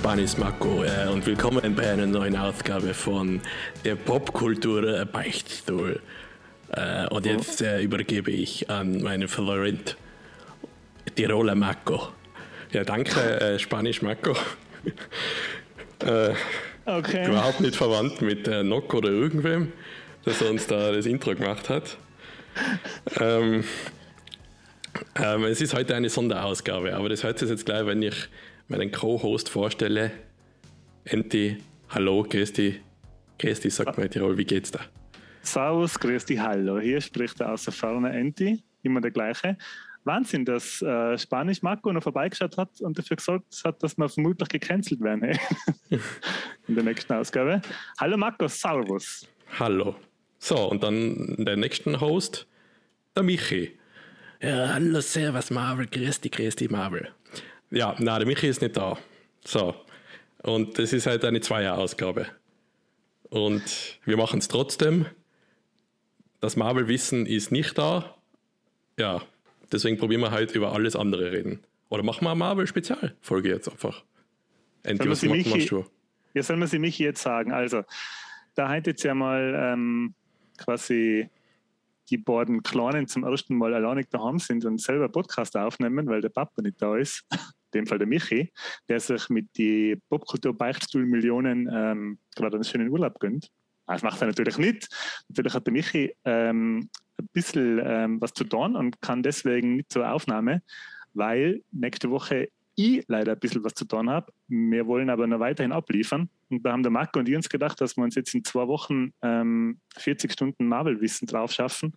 Spanis Marco äh, und willkommen bei einer neuen Ausgabe von der Popkultur Beichtstuhl. Äh, und jetzt äh, übergebe ich an meinen Freund Tiroler Marco. Ja, danke, äh, Spanisch Marco. äh, okay. Überhaupt nicht verwandt mit äh, Nock oder irgendwem, dass er uns da das Intro gemacht hat. Ähm, ähm, es ist heute eine Sonderausgabe, aber das hört sich jetzt gleich, wenn ich meinen Co-Host vorstelle. Enti, hallo, Christi. Christi, sag mal Tirol, wie geht's da? Servus, Christi, hallo. Hier spricht der aus der Ferne Enti, immer der gleiche. Wahnsinn, dass äh, Spanisch Marco noch vorbeigeschaut hat und dafür gesorgt hat, dass wir vermutlich gecancelt werden hey? in der nächsten Ausgabe. Hallo Marco, Servus. Hallo. So, und dann der nächsten Host, der Michi. Ja, hallo, servus Marvel, grüß dich, grüß dich Marvel. Ja, na, der Michi ist nicht da. So. Und das ist halt eine Zweier-Ausgabe. Und wir machen es trotzdem. Das Marvel-Wissen ist nicht da. Ja, deswegen probieren wir halt über alles andere reden. Oder machen wir eine Marvel-Spezialfolge jetzt einfach. Macht man schon? Ja, soll man sie Michi jetzt sagen? Also, da hat jetzt ja mal ähm, quasi die beiden Kleinen zum ersten Mal alleinig daheim sind und selber Podcast aufnehmen, weil der Papa nicht da ist, dem Fall der Michi, der sich mit die Popkultur-Beichtstuhl-Millionen ähm, gerade einen schönen Urlaub gönnt. Das macht er natürlich nicht. Natürlich hat der Michi ähm, ein bisschen ähm, was zu tun und kann deswegen nicht zur Aufnahme, weil nächste Woche ich leider ein bisschen was zu tun habe. Wir wollen aber noch weiterhin abliefern. Und da haben der Marco und ich uns gedacht, dass wir uns jetzt in zwei Wochen ähm, 40 Stunden Marvel-Wissen drauf schaffen.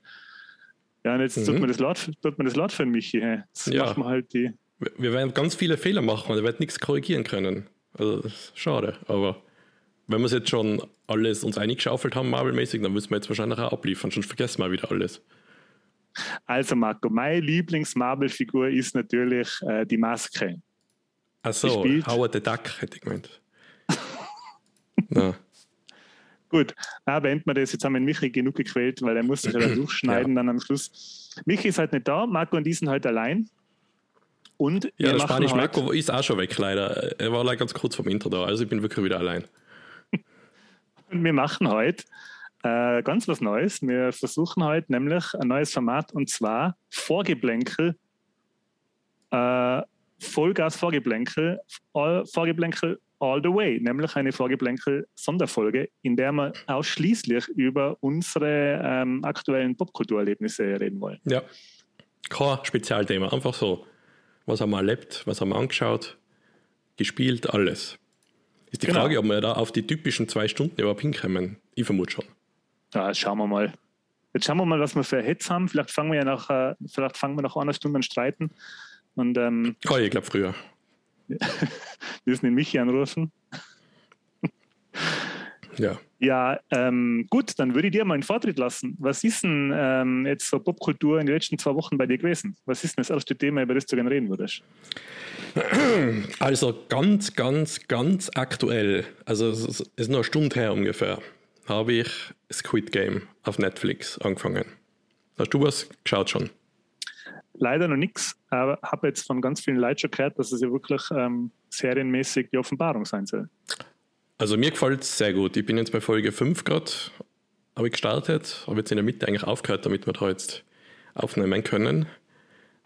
Ja, und jetzt mhm. tut, man das laut, tut man das laut für mich hier. Jetzt ja. machen wir halt die. Wir werden ganz viele Fehler machen und er wird nichts korrigieren können. Also, schade, aber wenn wir es jetzt schon alles uns eingeschaufelt haben, Marvel-mäßig, dann müssen wir jetzt wahrscheinlich auch abliefern, sonst vergessen wir wieder alles. Also Marco, meine Lieblings-Marvel-Figur ist natürlich äh, die Maske. Ach so, Howard the Duck, hätte ich gemeint. Gut, na, beenden wir das. Jetzt haben wir Michi genug gequält, weil er muss sich ja durchschneiden ja. dann am Schluss. Michi ist halt nicht da, Marco und die sind halt allein. Und ja, der Spanisch halt Marco ist auch schon weg, leider. Er war leider ganz kurz vom Intro da, also ich bin wirklich wieder allein. und wir machen heute äh, ganz was Neues. Wir versuchen heute nämlich ein neues Format und zwar Vorgeblänkel äh, Vollgas-Vorgeblänkel, all, Vorgeblänkel all the way, nämlich eine Vorgeblänkel-Sonderfolge, in der wir ausschließlich über unsere ähm, aktuellen Popkulturerlebnisse reden wollen. Ja, kein Spezialthema, einfach so. Was haben wir erlebt, was haben wir angeschaut, gespielt, alles. Ist die genau. Frage, ob wir da auf die typischen zwei Stunden überhaupt hinkommen. Ich vermute schon. Ja, schauen wir mal. Jetzt schauen wir mal, was wir für Hits haben. Vielleicht fangen wir ja nach, äh, vielleicht fangen wir nach einer Stunde an streiten. Und, ähm, oh, ich glaube früher. wir müssen den Michi anrufen. ja. Ja, ähm, gut, dann würde ich dir mal einen Vortritt lassen. Was ist denn ähm, jetzt so Popkultur in den letzten zwei Wochen bei dir gewesen? Was ist denn das erste Thema, über das du gerne reden würdest? Also ganz, ganz, ganz aktuell, also es ist nur eine Stunde her ungefähr, habe ich Squid Game auf Netflix angefangen. Hast du was geschaut schon? leider noch nichts, aber habe jetzt von ganz vielen Leuten schon gehört, dass es ja wirklich ähm, serienmäßig die Offenbarung sein soll. Also mir gefällt es sehr gut. Ich bin jetzt bei Folge 5 gerade, habe ich gestartet, habe jetzt in der Mitte eigentlich aufgehört, damit wir da jetzt aufnehmen können.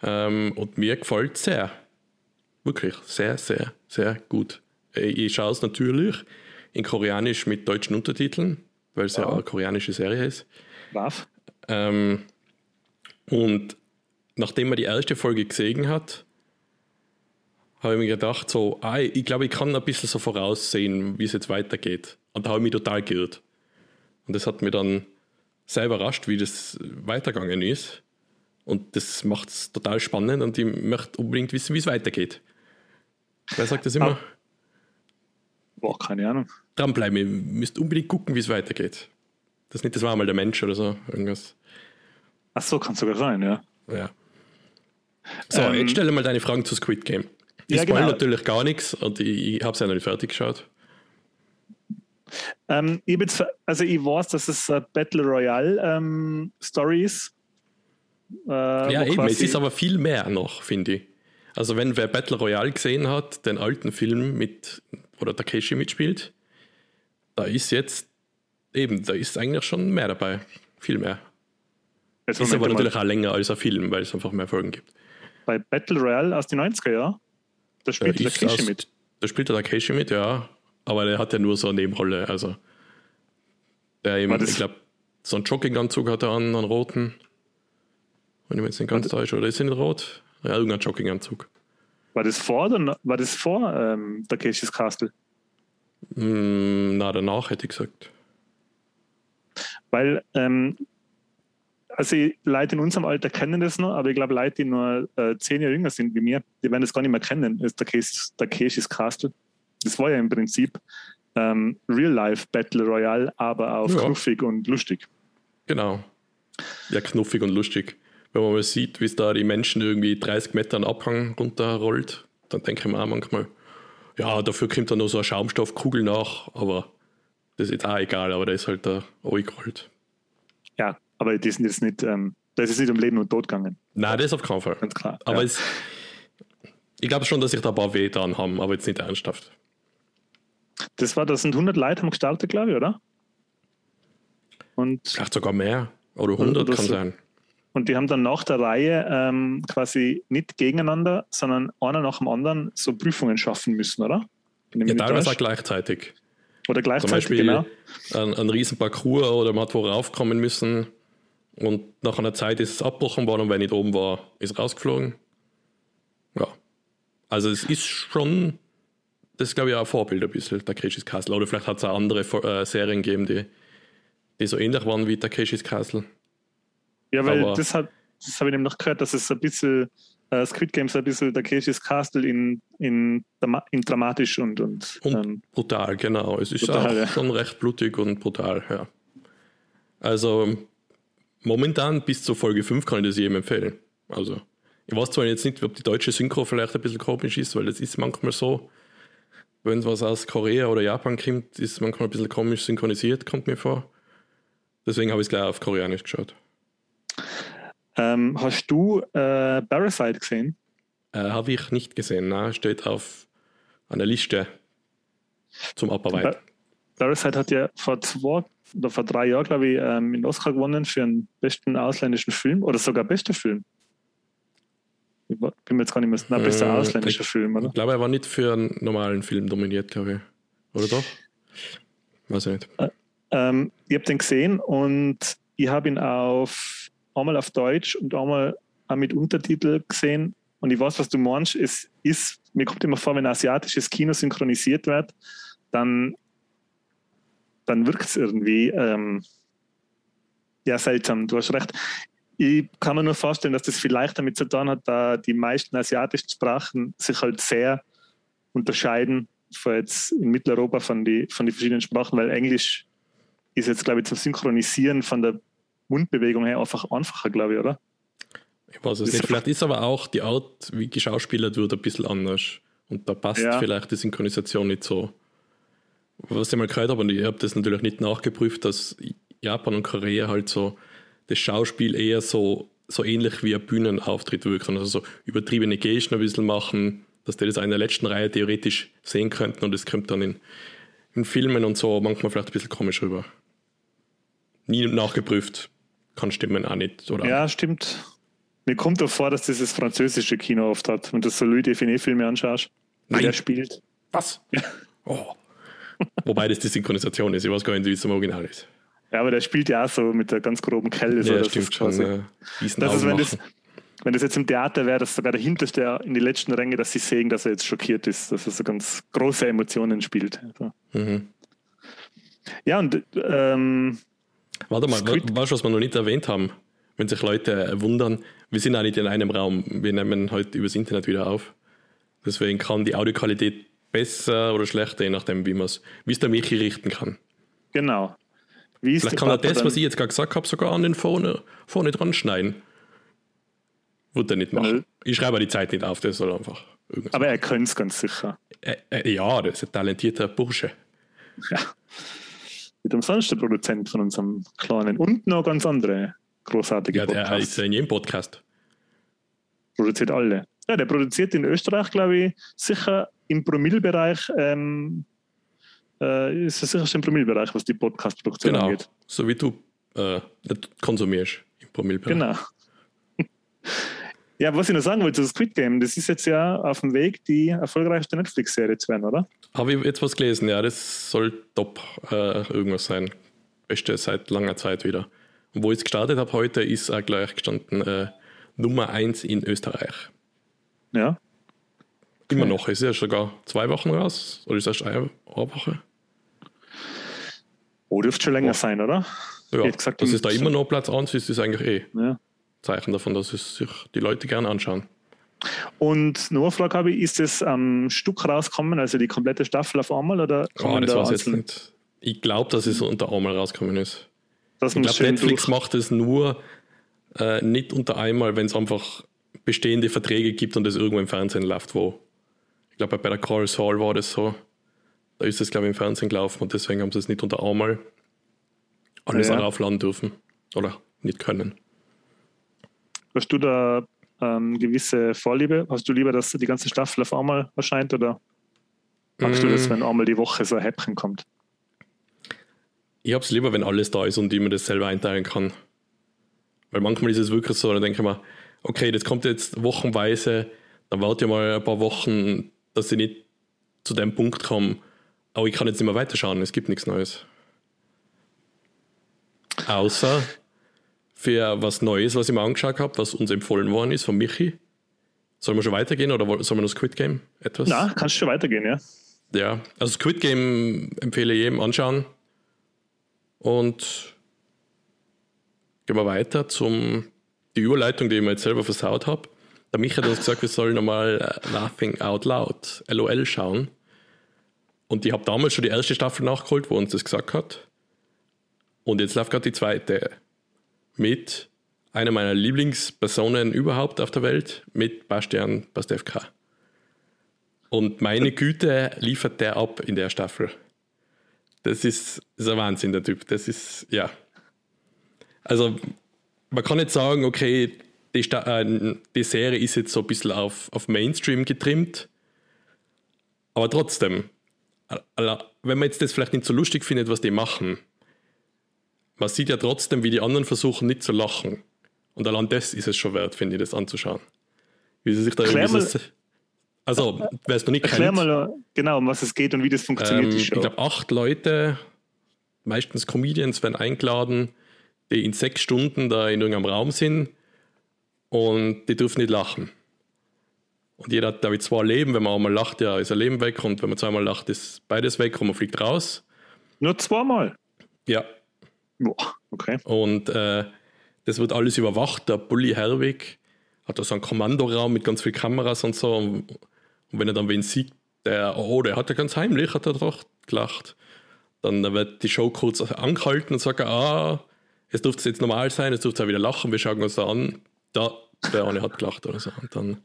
Ähm, und mir gefällt es sehr. Wirklich sehr, sehr, sehr gut. Ich schaue es natürlich in Koreanisch mit deutschen Untertiteln, weil es ja, ja eine koreanische Serie ist. Was? Ähm, und nachdem man die erste Folge gesehen hat, habe ich mir gedacht, so, ah, ich glaube, ich kann ein bisschen so voraussehen, wie es jetzt weitergeht. Und da habe ich mich total geirrt. Und das hat mir dann sehr überrascht, wie das weitergegangen ist. Und das macht es total spannend und ich möchte unbedingt wissen, wie es weitergeht. Wer sagt das immer? Boah, keine Ahnung. Dranbleiben, ihr müsst unbedingt gucken, wie es weitergeht. Das nicht, das war mal der Mensch oder so, irgendwas. Ach so, kann sogar sein, ja. Ja. So, ähm, jetzt stelle mal deine Fragen zu Squid Game. Ich ja, spoil genau. natürlich gar nichts und ich, ich habe es ja noch nicht fertig geschaut. Ähm, ich, jetzt, also ich weiß, dass es eine Battle Royale ähm, Story ist. Äh, ja, eben, es ist aber viel mehr noch, finde ich. Also wenn wer Battle Royale gesehen hat, den alten Film mit, oder Takeshi mitspielt, da ist jetzt eben, da ist eigentlich schon mehr dabei. Viel mehr. Jetzt ist aber natürlich auch länger als ein Film, weil es einfach mehr Folgen gibt. Bei Battle Royale aus den 90er Jahren, da spielt der Takeshi mit. Da spielt der Takeshi mit, ja. Aber der hat ja nur so eine Nebenrolle. Also der eben, ich glaube, so einen Jogginganzug hat er an, einen roten. Wenn ich jetzt nicht ganz täusche, oder ist er nicht rot? Ja, irgendein Jogginganzug. War das vor oder war das vor ähm, Takeshis Castle? Mm, na, danach hätte ich gesagt. Weil, ähm, also Leute in unserem Alter kennen das noch, aber ich glaube, Leute, die nur äh, zehn Jahre jünger sind wie mir, die werden das gar nicht mehr kennen, das ist Takeshis, Takeshis Castle. Das war ja im Prinzip ähm, Real-Life Battle Royale, aber auf ja. knuffig und lustig. Genau. Ja, knuffig und lustig wenn man mal sieht, wie es da die Menschen irgendwie 30 Meter Abhang runterrollt, dann denke ich mir auch manchmal, ja, dafür kommt dann noch so eine Schaumstoffkugel nach, aber das ist auch egal, aber da ist halt da angerollt. Ja, aber das ist jetzt nicht, ähm, das ist nicht um Leben und Tod gegangen. Nein, das ist auf keinen Fall. Ganz klar. Aber ja. es, ich glaube schon, dass sich da ein paar weh dran haben, aber jetzt nicht ernsthaft. Das war, das sind 100 Leute haben gestartet, glaube ich, oder? Und Vielleicht sogar mehr. Oder 100 oder kann so. sein. Und die haben dann nach der Reihe ähm, quasi nicht gegeneinander, sondern einer nach dem anderen so Prüfungen schaffen müssen, oder? Ja, teilweise auch gleichzeitig. Oder gleichzeitig, Zum Beispiel genau. ein, ein riesen Parcours oder man hat wo raufkommen müssen und nach einer Zeit ist es abgebrochen worden und wenn nicht oben war, ist rausgeflogen. Ja. Also es ist schon, das ist glaube ich auch ein Vorbild ein bisschen, Takeshis Castle. Oder vielleicht hat es auch andere äh, Serien gegeben, die, die so ähnlich waren wie Takeshis Castle. Ja, weil Aber das, hat, das habe ich nämlich noch gehört, dass es ein bisschen äh, Squid Games ein bisschen der Casey's Castle in, in, in dramatisch und, und, und ähm, brutal, genau. Es ist brutal, auch ja. schon recht blutig und brutal, ja. Also momentan bis zur Folge 5 kann ich das jedem empfehlen. Also ich weiß zwar jetzt nicht, ob die deutsche Synchro vielleicht ein bisschen komisch ist, weil das ist manchmal so, wenn was aus Korea oder Japan kommt, ist manchmal ein bisschen komisch synchronisiert, kommt mir vor. Deswegen habe ich es gleich auf Koreanisch geschaut. Ähm, hast du äh, Parasite gesehen? Äh, Habe ich nicht gesehen, nein, steht auf einer Liste zum Abarbeiten. Parasite hat ja vor zwei oder vor drei Jahren, glaube ich, ähm, den Oscar gewonnen für den besten ausländischen Film oder sogar bester Film. Ich bin mir jetzt gar nicht mehr, nein, bester äh, ausländischer ich, Film, oder? Ich glaube, er war nicht für einen normalen Film nominiert, glaube ich. Oder doch? Weiß ich nicht. Äh, ähm, ich habe den gesehen und ich habe ihn auf einmal auf Deutsch und einmal auch mit Untertitel gesehen. Und ich weiß, was du meinst. Es ist, mir kommt immer vor, wenn asiatisches Kino synchronisiert wird, dann, dann wirkt es irgendwie ähm, ja seltsam. Du hast recht. Ich kann mir nur vorstellen, dass das vielleicht damit zu tun hat, da die meisten asiatischen Sprachen sich halt sehr unterscheiden von jetzt in Mitteleuropa von den von die verschiedenen Sprachen, weil Englisch ist jetzt, glaube ich, zum Synchronisieren von der Mundbewegung her einfach einfacher, glaube ich, oder? Ich weiß es nicht. Vielleicht ist aber auch die Art, wie geschauspielert wird, ein bisschen anders. Und da passt ja. vielleicht die Synchronisation nicht so. Was ich mal gehört habe, und ich habe das natürlich nicht nachgeprüft, dass Japan und Korea halt so das Schauspiel eher so, so ähnlich wie ein Bühnenauftritt wirkt. Also so übertriebene Gesten ein bisschen machen, dass die das in der letzten Reihe theoretisch sehen könnten und es kommt dann in, in Filmen und so manchmal vielleicht ein bisschen komisch rüber. Nie nachgeprüft kann stimmen auch nicht, oder? Ja, stimmt. Mir kommt auch vor, dass dieses französische Kino oft hat, wenn du so Louis Define-Filme anschaust, wie der spielt. Was? Ja. Oh. Wobei das die Synchronisation ist, ich weiß gar nicht, wie es im Original ist. Ja, aber der spielt ja auch so mit der ganz groben Kelle. So, ja, das stimmt schon. Äh, das ist, wenn das, wenn das jetzt im Theater wäre, dass sogar der Hinterste in die letzten Ränge, dass sie sehen, dass er jetzt schockiert ist, dass er so ganz große Emotionen spielt. Also. Mhm. Ja, und ähm, Warte mal, weißt du, was wir noch nicht erwähnt haben? Wenn sich Leute wundern, wir sind auch nicht in einem Raum. Wir nehmen heute übers Internet wieder auf. Deswegen kann die Audioqualität besser oder schlechter, je nachdem, wie man es, wie es der Michi richten kann. Genau. Vielleicht kann er das, was ich jetzt gerade gesagt habe, sogar an den vorne, vorne dran schneiden. Wird er nicht machen. Ich schreibe die Zeit nicht auf, das soll einfach. Aber er könnte es ganz sicher. Äh, äh, ja, das ist ein talentierter Bursche. Ja mit umsonst der Produzent von unserem kleinen und noch ganz andere großartige ja, der Podcasts. ist in jedem Podcast. Produziert alle. ja, der produziert in Österreich, glaube ich, sicher im Promillbereich, ähm, äh, ist es sicher im Promillbereich, was die Podcast-Produktion genau. angeht. So wie du äh, konsumierst im Promillbereich. Genau. ja, was ich noch sagen wollte, das Squid Game, das ist jetzt ja auf dem Weg, die erfolgreichste Netflix-Serie zu werden, oder? Habe ich jetzt was gelesen, ja, das soll top äh, irgendwas sein. Beste seit langer Zeit wieder. Und wo ich es gestartet habe heute, ist auch gleich gestanden äh, Nummer 1 in Österreich. Ja. Immer noch. Ist ja sogar zwei Wochen raus? Oder ist erst eine, Woche? Oh, dürfte schon länger oh. sein, oder? Ja, gesagt, dass es da immer noch Platz 1 ist, ist eigentlich eh ja. Zeichen davon, dass es sich die Leute gerne anschauen. Und nur eine Frage habe ich, ist es am Stück rausgekommen, also die komplette Staffel auf einmal? Oder oh, das da weiß jetzt nicht. Ich glaube, dass es unter einmal rausgekommen ist. Das ich glaube, Netflix durch. macht es nur äh, nicht unter einmal, wenn es einfach bestehende Verträge gibt und es irgendwo im Fernsehen läuft, wo. Ich glaube, bei der Call Saul war das so. Da ist es, glaube ich, im Fernsehen gelaufen und deswegen haben sie es nicht unter einmal alles ja. aufladen dürfen oder nicht können. Hast du da ähm, gewisse Vorliebe? Hast du lieber, dass die ganze Staffel auf einmal erscheint oder magst mm. du das, mm. wenn einmal die Woche so ein Häppchen kommt? Ich habe es lieber, wenn alles da ist und ich mir das selber einteilen kann. Weil manchmal ist es wirklich so, dann denke ich mir, okay, das kommt jetzt wochenweise, dann warte ich mal ein paar Wochen, dass ich nicht zu dem Punkt komme, aber ich kann jetzt nicht mehr weiterschauen, es gibt nichts Neues. Außer für was Neues, was ich mir angeschaut habe, was uns empfohlen worden ist von Michi. Sollen wir schon weitergehen oder sollen wir noch Squid Game etwas? Na, kannst du schon weitergehen, ja. Ja, also Squid Game empfehle ich jedem anschauen. Und gehen wir weiter zum die Überleitung, die ich mir jetzt selber versaut habe. Der Michi hat uns gesagt, wir sollen nochmal äh, Laughing Out Loud, LOL, schauen. Und ich habe damals schon die erste Staffel nachgeholt, wo uns das gesagt hat. Und jetzt läuft gerade die zweite mit einer meiner Lieblingspersonen überhaupt auf der Welt, mit Bastian Pastewka. Und meine Güte liefert der ab in der Staffel. Das ist, das ist ein Wahnsinn, der Typ. Das ist, ja. Also, man kann nicht sagen, okay, die, äh, die Serie ist jetzt so ein bisschen auf, auf Mainstream getrimmt, aber trotzdem, wenn man jetzt das vielleicht nicht so lustig findet, was die machen, man sieht ja trotzdem, wie die anderen versuchen, nicht zu lachen. Und allein das ist es schon wert, finde ich, das anzuschauen. Wie sie sich da Erklär irgendwie so, Also, wer es noch nicht Erklär kennt. mal genau, um was es geht und wie das funktioniert. Ähm, ich glaube, acht Leute, meistens Comedians, werden eingeladen, die in sechs Stunden da in irgendeinem Raum sind und die dürfen nicht lachen. Und jeder hat, glaube ich, zwei Leben. Wenn man einmal lacht, ja, ist ein Leben weg. Und wenn man zweimal lacht, ist beides weg und man fliegt raus. Nur zweimal? Ja. Boah, okay. Und äh, das wird alles überwacht. Der Bully Herwig hat da so einen Kommandoraum mit ganz vielen Kameras und so. Und, und wenn er dann wen sieht, der, oh, der hat ja ganz heimlich, hat er doch gelacht. Dann wird die Show kurz angehalten und sagt, ah, es dürfte jetzt normal sein, es dürfte auch wieder lachen, wir schauen uns da an. Da, der eine hat gelacht oder so. Und, dann,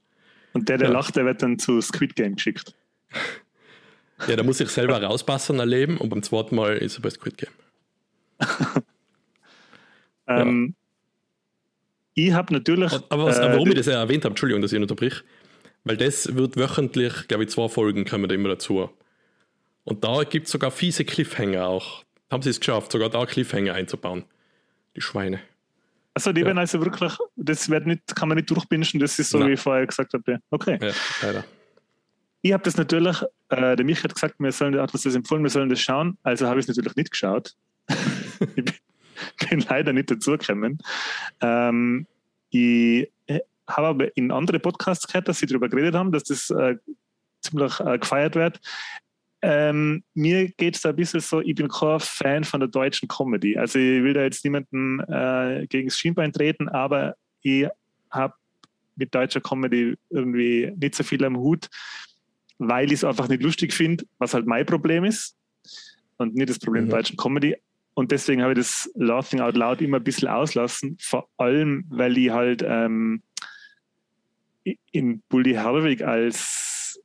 und der, der ja. lacht, der wird dann zu Squid Game geschickt. Ja, da muss ich selber rauspassen erleben und beim zweiten Mal ist er bei Squid Game. ähm, ja. Ich habe natürlich. Aber was, äh, warum ich das ja erwähnt habe, Entschuldigung, dass ich ihn unterbrich, weil das wird wöchentlich, glaube ich, zwei Folgen kommen da immer dazu. Und da gibt es sogar fiese Cliffhanger auch. Haben sie es geschafft, sogar da Cliffhanger einzubauen. Die Schweine. Also die werden also wirklich, das wird nicht, kann man nicht durchbingen, das ist so, Nein. wie ich vorher gesagt habe. Okay. Ja, leider. Ich habe das natürlich, äh, der Mich hat gesagt, wir sollen, hat uns das empfohlen, wir sollen das schauen. Also habe ich es natürlich nicht geschaut. ich bin, bin, leider nicht dazugekommen. Ähm, ich habe aber in andere Podcasts gehört, dass sie darüber geredet haben, dass das äh, ziemlich äh, gefeiert wird. Ähm, mir geht es da ein bisschen so, ich bin kein Fan von der deutschen Comedy. Also ich will da jetzt niemanden äh, gegen das Schienbein treten, aber ich habe mit deutscher Comedy irgendwie nicht so viel am Hut, weil ich es einfach nicht lustig finde, was halt mein Problem ist und nicht das Problem mhm. der deutschen Comedy. Und deswegen habe ich das Laughing Out Loud immer ein bisschen auslassen, vor allem, weil ich halt ähm, in Bully Herwig als,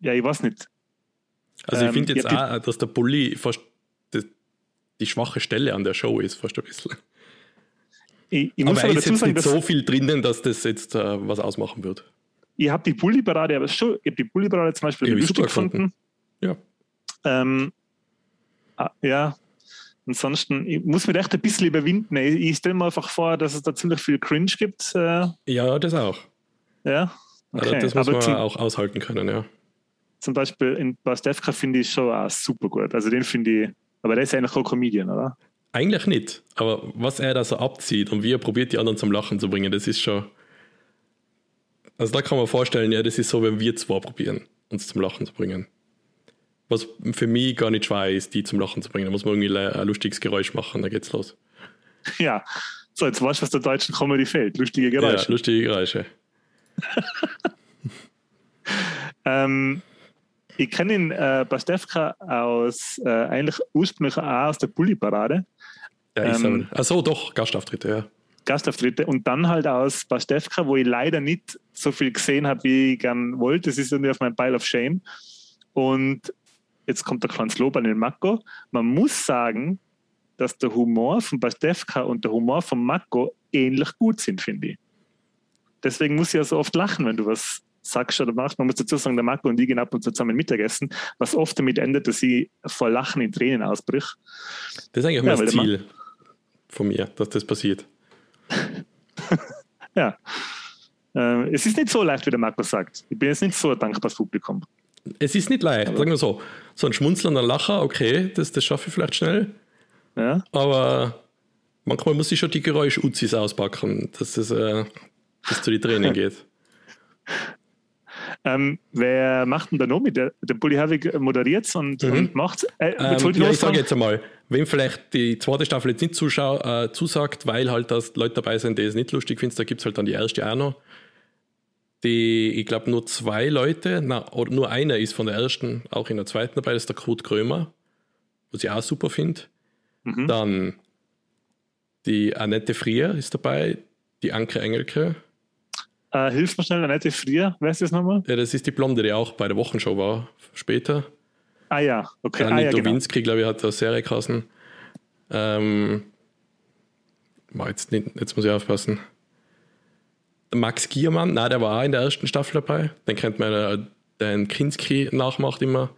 ja, ich weiß nicht, also ich finde ähm, jetzt ja, auch, dass der Bully fast die, die, schwache Stelle an der Show ist, fast ein bisschen. Ich, ich muss aber, aber ist jetzt sagen, nicht so viel drinnen, dass das jetzt uh, was ausmachen wird. ich habe die Bulli-Parade, aber schon, ich habe die Bulli-Parade zum Beispiel lustig gefunden. Ja. Ähm, ah, ja, ansonsten, ich muss mich echt ein bisschen überwinden. Ich, ich stelle mir einfach vor, dass es da ziemlich viel Cringe gibt. Äh, ja, das auch. Ja. Okay. Also das muss aber man auch aushalten können, ja. Zum Beispiel in Bastevka finde ich schon auch super gut. Also den finde ich, aber der ist eigentlich auch Comedian, oder? Eigentlich nicht, aber was er da so abzieht und wie er probiert, die anderen zum Lachen zu bringen, das ist schon. Also da kann man vorstellen, ja, das ist so, wenn wir zwei probieren, uns zum Lachen zu bringen. Was für mich gar nicht schwer ist, die zum Lachen zu bringen. Da muss man irgendwie ein lustiges Geräusch machen, da geht's los. Ja, so jetzt weißt du, was der deutschen Comedy fehlt. Lustige Geräusche. Ja, lustige Geräusche. ähm, ich kenne ihn, äh, Pastewka, aus, äh, eigentlich ursprünglich auch aus der Bulli-Parade. Ja, ähm, Achso, doch, Gastauftritte, ja. Gastauftritte und dann halt aus Pastewka, wo ich leider nicht so viel gesehen habe, wie ich gern wollte. Das ist irgendwie auf meinem Pile of Shame. Und jetzt kommt der kleines Lob an den Mako. Man muss sagen, dass der Humor von Pastewka und der Humor von Mako ähnlich gut sind, finde ich. Deswegen muss ich ja so oft lachen, wenn du was sagst oder machst. Man muss dazu sagen, der Marco und ich gehen ab und zu zusammen Mittagessen, was oft damit endet, dass sie vor Lachen in Tränen ausbricht. Das ist eigentlich ja, das Ziel von mir, dass das passiert. ja. Äh, es ist nicht so leicht, wie der Marco sagt. Ich bin jetzt nicht so ein dankbares Publikum. Es ist nicht leicht, Aber sagen wir so. So ein schmunzelnder Lacher, okay, das, das schaffe ich vielleicht schnell. Ja. Aber manchmal muss ich schon die Geräusch-Uzis auspacken, dass es äh, bis zu die Tränen geht. Ähm, wer macht denn da noch mit? Der, der Bully Havik moderiert und, mhm. und macht äh, ähm, ja, Ich sage jetzt einmal, wem vielleicht die zweite Staffel jetzt nicht zuschau äh, zusagt, weil halt das Leute dabei sind, die es nicht lustig finden, da gibt es halt dann die erste auch noch. Die, ich glaube, nur zwei Leute, na, oder nur einer ist von der ersten auch in der zweiten dabei, das ist der Kurt Krömer, was ich auch super finde. Mhm. Dann die Annette Frier ist dabei, die Anke Engelke äh, hilf mir schnell, Annette Frier, wer ist das nochmal? Ja, das ist die Blonde, die auch bei der Wochenshow war, später. Ah ja, okay. Anni ah, ja, Dowinski, genau. glaube ich, hat eine Serie geheißen. Ähm, jetzt, nicht, jetzt muss ich aufpassen. Max Giermann, nein, der war auch in der ersten Staffel dabei. Den kennt man, äh, den Kinski nachmacht immer.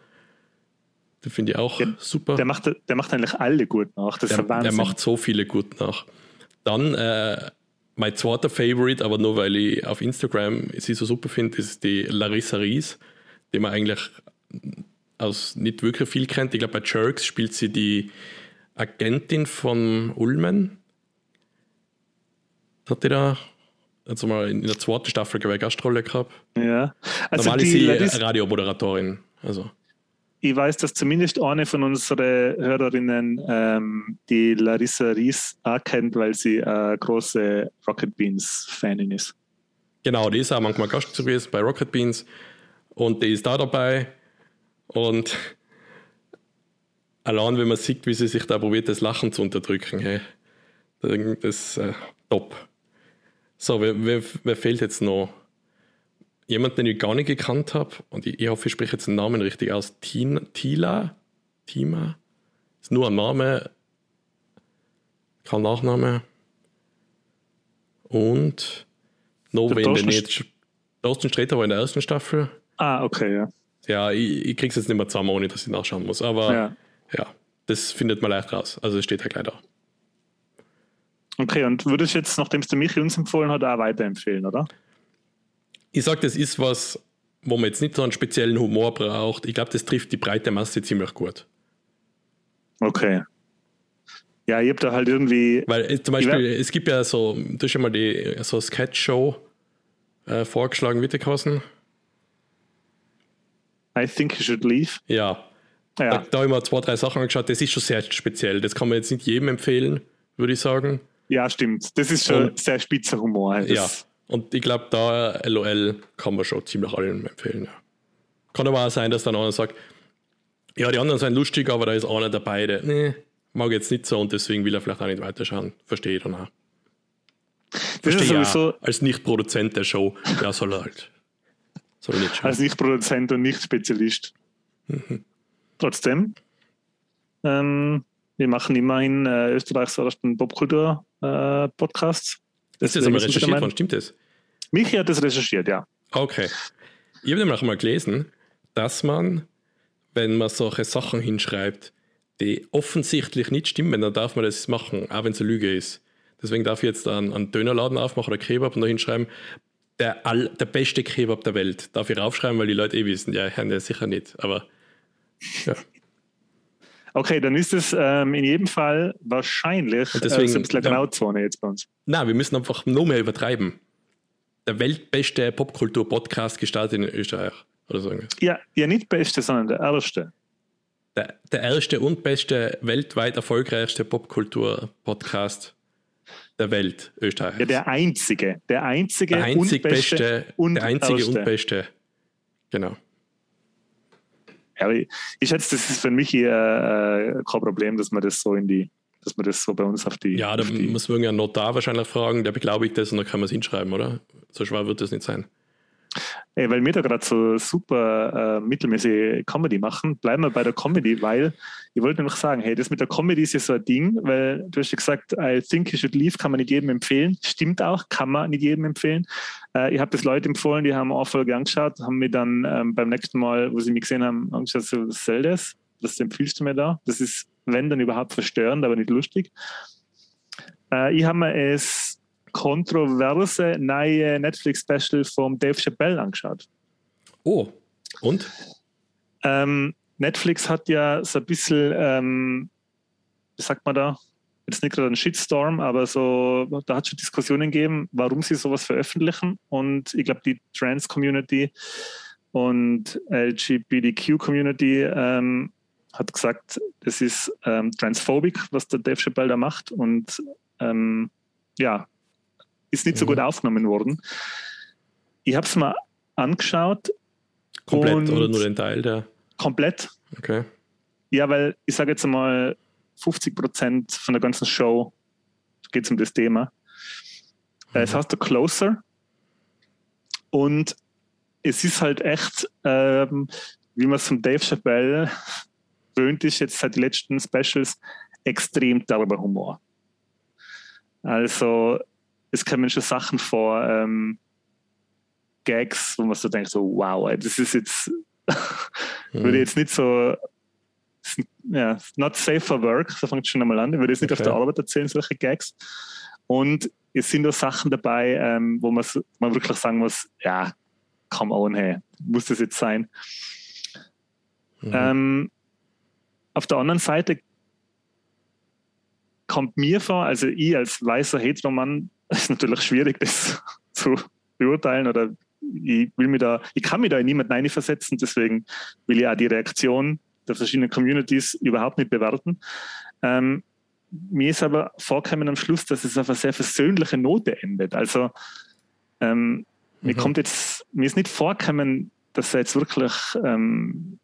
Den finde ich auch der, super. Der macht, der macht eigentlich alle gut nach. Das der, der macht so viele gut nach. Dann äh, mein zweiter Favorite, aber nur weil ich auf Instagram sie so super finde, ist die Larissa Ries, die man eigentlich aus nicht wirklich viel kennt. Ich glaube, bei Jerks spielt sie die Agentin von Ulmen. Hat die da also mal in der zweiten Staffel eine Gastrolle gehabt? Ja. Also Normal ist sie Larissa Radiomoderatorin. Also ich weiß, dass zumindest eine von unseren Hörerinnen ähm, die Larissa Ries auch kennt, weil sie eine große Rocket Beans-Fanin ist. Genau, die ist auch manchmal Gast gewesen bei Rocket Beans und die ist da dabei. Und allein, wenn man sieht, wie sie sich da probiert, das Lachen zu unterdrücken, hey, das ist äh, top. So, wer, wer, wer fehlt jetzt noch? Jemand, den ich gar nicht gekannt habe, und ich, ich, hoffe, ich spreche jetzt den Namen richtig aus, Tina, Tila, Tima, ist nur ein Name, kein Nachname. Und noch wen denn nicht. Thorsten Sträter war in der ersten Staffel. Ah, okay, ja. Ja, ich, ich krieg's jetzt nicht mehr zusammen, ohne dass ich nachschauen muss. Aber ja, ja das findet man leicht raus. Also es steht ja gleich da. Okay, und würdest du jetzt, nachdem es der Michi uns empfohlen hat, auch weiterempfehlen, oder? Ich sage, das ist was, wo man jetzt nicht so einen speziellen Humor braucht. Ich glaube, das trifft die breite Masse ziemlich gut. Okay. Ja, ich habe da halt irgendwie. Weil äh, zum Beispiel, es gibt ja so, du hast schon mal die so Sketch-Show äh, vorgeschlagen, Wittekhausen. I think you should leave. Ja. ja. Da, da habe ich mal zwei, drei Sachen angeschaut. Das ist schon sehr speziell. Das kann man jetzt nicht jedem empfehlen, würde ich sagen. Ja, stimmt. Das ist schon Und, sehr spitzer Humor. Das ja. Und ich glaube, da LOL kann man schon ziemlich allen empfehlen. Ja. Kann aber auch sein, dass dann einer sagt, ja, die anderen sind lustig, aber da ist einer dabei, der, nee, mag jetzt nicht so und deswegen will er vielleicht auch nicht weiterschauen. Verstehe ich dann auch. Verstehe ich auch. Als Nicht-Produzent der Show, ja, soll er halt. Soll er nicht schauen. Als Nicht-Produzent und Nicht-Spezialist. Mhm. Trotzdem, ähm, wir machen immerhin äh, Österreichs ersten Popkultur-Podcasts. Äh, das ist aber recherchiert worden, stimmt das? Michi hat das recherchiert, ja. Okay. Ich habe nämlich mal gelesen, dass man, wenn man solche Sachen hinschreibt, die offensichtlich nicht stimmen, dann darf man das machen, auch wenn es eine Lüge ist. Deswegen darf ich jetzt einen, einen Dönerladen aufmachen oder Kebab und da hinschreiben, der, all, der beste Kebab der Welt. Darf ich raufschreiben, weil die Leute eh wissen, ja, ja sicher nicht. Aber ja. Okay, dann ist es ähm, in jedem Fall wahrscheinlich und deswegen, äh, ein bisschen Grauzone jetzt bei uns. Nein, wir müssen einfach nur mehr übertreiben. Der weltbeste Popkultur-Podcast gestartet in Österreich. Oder so Ja, ja, nicht beste, sondern der erste. Der, der erste und beste, weltweit erfolgreichste Popkultur-Podcast der Welt, Österreich. Ja, der einzige. Der einzige, der einzig und beste, beste und der einzige erste. und beste. Genau. Ja, ich, ich schätze, das ist für mich hier äh, kein Problem, dass man das so in die, dass man das so bei uns auf die. Ja, da die muss man ja Notar wahrscheinlich fragen, der beglaubigt das und dann kann man es hinschreiben, oder? So schwer wird das nicht sein. Ey, weil wir da gerade so super äh, mittelmäßige Comedy machen, bleiben wir bei der Comedy, weil ich wollte noch sagen, hey, das mit der Comedy ist ja so ein Ding, weil du hast ja gesagt, I think you should leave, kann man nicht jedem empfehlen. Stimmt auch, kann man nicht jedem empfehlen. Äh, ich habe das Leute empfohlen, die haben eine Folge angeschaut, haben mir dann ähm, beim nächsten Mal, wo sie mich gesehen haben, angeschaut, so, was soll das? Was empfiehlst du mir da? Das ist, wenn dann überhaupt verstörend, aber nicht lustig. Äh, ich habe mir es kontroverse neue Netflix-Special vom Dave Chappelle angeschaut. Oh, und? Ähm, Netflix hat ja so ein bisschen, ähm, wie sagt man da, jetzt nicht gerade ein Shitstorm, aber so, da hat es schon Diskussionen gegeben, warum sie sowas veröffentlichen. Und ich glaube, die Trans-Community und LGBTQ-Community ähm, hat gesagt, das ist ähm, transphobic, was der Dave Chappelle da macht. Und ähm, ja, ist nicht so gut mhm. aufgenommen worden. Ich habe es mal angeschaut. Komplett oder nur den Teil der? Komplett. Okay. Ja, weil ich sage jetzt mal, 50 Prozent von der ganzen Show geht es um das Thema. Mhm. Es heißt The Closer. Und es ist halt echt, ähm, wie man es von Dave Chappelle gewöhnt ist, jetzt seit den letzten Specials, extrem darüber Humor. Also es kommen schon Sachen vor, ähm, Gags, wo man so denkt, so, wow, das ist jetzt, mhm. würde jetzt nicht so, ja, not safe for work, so fängt es schon einmal an, ich würde jetzt nicht okay. auf der Arbeit erzählen, solche Gags. Und es sind auch Sachen dabei, ähm, wo man, man wirklich sagen muss, ja, come on, hey, muss das jetzt sein? Mhm. Ähm, auf der anderen Seite kommt mir vor, also ich als weißer Heteromann es ist natürlich schwierig, das zu beurteilen oder ich will mir da, ich kann mich da in niemanden einversetzen, deswegen will ich auch die Reaktion der verschiedenen Communities überhaupt nicht bewerten. Ähm, mir ist aber vorgekommen am Schluss, dass es auf eine sehr versöhnliche Note endet. Also ähm, mhm. mir kommt jetzt, mir ist nicht vorgekommen, dass er jetzt wirklich ähm,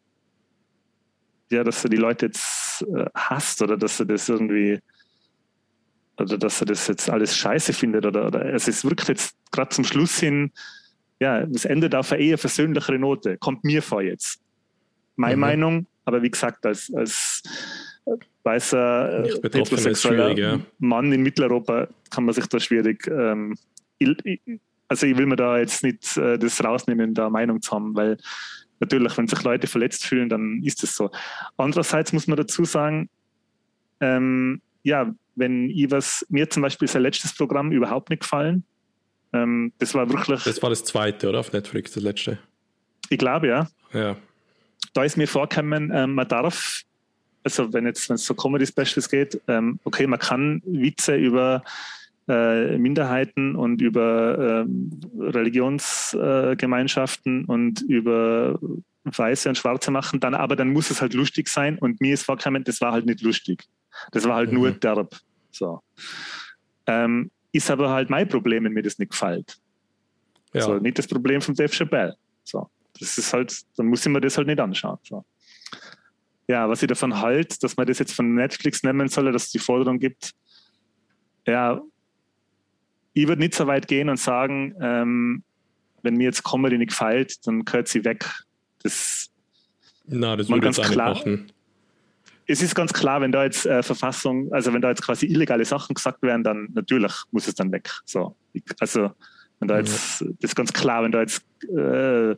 ja, dass er die Leute jetzt äh, hasst oder dass er das irgendwie oder dass er das jetzt alles scheiße findet oder, oder es ist wirklich jetzt gerade zum Schluss hin, ja, es endet auf eine eher versöhnlichere Note, kommt mir vor jetzt. Meine mhm. Meinung, aber wie gesagt, als, als weißer heterosexueller ja. Mann in Mitteleuropa kann man sich da schwierig, ähm, also ich will mir da jetzt nicht äh, das rausnehmen, da Meinung zu haben, weil natürlich, wenn sich Leute verletzt fühlen, dann ist es so. Andererseits muss man dazu sagen, ähm, ja, wenn ich was, mir zum Beispiel sein letztes Programm überhaupt nicht gefallen. Ähm, das war wirklich. Das war das zweite, oder? Auf Netflix, das letzte. Ich glaube, ja. Ja. Da ist mir vorgekommen, ähm, man darf, also wenn jetzt, wenn es so Comedy-Specials geht, ähm, okay, man kann Witze über äh, Minderheiten und über ähm, Religionsgemeinschaften äh, und über Weiße und Schwarze machen, dann aber dann muss es halt lustig sein und mir ist vorgekommen, das war halt nicht lustig. Das war halt mhm. nur derb. So. Ähm, ist aber halt mein Problem, wenn mir das nicht gefällt. Ja. So, nicht das Problem von Dave Chappelle. So. Das ist halt, dann muss ich mir das halt nicht anschauen. So. Ja, was ich davon halte, dass man das jetzt von Netflix nehmen soll, dass es die Forderung gibt, ja, ich würde nicht so weit gehen und sagen, ähm, wenn mir jetzt Comedy nicht gefällt, dann gehört sie weg. Das, Na, das würde ich jetzt klar, machen es ist ganz klar, wenn da jetzt äh, Verfassung, also wenn da jetzt quasi illegale Sachen gesagt werden, dann natürlich muss es dann weg. So, also Wenn da jetzt, ja. das ist ganz klar, wenn da jetzt äh,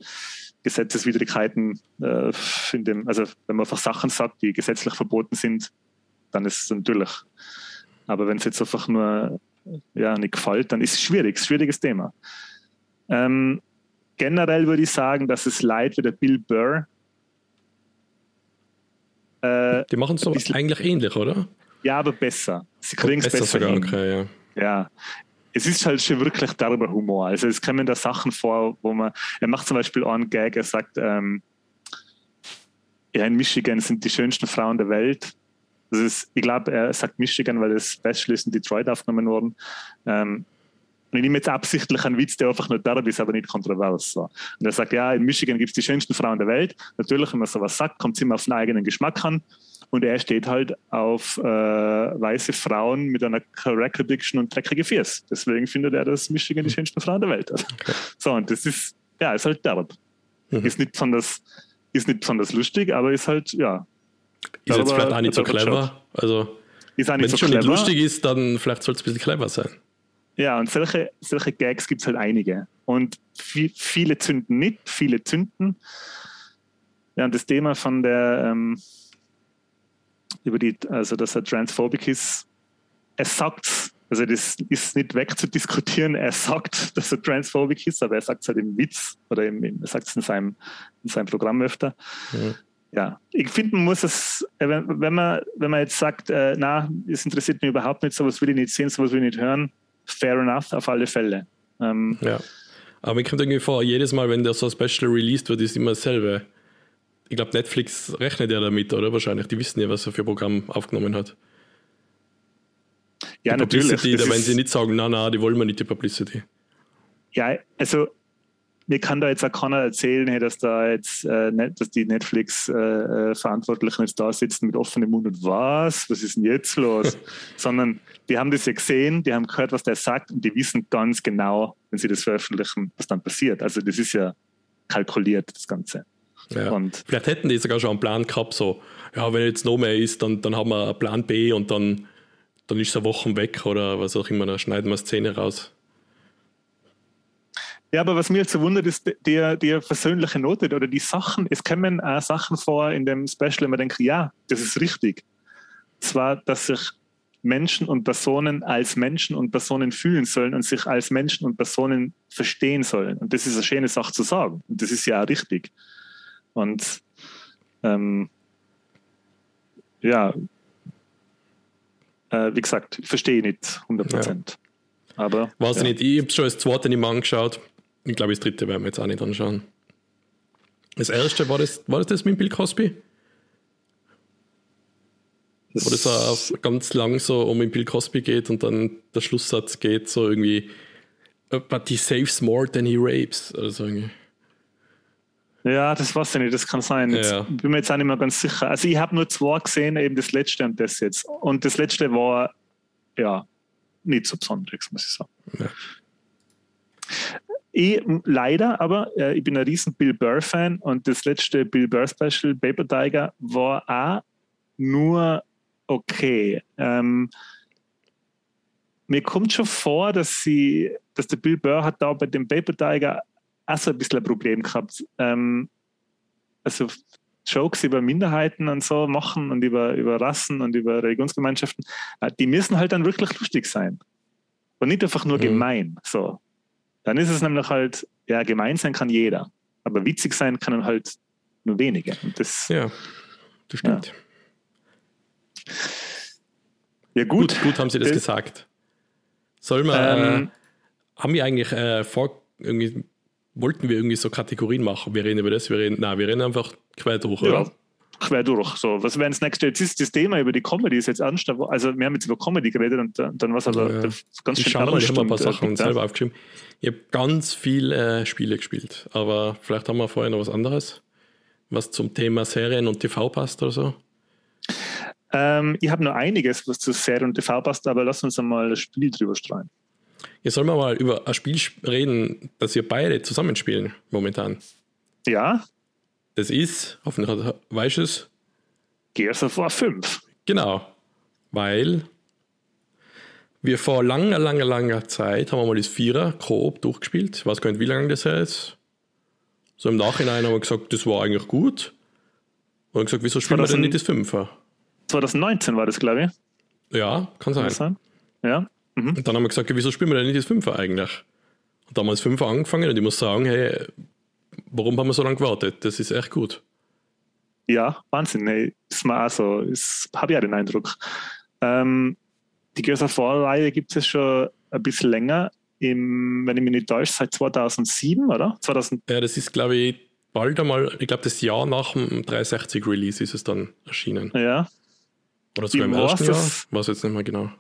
Gesetzeswidrigkeiten äh, in dem, also wenn man einfach Sachen sagt, die gesetzlich verboten sind, dann ist es natürlich. Aber wenn es jetzt einfach nur ja, nicht gefällt, dann ist es schwierig, schwieriges Thema. Ähm, generell würde ich sagen, dass es leid wie der Bill Burr. Äh, die machen es doch eigentlich ähnlich, oder? Ja, aber besser. Sie kriegen es besser, besser sogar, hin. Okay, ja. ja. Es ist halt schon wirklich derber Humor. Also es kommen da Sachen vor, wo man, er macht zum Beispiel einen Gag, er sagt, ähm, ja, in Michigan sind die schönsten Frauen der Welt. Das ist, ich glaube, er sagt Michigan, weil das Special ist in Detroit aufgenommen worden. Ähm, und ich nehme jetzt absichtlich einen Witz, der einfach nur derb ist, aber nicht kontrovers. So. Und er sagt, ja, in Michigan gibt es die schönsten Frauen der Welt. Natürlich, wenn man sowas sagt, kommt es immer auf den eigenen Geschmack an. Und er steht halt auf äh, weiße Frauen mit einer Correct Addiction und dreckige Fiers. Deswegen findet er, dass Michigan die schönsten Frauen der Welt hat. Okay. So, und das ist, ja, ist halt derb. Mhm. Ist, nicht besonders, ist nicht besonders lustig, aber ist halt, ja, ist jetzt vielleicht auch nicht so clever. Also, wenn es so schon clever. nicht lustig ist, dann vielleicht soll es ein bisschen clever sein. Ja, und solche, solche Gags gibt es halt einige. Und viele zünden nicht, viele zünden. Ja, und das Thema von der, ähm, über die, also dass er transphobic ist, er sagt also das ist nicht wegzudiskutieren. Er sagt, dass er transphobic ist, aber er sagt es halt im Witz oder im, er sagt es in seinem, in seinem Programm öfter. Mhm ja, ich finde, man muss es, äh, wenn man, wenn man jetzt sagt, äh, na, es interessiert mich überhaupt nicht, sowas will ich nicht sehen, sowas will ich nicht hören, fair enough, auf alle Fälle. Ähm, ja. Aber mir kommt irgendwie vor, jedes Mal, wenn der so Special released wird, ist immer dasselbe. Ich glaube, Netflix rechnet ja damit, oder? Wahrscheinlich. Die wissen ja, was er für ein Programm aufgenommen hat. Ja, die natürlich. Publicity, da wenn sie nicht sagen, na, na, die wollen wir nicht, die Publicity. Ja, also mir kann da jetzt auch keiner erzählen, hey, dass da jetzt, äh, dass die Netflix-Verantwortlichen äh, jetzt da sitzen mit offenem Mund und was, was ist denn jetzt los? Sondern die haben das ja gesehen, die haben gehört, was der sagt und die wissen ganz genau, wenn sie das veröffentlichen, was dann passiert. Also das ist ja kalkuliert, das Ganze. Ja. Und Vielleicht hätten die sogar schon einen Plan gehabt, so, ja, wenn jetzt noch mehr ist, dann, dann haben wir einen Plan B und dann, dann ist es eine Woche weg oder was auch immer, dann schneiden wir eine Szene raus. Ja, aber was mir jetzt so wundert, ist die, die persönliche Note oder die Sachen. Es kommen auch Sachen vor in dem Special, wo man denkt, ja, das ist richtig. Zwar, dass sich Menschen und Personen als Menschen und Personen fühlen sollen und sich als Menschen und Personen verstehen sollen. Und das ist eine schöne Sache zu sagen. Und das ist ja auch richtig. Und ähm, ja, äh, wie gesagt, ich verstehe nicht 100 Prozent. Ja. Aber. Weiß ja. nicht, ich habe schon das zweite nicht mal angeschaut. Ich glaube, das dritte werden wir jetzt auch nicht anschauen. Das erste, war das, war das, das mit Bill Cosby? Das Wo das auch ganz lang so um Bill Cosby geht und dann der Schlusssatz geht so irgendwie But he saves more than he rapes. Also irgendwie. Ja, das weiß ich nicht, das kann sein. Jetzt ja. bin mir jetzt auch nicht mehr ganz sicher. Also ich habe nur zwei gesehen, eben das letzte und das jetzt. Und das letzte war ja nicht so besonders, muss ich sagen. Ja. Ich, leider, aber äh, ich bin ein riesen Bill Burr-Fan und das letzte Bill Burr-Special, Paper Tiger, war auch nur okay. Ähm, mir kommt schon vor, dass sie, dass der Bill Burr hat da bei dem Paper Tiger auch so ein bisschen ein Problem gehabt. Ähm, also Jokes über Minderheiten und so machen und über, über Rassen und über Religionsgemeinschaften, äh, die müssen halt dann wirklich lustig sein. Und nicht einfach nur mhm. gemein. So. Dann ist es nämlich halt, ja, gemein sein kann jeder, aber witzig sein können halt nur wenige. Und das, ja, das stimmt. Ja, ja gut. gut. gut. haben Sie das, das gesagt. Soll man, ähm, äh, haben wir eigentlich äh, vor, irgendwie, wollten wir irgendwie so Kategorien machen? Wir reden über das, wir reden, nein, wir reden einfach quer durch, ja. oder? Quer durch. So, was wäre das nächste? Jetzt ist das Thema über die Comedy ist jetzt ernst. Also wir haben jetzt über Comedy geredet und dann, dann was aber ja. ganz schön ernst. Ich habe ein paar Sachen und, selber aufgeschrieben. Ich habe ganz viele äh, Spiele gespielt, aber vielleicht haben wir vorher noch was anderes, was zum Thema Serien und TV passt oder so. Ähm, ich habe nur einiges, was zu Serien und TV passt, aber lass uns einmal das Spiel drüber streuen. Jetzt sollen wir mal über ein Spiel reden, das wir beide zusammenspielen momentan. Ja, das ist, hoffentlich weißt du es. Gears of War 5. Genau. Weil wir vor langer, langer, langer Zeit haben wir mal das Vierer Coop durchgespielt. Ich weiß gar nicht, wie lange das her ist. So im Nachhinein haben wir gesagt, das war eigentlich gut. Und gesagt, wieso spielen 2000, wir denn nicht das Fünfer? 2019 war das, glaube ich. Ja, kann sein. Kann sein? Ja. Mhm. Und dann haben wir gesagt, wieso spielen wir denn nicht das Fünfer eigentlich? Und damals Fünfer angefangen und ich muss sagen, hey, warum haben wir so lange gewartet? Das ist echt gut. Ja, Wahnsinn. Nee, ist mir auch so. Habe ich auch den Eindruck. Ähm, die Gears of War-Reihe gibt es schon ein bisschen länger. Im, wenn ich mich nicht täusche, seit 2007, oder? 2000 ja, das ist, glaube ich, bald einmal, ich glaube, das Jahr nach dem 360-Release ist es dann erschienen. Ja. Oder sogar im ersten Jahr? Weiß jetzt nicht mehr genau.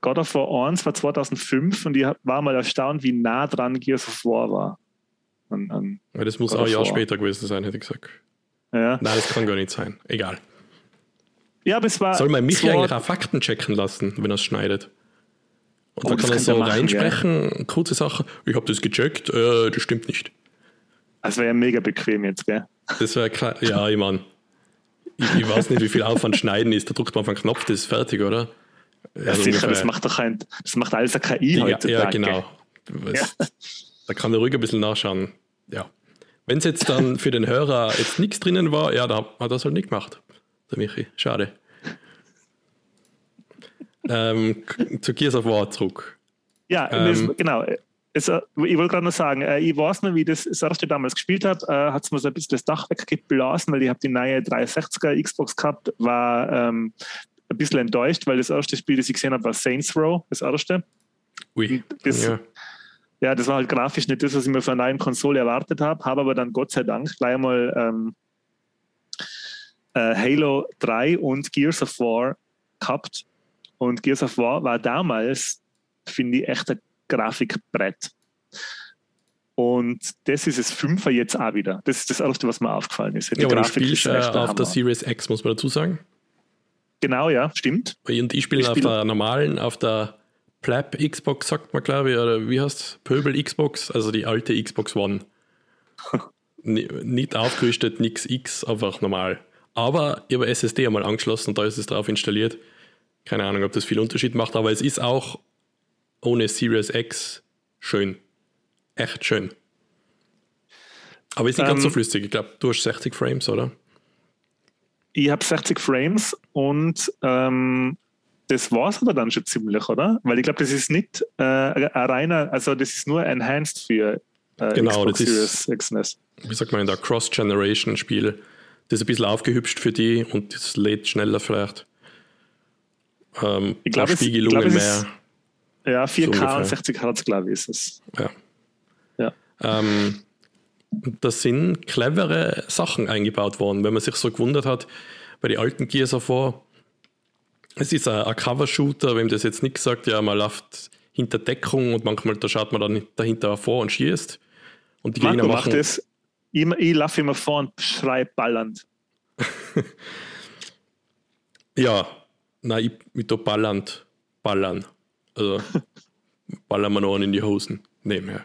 God of War 1 war 2005 und ich war mal erstaunt, wie nah dran Gears of War war. An, an ja, das muss auch ein Jahr später gewesen sein, hätte ich gesagt. Ja. Nein, das kann gar nicht sein. Egal. Ja, aber es war. Soll man mich eigentlich auch Fakten checken lassen, wenn er es schneidet? Und oh, dann kann er so machen, reinsprechen, ja. kurze Sache. Ich habe das gecheckt, äh, das stimmt nicht. Das wäre ja mega bequem jetzt, gell? Das wäre klar. Ja, ich meine, ich, ich, weiß nicht, wie viel Aufwand schneiden ist. Da drückt man auf einen Knopf, das ist fertig, oder? Ja, ja sicher, das macht doch ein, das macht alles eine KI ja, heute. Ja, genau. Ja. Da kann er ruhig ein bisschen nachschauen. Ja. Wenn es jetzt dann für den Hörer jetzt nichts drinnen war, ja, da hat er das halt nicht gemacht. Der Michi. Schade. ähm, zu Gears of War zurück. Ja, ähm, das, genau. Es, äh, ich wollte gerade noch sagen, äh, ich weiß noch, wie das, das erste damals gespielt habe, äh, hat es mir so ein bisschen das Dach weggeblasen, weil ich habe die neue 360er Xbox gehabt, war ähm, ein bisschen enttäuscht, weil das erste Spiel, das ich gesehen habe, war Saints Row, das erste. Ui, das, ja. Ja. das war halt grafisch nicht das, was ich mir von einer neuen Konsole erwartet habe, habe aber dann Gott sei Dank gleich mal ähm, äh, Halo 3 und Gears of War gehabt. Und Gears of War war damals, finde ich, echt ein Grafikbrett. Und das ist das Fünfer jetzt auch wieder. Das ist das Erste, was mir aufgefallen ist. Die ja, aber Grafik du spielst auf Hammer. der Series X, muss man dazu sagen. Genau, ja, stimmt. Und ich spiele auf der normalen, auf der Plap Xbox, sagt man, glaube ich, oder wie heißt es? Pöbel Xbox, also die alte Xbox One. nicht aufgerüstet, nix X, einfach normal. Aber ich habe SSD einmal angeschlossen und da ist es drauf installiert. Keine Ahnung, ob das viel Unterschied macht, aber es ist auch ohne Series X schön. Echt schön. Aber ist nicht ähm, ganz so ähm, flüssig. Ich glaube, du hast 60 Frames, oder? Ich habe 60 Frames und ähm, das war es aber dann schon ziemlich, oder? Weil ich glaube, das ist nicht äh, ein reiner, also das ist nur enhanced für äh, genau, Xbox das ist, XNES. Wie sagt man in der Cross-Generation-Spiel? Das ist ein bisschen aufgehübscht für die und das lädt schneller vielleicht. Ähm, ich glaube, Spiegelungen mehr. Ja, 4K so und 60 Hertz, glaube ich, ist es. Ja. ja. Ähm, da sind clevere Sachen eingebaut worden, wenn man sich so gewundert hat, bei den alten Gears of War. Es ist ein, ein Cover-Shooter, wem das jetzt nicht sagt, ja, man läuft hinter Deckung und manchmal da schaut man dann dahinter hervor und schießt. Und die Marco Gegner machen. Macht das. Ich, ich laufe immer vor und schreibe ballernd. ja, nein, ich, ich tue ballernd ballern. Also ballern wir noch in die Hosen nebenher.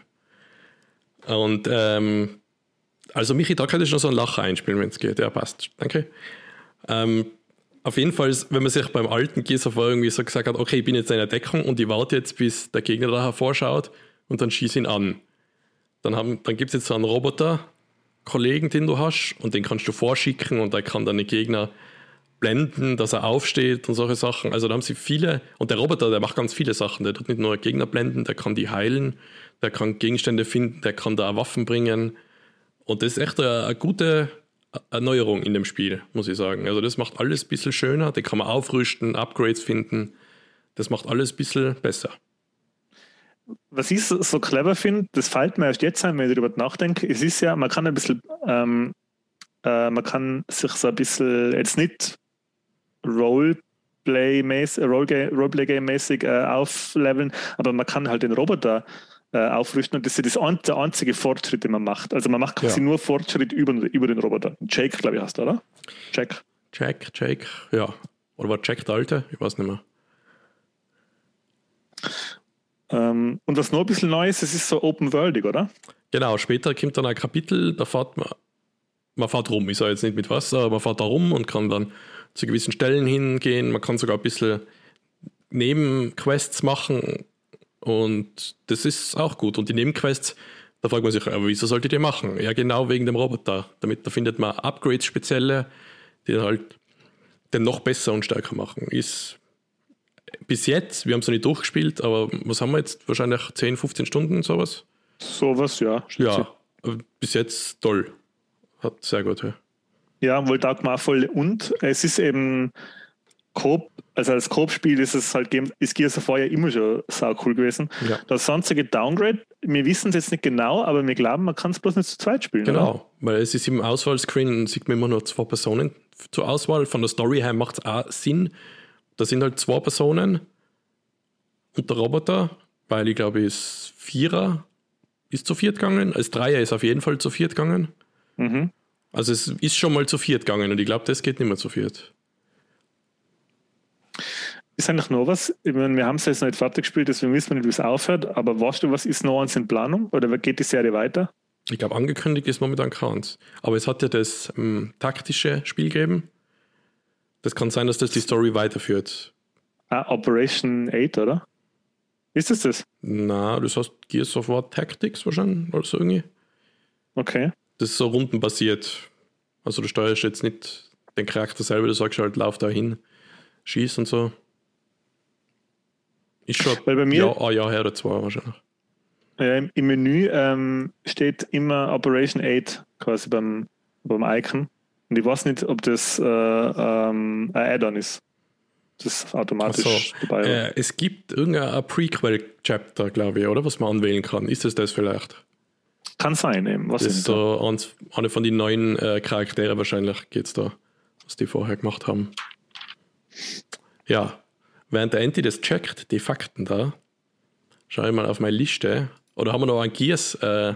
Und ähm, also Michi, da könnte ich noch so einen Lacher einspielen, wenn es geht. Ja, passt. Danke. Ähm, auf jeden Fall, wenn man sich beim alten Gears irgendwie so gesagt hat, okay, ich bin jetzt in der Deckung und ich warte jetzt, bis der Gegner da hervorschaut und dann schieße ihn an. Dann, dann gibt es jetzt so einen Roboter-Kollegen, den du hast und den kannst du vorschicken und der kann deine Gegner blenden, dass er aufsteht und solche Sachen. Also da haben sie viele, und der Roboter, der macht ganz viele Sachen. Der tut nicht nur Gegner blenden, der kann die heilen, der kann Gegenstände finden, der kann da Waffen bringen. Und das ist echt eine, eine gute Erneuerung in dem Spiel, muss ich sagen. Also das macht alles ein bisschen schöner, den kann man aufrüsten, Upgrades finden. Das macht alles ein bisschen besser. Was ich so, clever finde, das fällt mir erst jetzt ein, wenn ich darüber nachdenke, es ist ja, man kann ein bisschen, ähm, äh, man kann sich so ein bisschen jetzt nicht Roleplay-mäßig, Roleplay-Game-mäßig äh, aufleveln, aber man kann halt den Roboter äh, aufrüsten und das ist das der einzige Fortschritt, den man macht. Also man macht quasi ja. nur Fortschritt über, über den Roboter. Jake, glaube ich, hast du, oder? Jack. Jack, Jake, ja. Oder war Jack der Alte? Ich weiß nicht mehr. Ähm, und was noch ein bisschen neu ist, es ist so open-worldig, oder? Genau, später kommt dann ein Kapitel, da fährt man, man fährt rum, ich sage jetzt nicht mit Wasser, aber man fährt da rum und kann dann zu gewissen Stellen hingehen. Man kann sogar ein bisschen Nebenquests machen und das ist auch gut. Und die Nebenquests, da fragt man sich, aber wieso solltet ihr machen? Ja, genau wegen dem Roboter. Damit da findet man Upgrades spezielle, die halt den noch besser und stärker machen. Ist bis jetzt, wir haben es noch nicht durchgespielt, aber was haben wir jetzt? Wahrscheinlich 10, 15 Stunden, sowas? Sowas, ja. Ja, bis jetzt toll. Hat sehr gut. Ja, ja wohl auch voll. Und es ist eben Coop, also als Coop-Spiel ist es halt, ist Gears of War ja immer schon sau cool gewesen. Ja. Das sonstige Downgrade, wir wissen es jetzt nicht genau, aber wir glauben, man kann es bloß nicht zu zweit spielen. Genau, oder? weil es ist im Auswahlscreen, sieht man immer nur zwei Personen zur Auswahl. Von der Story her macht es auch Sinn. Da sind halt zwei Personen und der Roboter, weil ich glaube, ist Vierer ist zu viert gegangen, als Dreier ist auf jeden Fall zu viert gegangen. Mhm. Also es ist schon mal zu viert gegangen und ich glaube, das geht nicht mehr zu viert. Ist eigentlich noch was? Ich meine, wir haben es jetzt noch nicht fertig gespielt, deswegen wissen wir nicht, wie es aufhört, aber weißt du, was ist noch eins in Planung oder geht die Serie weiter? Ich glaube, angekündigt ist momentan keins. Aber es hat ja das ähm, taktische Spiel gegeben. Das kann sein, dass das die Story weiterführt. Ah, Operation 8, oder? Ist es das? Na, das heißt Gears of War Tactics wahrscheinlich oder so irgendwie. Okay. Das ist so rundenbasiert. Also du steuerst jetzt nicht den Charakter selber, du sagst halt, lauf da hin, schieß und so. Ist schon Weil bei mir, ja, ein Jahr her oder zwei wahrscheinlich. Ja, im, im Menü ähm, steht immer Operation 8 quasi beim, beim Icon. Und ich weiß nicht, ob das äh, ähm, ein Add-on ist. Das automatisch so. dabei äh, Es gibt irgendein Prequel-Chapter, glaube ich, oder? Was man anwählen kann. Ist das das vielleicht? Kann sein, eben. Was das ist so eins, eine von den neuen äh, Charaktere wahrscheinlich geht es da, was die vorher gemacht haben. Ja, während der Anti das checkt, die Fakten da, schaue ich mal auf meine Liste. Oder haben wir noch ein Gears? Äh,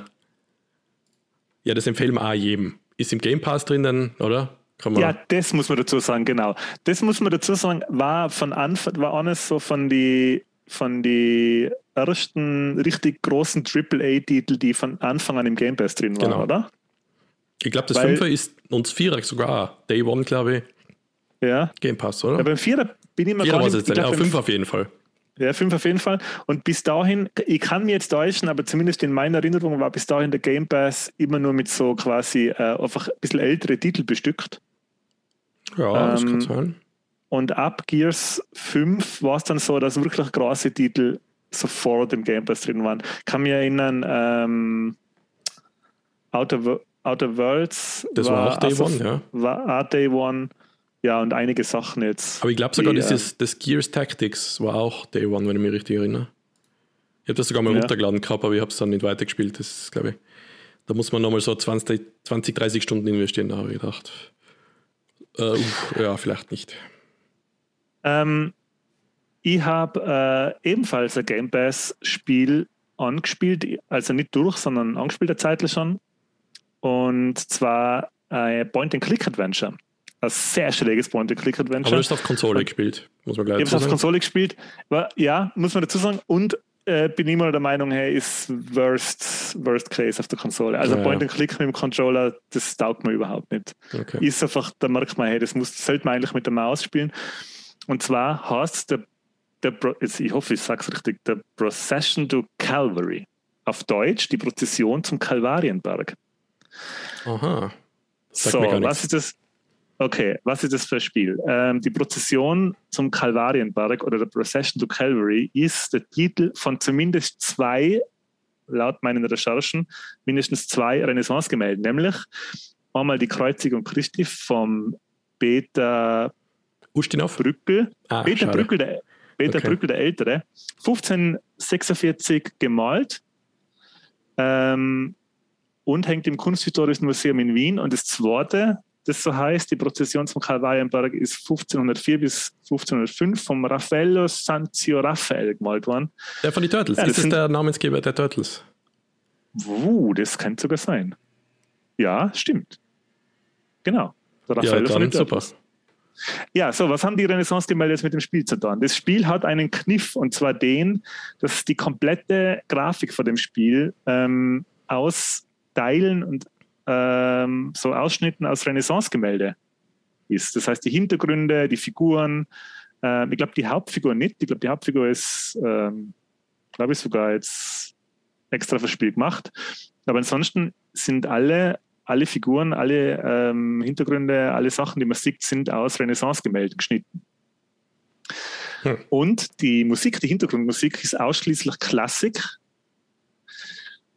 ja, das empfehlen wir auch jedem. Ist im Game Pass drinnen, oder? ja, das muss man dazu sagen, genau. Das muss man dazu sagen, war von Anfang, war eines so von die, von die ersten richtig großen AAA-Titel, die von Anfang an im Game Pass drin waren, genau. oder? Ich glaube, das Weil, Fünfer ist uns Vierer sogar. Day One, glaube ich. Ja. Game Pass, oder? Ja, beim Vierer bin ich mir Vierer gar nicht... Jetzt, ja, fünf auf jeden Fall. Ja, fünf auf jeden Fall. Und bis dahin, ich kann mir jetzt täuschen, aber zumindest in meiner Erinnerung war bis dahin der Game Pass immer nur mit so quasi äh, einfach ein bisschen ältere Titel bestückt. Ja, das kann ähm, sein. Und ab Gears 5 war es dann so, dass wirklich große Titel sofort im Game Pass drin waren. Ich kann mich erinnern, ähm, Outer, Outer Worlds. Das war, war auch Day also, One, ja. War Day One. Ja, und einige Sachen jetzt. Aber ich glaube sogar, die, dieses, äh, das Gears Tactics war auch Day One, wenn ich mich richtig erinnere. Ich habe das sogar mal ja. runtergeladen gehabt, aber ich habe es dann nicht weitergespielt. Das glaube ich, da muss man nochmal so 20, 20, 30 Stunden investieren, da habe ich gedacht. Äh, uff, ja, vielleicht nicht. Ähm, ich habe äh, ebenfalls ein Game Pass-Spiel angespielt, also nicht durch, sondern angespielt eine Zeit schon. Und zwar ein Point-and-Click-Adventure ein sehr schräges Point-and-Click-Adventure. Aber du hast auf Konsole gespielt, muss man gleich sagen. Ich habe auf Konsole gespielt. Aber, ja, muss man dazu sagen. Und äh, bin immer der Meinung, hey, ist worst, worst case auf der Konsole. Also ja, Point-and-Click mit dem Controller, das taugt mir überhaupt nicht. Okay. Ist einfach, da merkt man, hey, das muss, sollte man eigentlich mit der Maus spielen. Und zwar heißt der, der jetzt, ich hoffe, ich sage es richtig, der Procession to Calvary. Auf Deutsch die Prozession zum Kalvarienberg. Aha. Sag so, was ist das? Okay, was ist das für ein Spiel? Ähm, die Prozession zum Kalvarienberg oder der Procession to Calvary ist der Titel von zumindest zwei, laut meinen Recherchen, mindestens zwei Renaissance-Gemälden, nämlich einmal die Kreuzigung Christi vom Peter Ustinov? Brückel, ah, Peter, Brückel der, Peter okay. Brückel der Ältere, 1546 gemalt ähm, und hängt im Kunsthistorischen Museum in Wien. Und das zweite, das so heißt. Die Prozession zum Kalvarienberg ist 1504 bis 1505 vom Raffaello Sanzio Raphael gemalt worden. Der von den Turtles. Ja, ist das der Namensgeber der Turtles? Uh, das könnte sogar sein. Ja, stimmt. Genau. Der Raffaello ja, von den Turtles. Super. Ja, so, was haben die Renaissance-Gemälde jetzt mit dem Spiel zu tun? Das Spiel hat einen Kniff und zwar den, dass die komplette Grafik von dem Spiel ähm, aus Teilen und ähm, so Ausschnitten aus Renaissance-Gemälde ist. Das heißt, die Hintergründe, die Figuren, Ähm, ich glaube, die Hauptfigur nicht. Ich glaube, die Hauptfigur ist, ähm, glaube ich, sogar jetzt extra fürs Spiel gemacht. Aber ansonsten sind alle, alle Figuren, alle ähm, Hintergründe, alle Sachen, die man sieht, sind aus Renaissance-Gemälden geschnitten. Hm. Und die Musik, die Hintergrundmusik ist ausschließlich Klassik.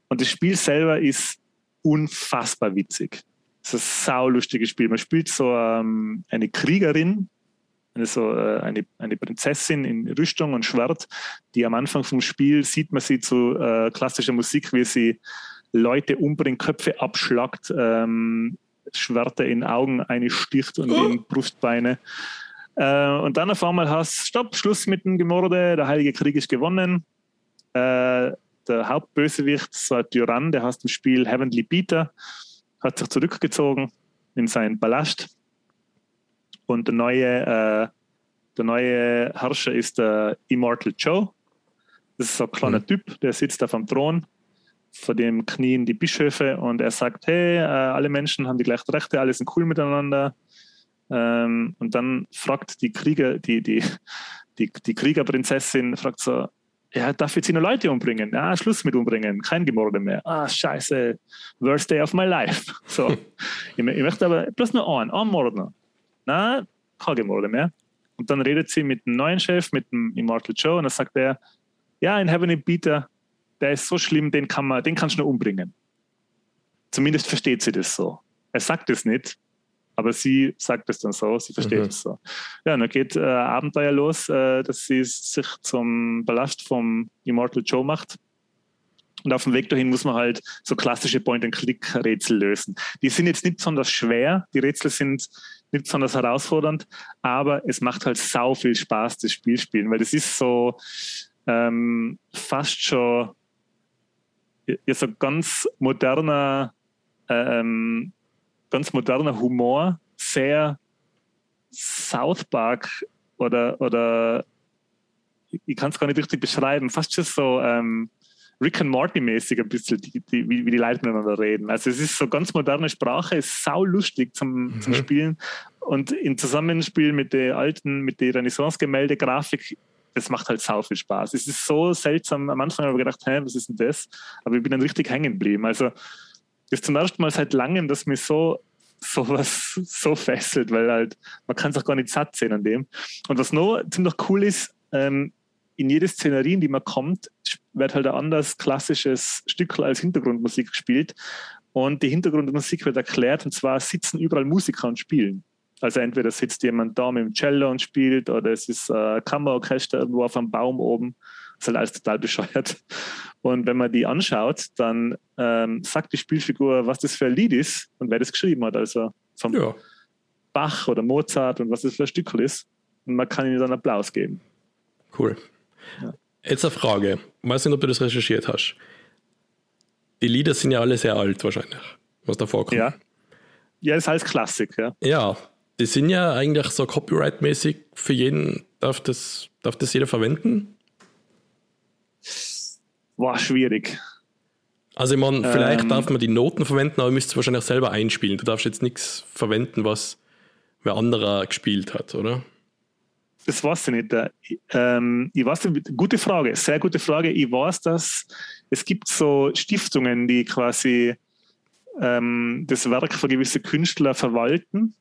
Und das Spiel selber ist unfassbar witzig. Es ist ein saulustiges Spiel. Man spielt so ähm, eine Kriegerin, eine, so, äh, eine, eine Prinzessin in Rüstung und Schwert, die am Anfang vom Spiel sieht man sie zu äh, klassischer Musik, wie sie Leute umbringt, Köpfe abschlagt, ähm, Schwerter in Augen einsticht und oh. in Brustbeine. Äh, und dann auf einmal hast Stopp, Schluss mit dem Gemorde, der Heilige Krieg ist gewonnen. Äh, der Hauptbösewicht, so ein Tyrann, der heißt im Spiel Heavenly Peter, hat sich zurückgezogen in seinen Palast. Und der neue, äh, der neue Herrscher ist der Immortal Joe. Das ist so ein kleiner mhm. Typ, der sitzt auf dem Thron, vor dem knien die Bischöfe und er sagt, hey, äh, alle Menschen haben die gleichen Rechte, alle sind cool miteinander. Ähm, und dann fragt die Krieger, die, die, die, die Kriegerprinzessin, fragt so, ja, darf jetzt nur Leute umbringen? Ja, Schluss mit umbringen, kein Gemorde mehr. Ah, scheiße, worst day of my life. So. ich, ich möchte aber bloß nur einen, einen Mord noch. Na, kein Gemorde mehr. Und dann redet sie mit dem neuen Chef, mit dem Immortal Joe, und dann sagt er, ja, in Heavenly Peter, der ist so schlimm, den kann man, den kannst du nur umbringen. Zumindest versteht sie das so. Er sagt es nicht, aber sie sagt es dann so, sie versteht mhm. es so. Ja, und dann geht äh, Abenteuer los, äh, dass sie sich zum Ballast vom Immortal Joe macht. Und auf dem Weg dahin muss man halt so klassische Point-and-Click-Rätsel lösen. Die sind jetzt nicht besonders schwer, die Rätsel sind nicht besonders herausfordernd, aber es macht halt sau viel Spaß, das Spiel spielen, weil das ist so ähm, fast schon ja, so ganz moderner ähm, ganz moderner Humor, sehr South Park oder, oder ich kann es gar nicht richtig beschreiben, fast schon so ähm, Rick and Morty mäßig ein bisschen, die, die, wie, wie, die Leute miteinander reden. Also es ist so ganz moderne Sprache, ist sau lustig zum, mhm. zum Spielen und im Zusammenspiel mit der alten, mit der Renaissance-Gemälde-Grafik, das macht halt sau viel Spaß. Es ist so seltsam, am Anfang habe ich gedacht, hä, was ist denn das? Aber ich bin dann richtig hängen geblieben. Also ist zum ersten Mal seit langem, dass mir so sowas so fesselt, weil halt man kann es auch gar nicht satt sehen an dem. Und was noch ziemlich cool ist, ähm, in jede Szenerie, in die man kommt, wird halt ein anderes klassisches Stück als Hintergrundmusik gespielt. Und die Hintergrundmusik wird erklärt, und zwar sitzen überall Musiker und spielen. Also entweder sitzt jemand da mit dem Cello und spielt, oder es ist ein Kammerorchester irgendwo auf einem Baum oben. Das ist halt alles total bescheuert. Und wenn man die anschaut, dann ähm, sagt die Spielfigur, was das für ein Lied ist und wer das geschrieben hat. Also vom ja. Bach oder Mozart und was das für ein Stückel ist. Und man kann ihnen dann Applaus geben. Cool. Ja. Jetzt eine Frage. Ich weiß nicht, ob du das recherchiert hast. Die Lieder sind ja alle sehr alt wahrscheinlich, was da vorkommt. Ja. Ja, das ist alles Klassik, ja. Ja, die sind ja eigentlich so copyright-mäßig für jeden, darf das, darf das jeder verwenden? War schwierig. Also ich meine, vielleicht ähm, darf man die Noten verwenden, aber ihr müsst es wahrscheinlich auch selber einspielen. Du darfst jetzt nichts verwenden, was wer anderer gespielt hat, oder? Das weiß ich nicht. Ähm, ich weiß, gute Frage, sehr gute Frage. Ich weiß, dass es gibt so Stiftungen, die quasi ähm, das Werk von gewissen Künstlern verwalten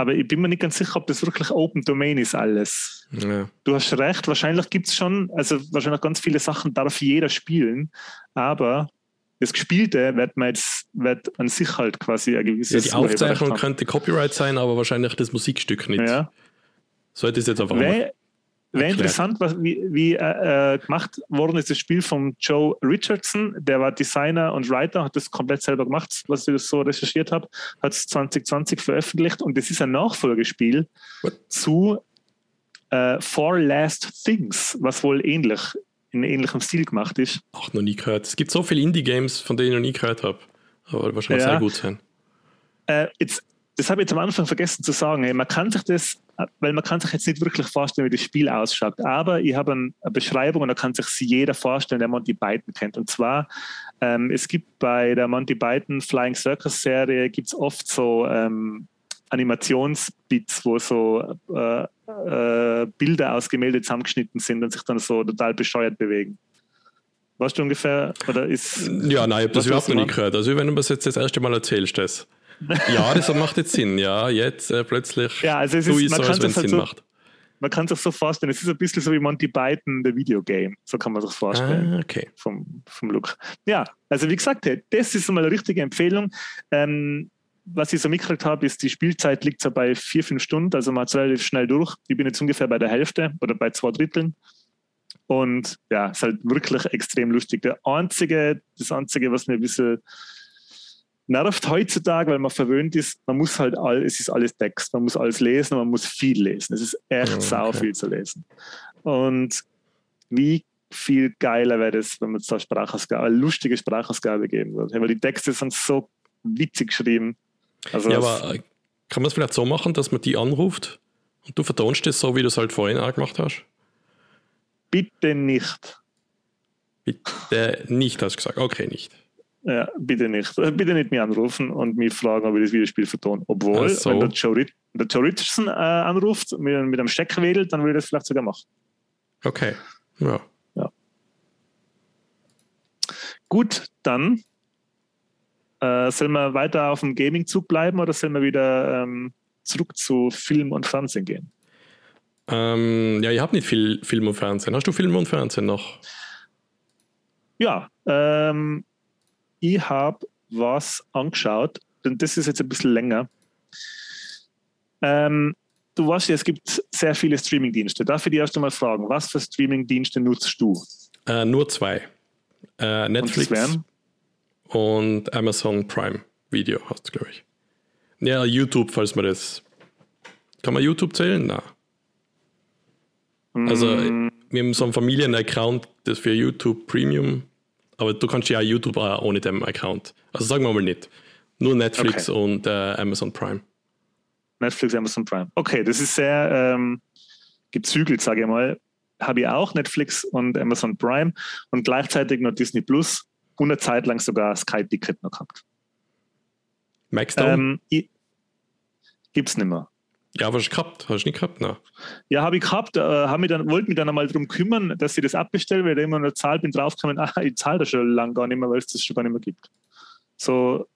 aber ich bin mir nicht ganz sicher, ob das wirklich Open Domain ist alles. Ja. Du hast recht, wahrscheinlich gibt es schon, also wahrscheinlich ganz viele Sachen darf jeder spielen, aber das Gespielte wird man jetzt wird an sich halt quasi ein gewisses. Ja, die Aufzeichnung könnte Copyright sein, aber wahrscheinlich das Musikstück nicht. Ja. So hätte es jetzt einfach mal. Wäre interessant, was, wie, wie äh, äh, gemacht worden ist, das Spiel von Joe Richardson. Der war Designer und Writer, hat das komplett selber gemacht, was ich so recherchiert habe. Hat es 2020 veröffentlicht und das ist ein Nachfolgespiel What? zu äh, Four Last Things, was wohl ähnlich, in ähnlichem Stil gemacht ist. Ach, noch nie gehört. Es gibt so viele Indie-Games, von denen ich noch nie gehört habe. Aber wahrscheinlich ja. sehr gut sein. Äh, jetzt, das habe ich jetzt am Anfang vergessen zu sagen. Hey, man kann sich das weil man kann sich jetzt nicht wirklich vorstellen, wie das Spiel ausschaut. Aber ich habe eine Beschreibung und da kann sich jeder vorstellen, der Monty Python kennt. Und zwar, ähm, es gibt bei der Monty Python Flying Circus Serie gibt es oft so ähm, Animationsbits, wo so äh, äh, Bilder aus Gemälde zusammengeschnitten sind und sich dann so total bescheuert bewegen. Weißt du ungefähr? Oder ist, ja, nein, ich habe das überhaupt noch nicht gehört. Also, wenn du mir das jetzt das erste Mal erzählst, das. Ja, das macht jetzt Sinn. Ja, jetzt äh, plötzlich ja, also es ist, man so, wenn es halt Sinn so, macht. Man kann sich so vorstellen, es ist ein bisschen so wie Monty Python, der Videogame. So kann man sich vorstellen. Ah, okay. Vom, vom Look. Ja, also wie gesagt, das ist mal eine richtige Empfehlung. Ähm, was ich so mitgekriegt habe, ist, die Spielzeit liegt so bei vier, fünf Stunden, also man hat relativ schnell durch. Ich bin jetzt ungefähr bei der Hälfte oder bei zwei Dritteln. Und ja, ist halt wirklich extrem lustig. Der einzige, das Einzige, was mir ein bisschen nervt heutzutage, weil man verwöhnt ist, man muss halt all, es ist alles Text, man muss alles lesen, man muss viel lesen. Es ist echt okay. sau viel zu lesen. Und wie viel geiler wäre es, wenn man da Sprachausgabe, eine lustige Sprachausgabe geben würde. Weil die Texte sind so witzig geschrieben. Also ja, aber äh, kann man es vielleicht so machen, dass man die anruft und du vertonst es so, wie du es halt vorhin auch gemacht hast? Bitte nicht. Bitte nicht, hast du gesagt. Okay, nicht. Ja, bitte nicht. Äh, bitte nicht mich anrufen und mich fragen, ob ich das Videospiel vertone. Obwohl, so. wenn der Joe, der Joe Richardson äh, anruft, mit, mit einem Stecker wedelt, dann würde ich das vielleicht sogar machen. Okay. Ja. ja. Gut, dann äh, sollen wir weiter auf dem Gaming-Zug bleiben oder sollen wir wieder ähm, zurück zu Film und Fernsehen gehen? Ähm, ja, ich habe nicht viel Film und Fernsehen. Hast du Film und Fernsehen noch? Ja, ähm, ich habe was angeschaut, und das ist jetzt ein bisschen länger. Ähm, du weißt ja, es gibt sehr viele Streamingdienste. Darf ich dich erst einmal fragen, was für Streamingdienste nutzt du? Äh, nur zwei. Äh, Netflix und, und, Amazon Prime Video hast du, glaube ich. Ja, YouTube, falls man das. Kann man YouTube zählen? Na. Also, mm. wir haben so einen Familienaccount, das für YouTube Premium aber du kannst ja YouTube auch ohne dem Account. Also sagen wir mal nicht. Nur Netflix okay. und äh, Amazon Prime. Netflix, Amazon Prime. Okay, das ist sehr ähm, gezügelt, sage ich mal. Habe ich auch Netflix und Amazon Prime und gleichzeitig noch Disney Plus und eine Zeit lang sogar Sky Ticket noch gehabt. Maxdome? Ähm, Gibt es nicht mehr. Ja, was hast du gehabt? Hast du nicht gehabt? Nein. Ja, habe ich gehabt. Äh, hab mich dann, wollte mich dann einmal darum kümmern, dass ich das abbestelle, weil ich immer eine Zahl bin draufgekommen, ah, ich zahle das schon lange gar nicht mehr, weil es das schon gar nicht mehr gibt. So,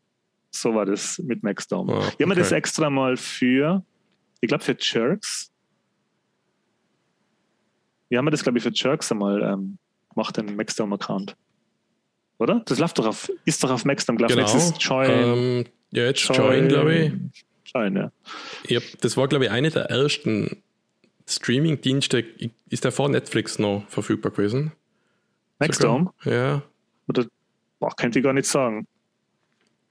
so war das mit Maxdome. Oh, ich habe mir das extra mal für, ich glaube für Jerks, wir haben das, glaube ich, für Jerks einmal ähm, gemacht, den Maxdome-Account. Oder? Das läuft doch auf, ist doch auf Maxdome, glaube ich. Genau. Join, ähm, ja, jetzt Join, Join glaube ich sein, ja. ja das war, glaube ich, eine der ersten Streaming-Dienste. Ist der vor Netflix noch verfügbar gewesen? Nextdown? Ja. Oder, boah, könnte ich gar nicht sagen.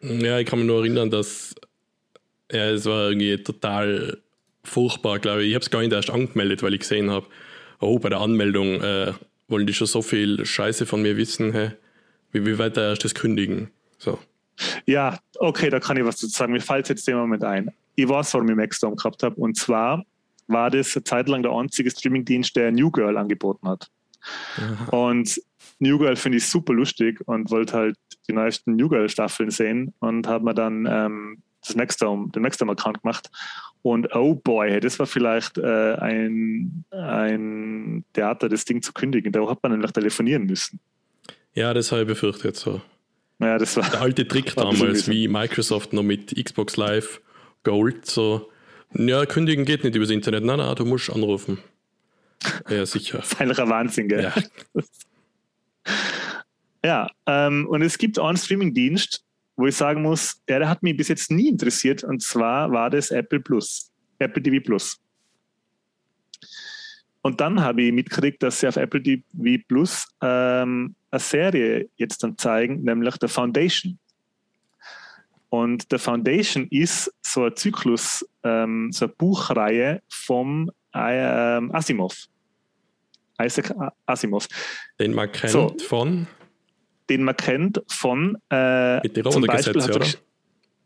Ja, ich kann mich nur erinnern, dass ja, es war irgendwie total furchtbar, glaube ich. Ich habe es gar nicht erst angemeldet, weil ich gesehen habe, oh, bei der Anmeldung äh, wollen die schon so viel Scheiße von mir wissen, hey, wie, wie weit da erst das kündigen. So. Ja, okay, da kann ich was dazu sagen. Mir fällt jetzt der Moment ein. Ich weiß, warum ich Maxdome gehabt habe. Und zwar war das eine Zeit lang der einzige Streamingdienst, der New Girl angeboten hat. Aha. Und New Girl finde ich super lustig und wollte halt die neuesten New Girl Staffeln sehen und habe mir dann ähm, das Maxdome, den Maxdome-Account gemacht. Und oh boy, das war vielleicht äh, ein, ein Theater, das Ding zu kündigen. Da hat man nämlich telefonieren müssen. Ja, das habe ich befürchtet so. Ja, das war der alte Trick damals, wie Microsoft noch mit Xbox Live Gold so, ja, kündigen geht nicht übers Internet. Nein, nein, du musst anrufen. Ja, sicher. ein Wahnsinn, gell? Ja, ja ähm, und es gibt einen Streaming-Dienst, wo ich sagen muss, ja, der hat mich bis jetzt nie interessiert, und zwar war das Apple Plus, Apple TV Plus. Und dann habe ich mitgekriegt, dass sie auf Apple TV Plus ähm, eine Serie jetzt dann zeigen, nämlich The Foundation. Und The Foundation ist so ein Zyklus, ähm, so eine Buchreihe vom ähm, Asimov. Isaac Asimov. Den man kennt so, von? Den man kennt von. Äh, Mit den Robotergesetze, oder?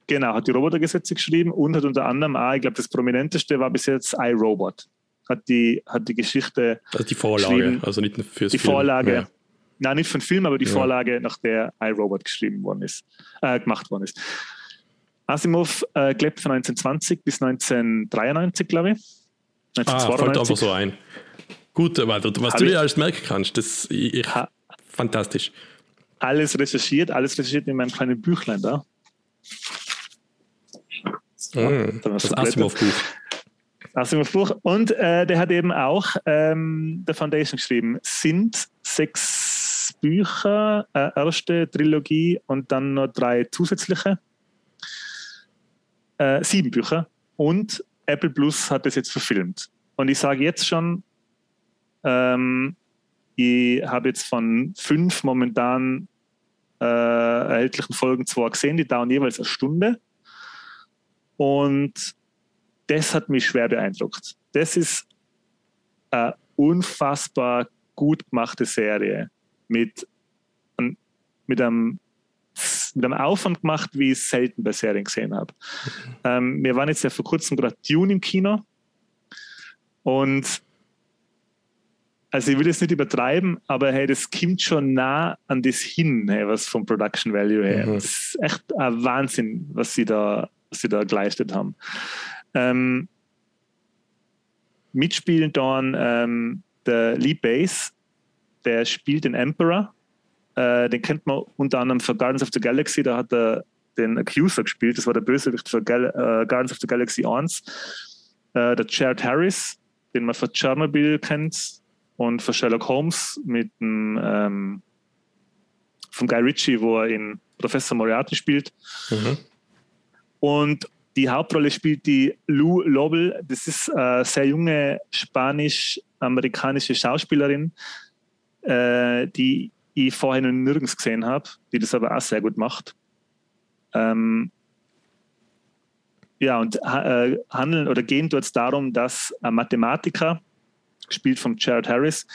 Genau, hat die Robotergesetze geschrieben und hat unter anderem auch, ich glaube, das prominenteste war bis jetzt iRobot hat die, hat die Geschichte. Also die Vorlage, also nicht fürs Die Film. Vorlage, ja. nein, nicht für den Film, aber die ja. Vorlage, nach der iRobot geschrieben worden ist, äh, gemacht worden ist. Asimov äh, gelebt von 1920 bis 1993, glaube ich. 1992. Ah, fällt einfach so ein. Gut, aber was Hab du dir alles merken kannst, das ich, fantastisch. Alles recherchiert, alles recherchiert in meinem kleinen Büchlein da. Mm, das Asimov-Buch. Asimov-Buch. Und äh, der hat eben auch ähm, The Foundation geschrieben. Sind sechs Bücher, äh, erste Trilogie und dann noch drei zusätzliche. Äh, sieben Bücher. Und Apple Plus hat das jetzt verfilmt. Und ich sage jetzt schon, ähm, ich habe jetzt von fünf momentan äh, erhältlichen Folgen zwei gesehen, die dauern jeweils eine Stunde. Und das hat mich schwer beeindruckt. Das ist eine unfassbar gut gemachte Serie mit, mit, einem, mit einem Aufwand gemacht, wie ich es selten bei Serien gesehen habe. Ähm, wir waren jetzt ja vor kurzem gerade Dune im Kino und also ich will es nicht übertreiben, aber hey, das kommt schon nah an das hin, hey, was vom Production Value her. Mhm. Das ist echt ein Wahnsinn, was sie da, was sie da geleistet haben. Ähm, mitspielen dann ähm, der Lee Bass, der spielt den Emperor. Äh, den kennt man unter anderem für Guardians of the Galaxy, da hat er den Accuser gespielt, das war der Bösewicht für Gal äh, Guardians of the Galaxy 1. Äh, der Jared Harris, den man für Chernobyl kennt, und für Sherlock Holmes mit dem ähm, von Guy Ritchie, wo er in Professor Moriarty spielt. Mhm. Und die Hauptrolle spielt die Lou Lobel. Das ist eine sehr junge spanisch-amerikanische Schauspielerin, äh, die ich vorher noch nirgends gesehen habe, die das aber auch sehr gut macht. Ähm, ja, und äh, handeln oder gehen dort darum, dass ein Mathematiker gespielt von Jared Harris,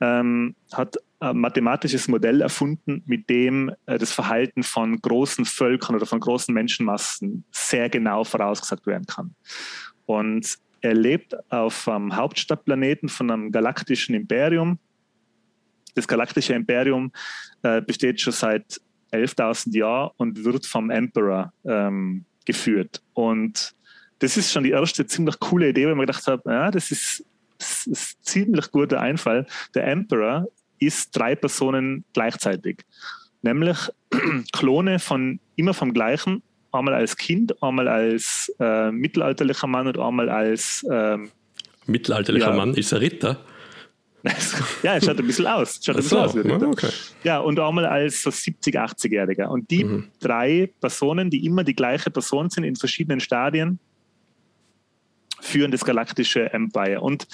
ähm, hat ein mathematisches Modell erfunden, mit dem äh, das Verhalten von großen Völkern oder von großen Menschenmassen sehr genau vorausgesagt werden kann. Und er lebt auf einem Hauptstadtplaneten von einem galaktischen Imperium. Das galaktische Imperium äh, besteht schon seit 11.000 Jahren und wird vom Emperor ähm, geführt. Und das ist schon die erste ziemlich coole Idee, weil man gedacht hat, ja, das ist das ist ein ziemlich guter Einfall. Der Emperor ist drei Personen gleichzeitig. Nämlich Klone von immer vom gleichen, einmal als Kind, einmal als äh, mittelalterlicher Mann und einmal als ähm, mittelalterlicher ja, Mann ist er Ritter. ja, es schaut ein bisschen aus. Schaut ein bisschen so, aus. Okay. Ja, und einmal als so 70, 80-Jähriger. Und die mhm. drei Personen, die immer die gleiche Person sind in verschiedenen Stadien, führen das galaktische Empire. Und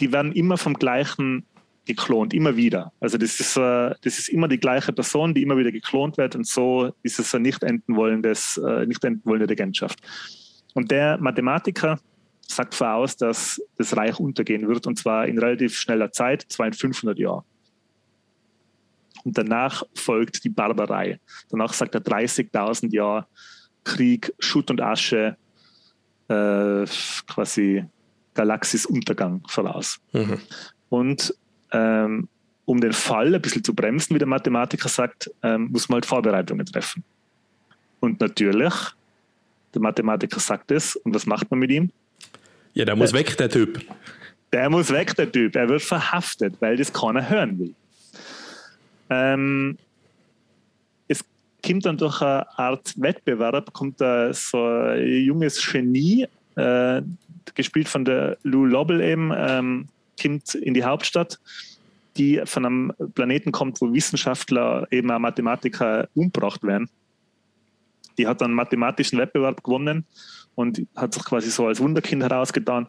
die werden immer vom gleichen geklont, immer wieder. Also das ist, äh, das ist immer die gleiche Person, die immer wieder geklont wird und so ist es eine nicht enden wollendes, äh, nicht enden wollende Regentschaft. Und der Mathematiker sagt voraus, dass das Reich untergehen wird und zwar in relativ schneller Zeit, zwar in 500 Jahren. Und danach folgt die Barbarei. Danach sagt er 30.000 Jahre Krieg, Schutt und Asche, äh, quasi Galaxisuntergang voraus. Mhm. Und ähm, um den Fall ein bisschen zu bremsen, wie der Mathematiker sagt, ähm, muss man halt Vorbereitungen treffen. Und natürlich, der Mathematiker sagt es, und was macht man mit ihm? Ja, der muss der, weg, der Typ. Der muss weg, der Typ. Er wird verhaftet, weil das keiner hören will. Ähm, kommt dann durch eine Art Wettbewerb, kommt da so ein junges Genie, äh, gespielt von der Lou Lobel eben, ähm, kommt in die Hauptstadt, die von einem Planeten kommt, wo Wissenschaftler, eben auch Mathematiker umgebracht werden. Die hat einen mathematischen Wettbewerb gewonnen und hat sich quasi so als Wunderkind herausgetan.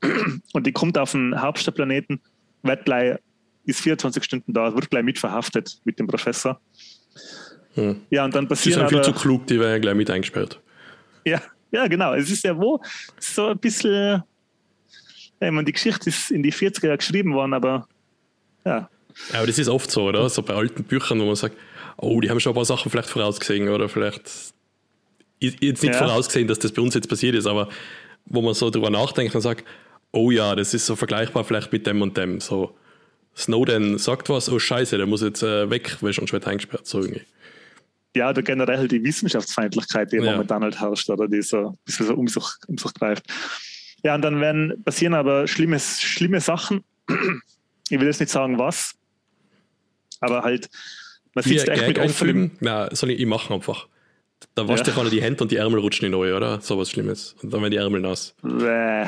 Und die kommt auf den Hauptstadtplaneten, wird gleich, ist 24 Stunden da, wird gleich mitverhaftet mit dem Professor. Hm. Ja, und dann passiert. Die sind viel zu klug, die werden ja gleich mit eingesperrt. Ja, ja, genau. Es ist ja wo so ein bisschen, ich meine, die Geschichte ist in die 40er Jahre geschrieben worden, aber ja. Ja, aber das ist oft so, oder? So bei alten Büchern, wo man sagt, oh, die haben schon ein paar Sachen vielleicht vorausgesehen oder vielleicht jetzt nicht ja. vorausgesehen, dass das bei uns jetzt passiert ist, aber wo man so drüber nachdenkt und sagt, oh ja, das ist so vergleichbar vielleicht mit dem und dem. So, Snowden sagt was, oh scheiße, der muss jetzt äh, weg, weil schon schon eingesperrt, so irgendwie. Ja, oder generell halt die Wissenschaftsfeindlichkeit, die ja. momentan halt herrscht, oder die so ein bisschen so um sich, um sich greift. Ja, und dann werden passieren aber schlimme, schlimme Sachen. Ich will jetzt nicht sagen, was, aber halt, man sitzt echt mit offenem... Na, soll ich, ich machen einfach. Da wascht ja. dir die Hände und die Ärmel rutschen in neu, oder? So was Schlimmes. Und dann werden die Ärmel nass. Bäh.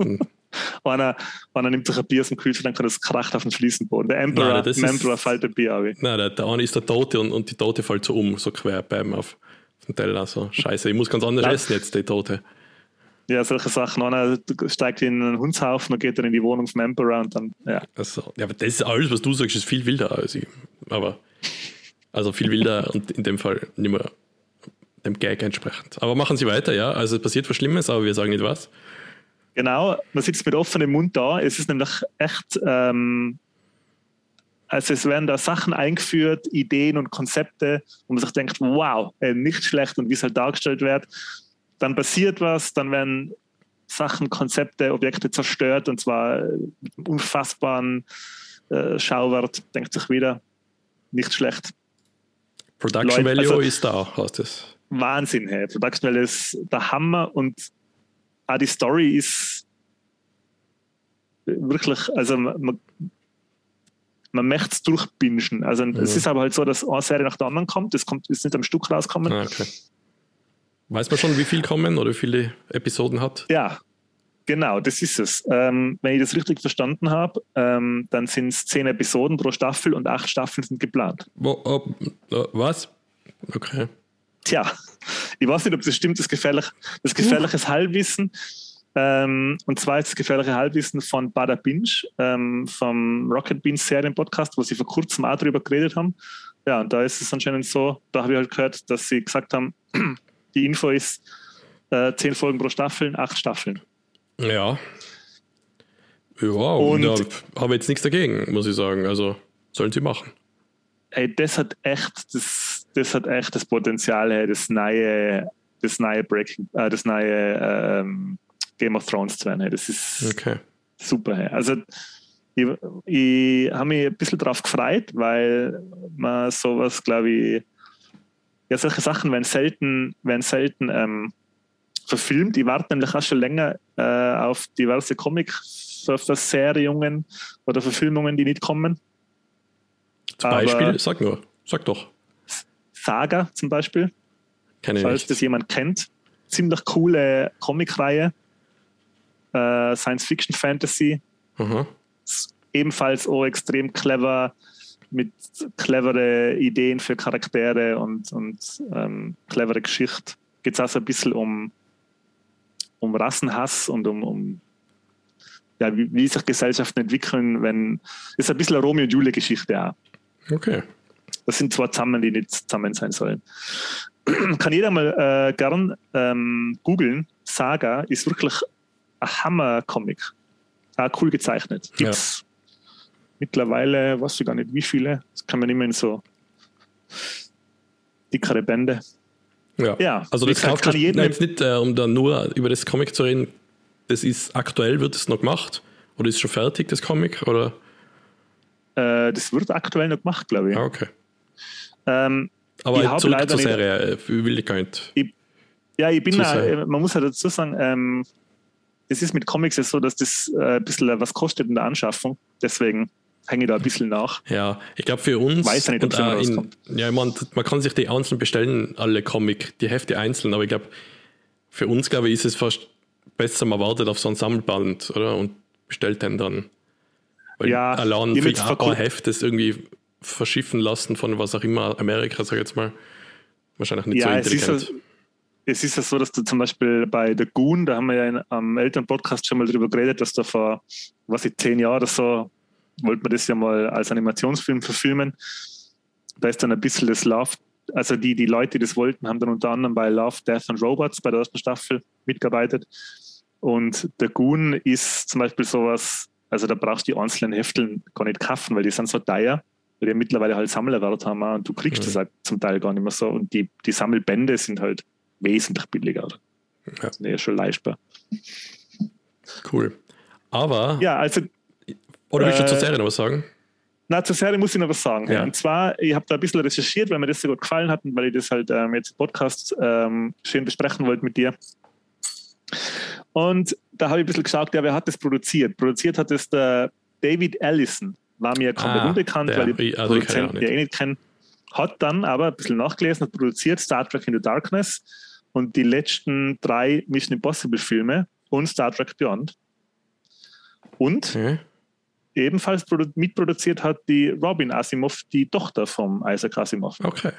Hm. einer, einer nimmt sich ein Bier aus dem Kühlschrank und es kracht auf den Fliesenboden. Der Emperor, Nein, der Emperor fällt ein Bier ab. Nein, der, der eine ist der Tote und, und die Tote fällt so um, so quer beim auf, auf den Teller. So. Scheiße, ich muss ganz anders Nein. essen jetzt, die Tote. Ja, solche Sachen. Einer steigt in einen Hundshaufen und geht dann in die Wohnung vom Emperor und dann, ja. Also, ja, aber das ist alles, was du sagst, ist viel wilder als ich. Aber, also viel wilder und in dem Fall nicht mehr dem Gag entsprechend. Aber machen Sie weiter, ja. Also es passiert was Schlimmes, aber wir sagen nicht was. Genau, man sitzt mit offenem Mund da. Es ist nämlich echt, ähm, also es werden da Sachen eingeführt, Ideen und Konzepte, wo man sich denkt, wow, ey, nicht schlecht und wie es halt dargestellt wird. Dann passiert was, dann werden Sachen, Konzepte, Objekte zerstört und zwar mit einem unfassbaren äh, Schauwert, denkt sich wieder, nicht schlecht. Production Leute, Value also, ist da, heißt es. Wahnsinn, hey. Production Value ist der Hammer und auch die Story ist wirklich, also man, man möchte es durchbingen. Also mhm. es ist aber halt so, dass eine Serie nach der anderen kommt. Es kommt, ist nicht am Stück rauskommen. Ah, okay. Weiß man schon, wie viel kommen oder wie viele Episoden hat? Ja, genau, das ist es. Ähm, wenn ich das richtig verstanden habe, ähm, dann sind es zehn Episoden pro Staffel und acht Staffeln sind geplant. Wo, oh, was? Okay. Tja, ich weiß nicht, ob das stimmt, das, gefährlich, das gefährliches. Halbwissen. Ähm, und zwar ist das gefährliche Halbwissen von Bada Binge, ähm, vom Rocket Beans Serien-Podcast, wo sie vor kurzem auch darüber geredet haben. Ja, und da ist es anscheinend so, da habe ich halt gehört, dass sie gesagt haben, die Info ist äh, zehn Folgen pro Staffel, acht Staffeln. Ja. Ja, und da habe jetzt nichts dagegen, muss ich sagen. Also sollen sie machen. Ey, das hat echt das das hat echt das Potenzial, das neue, das neue Breaking, äh, das neue ähm, Game of Thrones zu werden. Das ist okay. super. Also ich, ich habe mich ein bisschen darauf gefreut, weil man sowas, glaube ich, ja, solche Sachen werden selten, werden selten ähm, verfilmt. Ich warte nämlich auch schon länger äh, auf diverse Comic-Serien oder Verfilmungen, die nicht kommen. Zum Beispiel, Aber, sag nur, sag doch. Saga zum Beispiel. Kenn falls nicht. das jemand kennt. Ziemlich coole Comicreihe. Äh, Science Fiction Fantasy. Mhm. Ebenfalls auch extrem clever mit clevere Ideen für Charaktere und, und ähm, clevere Geschichte. Geht es auch so ein bisschen um, um Rassenhass und um, um ja, wie, wie, sich Gesellschaften entwickeln, wenn. Ist ein bisschen eine Romeo und Julia-Geschichte auch. Okay. Das sind zwei zusammen, die nicht zusammen sein sollen. Kann jeder mal äh, gern ähm, googeln. Saga ist wirklich ein Hammer-Comic. Auch cool gezeichnet. Gibt's ja. mittlerweile, weiß ich gar nicht wie viele. Das kann man immer in so dickere Bände. Ja, ja also das kann, kann jeden jetzt nicht, äh, um da nur über das Comic zu reden. Das ist aktuell, wird es noch gemacht? Oder ist schon fertig, das Comic? Oder? Äh, das wird aktuell noch gemacht, glaube ich. Ah, okay. Ähm, Aber ich zurück zur Serie, nicht, äh, will ich gar nicht. Ich, ja, ich bin, da, man muss halt dazu sagen, ähm, es ist mit Comics so, dass das äh, ein bisschen was kostet in der Anschaffung. Deswegen hänge ich da ein bisschen nach. Ja, ich glaube für uns. Weiß nicht, ob es in, Ja, ich mein, man kann sich die einzeln bestellen, alle Comic, die Hefte einzeln, aber ich glaube, für uns, glaube ich, ist es fast besser, man wartet auf so ein Sammelband, oder? Und bestellt den dann. Weil ja, allein für ein Heft ist irgendwie verschiffen lassen von was auch immer, Amerika, sag ich jetzt mal. Wahrscheinlich nicht ja, so intelligent. Es ist, es ist ja so, dass du zum Beispiel bei The Goon, da haben wir ja in, am Elternpodcast schon mal drüber geredet, dass da vor, was ich, zehn Jahren oder so, wollte man das ja mal als Animationsfilm verfilmen. Da ist dann ein bisschen das Love, also die, die Leute, die das wollten, haben dann unter anderem bei Love, Death and Robots bei der ersten Staffel mitgearbeitet. Und der Goon ist zum Beispiel sowas, also da brauchst du die einzelnen Hefteln gar nicht kaufen, weil die sind so teuer weil die mittlerweile halt Sammlerwert haben und du kriegst mhm. das halt zum Teil gar nicht mehr so. Und die, die Sammelbände sind halt wesentlich billiger. Ja. Sind ja schon leistbar. Cool. Aber. Ja, also. Oder willst du äh, zur Serie noch was sagen? Na, zur Serie muss ich noch was sagen. Ja. Und zwar, ich habe da ein bisschen recherchiert, weil mir das so gut gefallen hat und weil ich das halt ähm, jetzt im Podcast ähm, schön besprechen wollte mit dir. Und da habe ich ein bisschen geschaut, ja, wer hat das produziert? Produziert hat es der David Allison. War mir komplett ah, unbekannt, der, weil ich also Produzenten ja eh nicht kenne. Hat dann aber ein bisschen nachgelesen, hat produziert Star Trek Into Darkness und die letzten drei Mission Impossible Filme und Star Trek Beyond. Und mhm ebenfalls mitproduziert hat die Robin Asimov, die Tochter vom Isaac Asimov. Okay.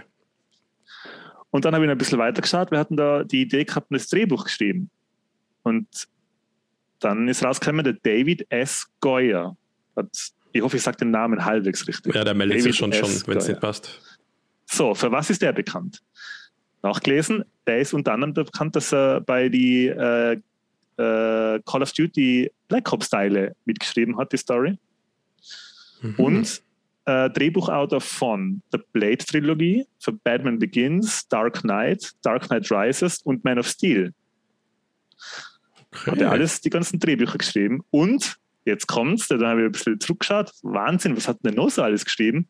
Und dann habe ich ein bisschen weiter geschaut. Wir hatten da die Idee gehabt, ein Drehbuch geschrieben. Und dann ist rausgekommen, der David S. Goyer. Hat, ich hoffe, ich sage den Namen halbwegs richtig. Ja, der meldet David sich schon, schon wenn es nicht passt. So, für was ist der bekannt? Nachgelesen, der ist unter anderem bekannt, dass er bei die äh, äh, Call of Duty Black Ops-Teile mitgeschrieben hat, die Story. Mhm. Und äh, Drehbuchautor von The Blade Trilogie, für Batman Begins, Dark Knight, Dark Knight Rises und Man of Steel. Okay. Hat er alles, die ganzen Drehbücher geschrieben. Und jetzt kommt's, da habe ich ein bisschen zurückgeschaut. Wahnsinn, was hat denn noch so alles geschrieben?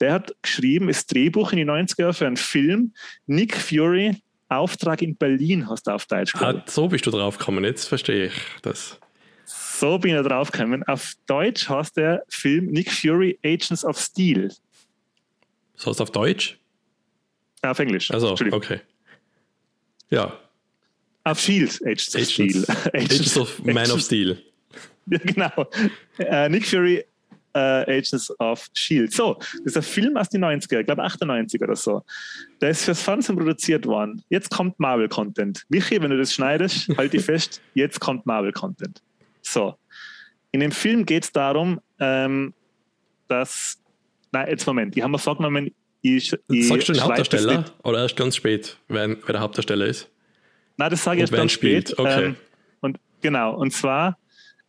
Der hat geschrieben, das Drehbuch in die 90er für einen Film, Nick Fury, Auftrag in Berlin, hast du auf Deutsch gehört. Ah, so bist du drauf gekommen, jetzt verstehe ich das. So bin ich drauf gekommen. Auf Deutsch heißt der Film Nick Fury Agents of Steel. Das heißt auf Deutsch? Auf Englisch. Also, okay. Ja. Auf Shield Agents, of Steel. Agents, Agents of Man Agents, of Steel. Ja, genau. Uh, Nick Fury uh, Agents of Shield. So, das ist ein Film aus den 90er, ich glaube 98 oder so. Der ist fürs Fernsehen produziert worden. Jetzt kommt Marvel-Content. Michi, wenn du das schneidest, halt dich fest, jetzt kommt Marvel-Content. So. In dem Film geht es darum, ähm, dass. Nein, jetzt Moment, ich habe mir vorgenommen, ich. ich Sagst du den Hauptdarsteller oder erst ganz spät, wer, wer der Hauptdarsteller ist? Nein, das sage ich erst ganz spät. Okay. Ähm, und genau, und zwar,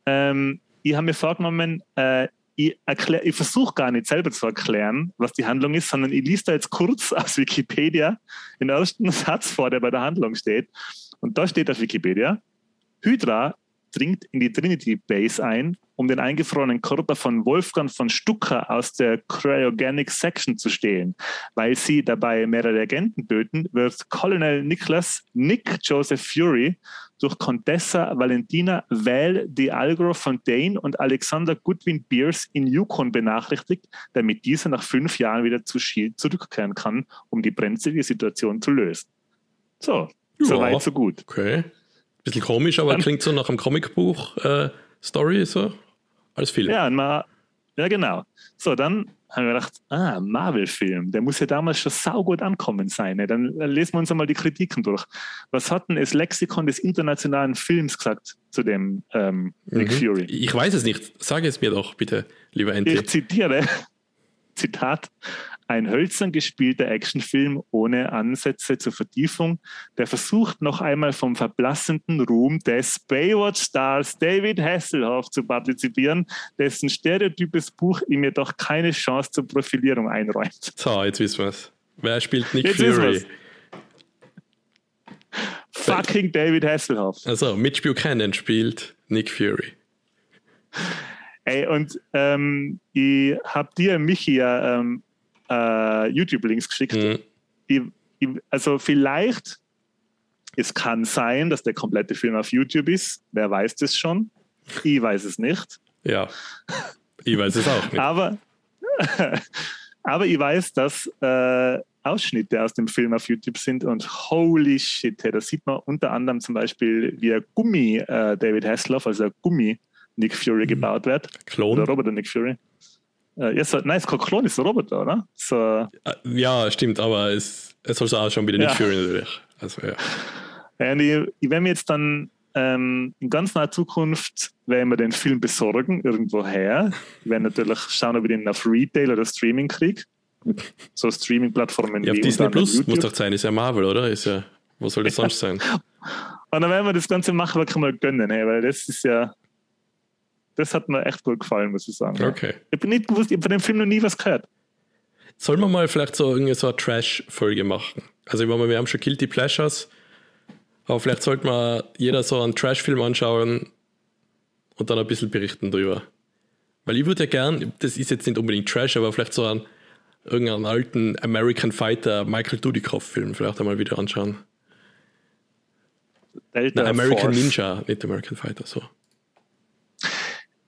ähm, ich habe mir vorgenommen, äh, ich, ich versuche gar nicht selber zu erklären, was die Handlung ist, sondern ich lese da jetzt kurz aus Wikipedia den ersten Satz vor, der bei der Handlung steht. Und da steht auf Wikipedia, Hydra dringt in die Trinity Base ein, um den eingefrorenen Körper von Wolfgang von Stucker aus der Cryogenic Section zu stehlen. Weil sie dabei mehrere Agenten töten, wird Colonel Nicholas Nick Joseph Fury durch Contessa Valentina Val de Algro Fontaine und Alexander Goodwin Beers in Yukon benachrichtigt, damit dieser nach fünf Jahren wieder zu Shield zurückkehren kann, um die brenzlige Situation zu lösen. So, ja, so weit, so gut. Okay. Bisschen komisch, aber klingt so nach einem Comicbuch-Story, äh, so als Film. Ja, ma, ja, genau. So, dann haben wir gedacht, ah, Marvel-Film, der muss ja damals schon saugut ankommen sein. Ne? Dann lesen wir uns einmal die Kritiken durch. Was hat denn das Lexikon des internationalen Films gesagt zu dem ähm, Nick mhm. Fury? Ich weiß es nicht. Sag es mir doch bitte, lieber Enti. Ich zitiere, Zitat, ein hölzern gespielter Actionfilm ohne Ansätze zur Vertiefung, der versucht noch einmal vom verblassenden Ruhm des Baywatch-Stars David Hasselhoff zu partizipieren, dessen stereotypes Buch ihm jedoch keine Chance zur Profilierung einräumt. So, jetzt wissen wir es. Wer spielt Nick jetzt Fury? Fucking David Hasselhoff. Also, Mitch Buchanan spielt Nick Fury. Ey, und ähm, ich habe dir, Michi, ja ähm, äh, YouTube-Links geschickt. Mhm. Ich, ich, also vielleicht, es kann sein, dass der komplette Film auf YouTube ist. Wer weiß das schon? Ich weiß es nicht. Ja, ich weiß es auch nicht. aber, aber ich weiß, dass äh, Ausschnitte aus dem Film auf YouTube sind und holy shit, da sieht man unter anderem zum Beispiel, wie ein Gummi äh, David Hasselhoff, also ein Gummi Nick Fury mhm. gebaut wird. Klon. Oder Roboter Nick Fury. Äh, jetzt, nein, es ist kein Klon, es ist ein Roboter, oder? So. Äh, ja, stimmt, aber es, es soll auch schon wieder Nick ja. Fury natürlich. Also, ja. ja und ich, ich werde mir jetzt dann ähm, in ganz naher Zukunft werden wir den Film besorgen, irgendwo her. Wir werden natürlich schauen, ob ich den auf Retail oder Streaming kriege. So Streaming-Plattformen ja, wie Disney Plus muss doch sein, ist ja Marvel, oder? Ist ja, wo soll das sonst sein? Und dann werden wir das ganze machen, was wir gönnen, hey, weil das ist ja, das hat mir echt gut gefallen, muss ich sagen. Okay. Ich bin nicht gewusst, ich habe von dem Film noch nie was gehört. Sollen wir mal vielleicht so, irgendwie so eine Trash-Folge machen? Also, ich meine, wir haben schon Guilty Pleasures, aber vielleicht sollte man jeder so einen Trash-Film anschauen und dann ein bisschen berichten drüber. Weil ich würde ja gern, das ist jetzt nicht unbedingt Trash, aber vielleicht so einen irgendeinen alten American Fighter Michael Dudikoff-Film vielleicht einmal wieder anschauen. Delta Nein, American Force. Ninja, nicht American Fighter, so.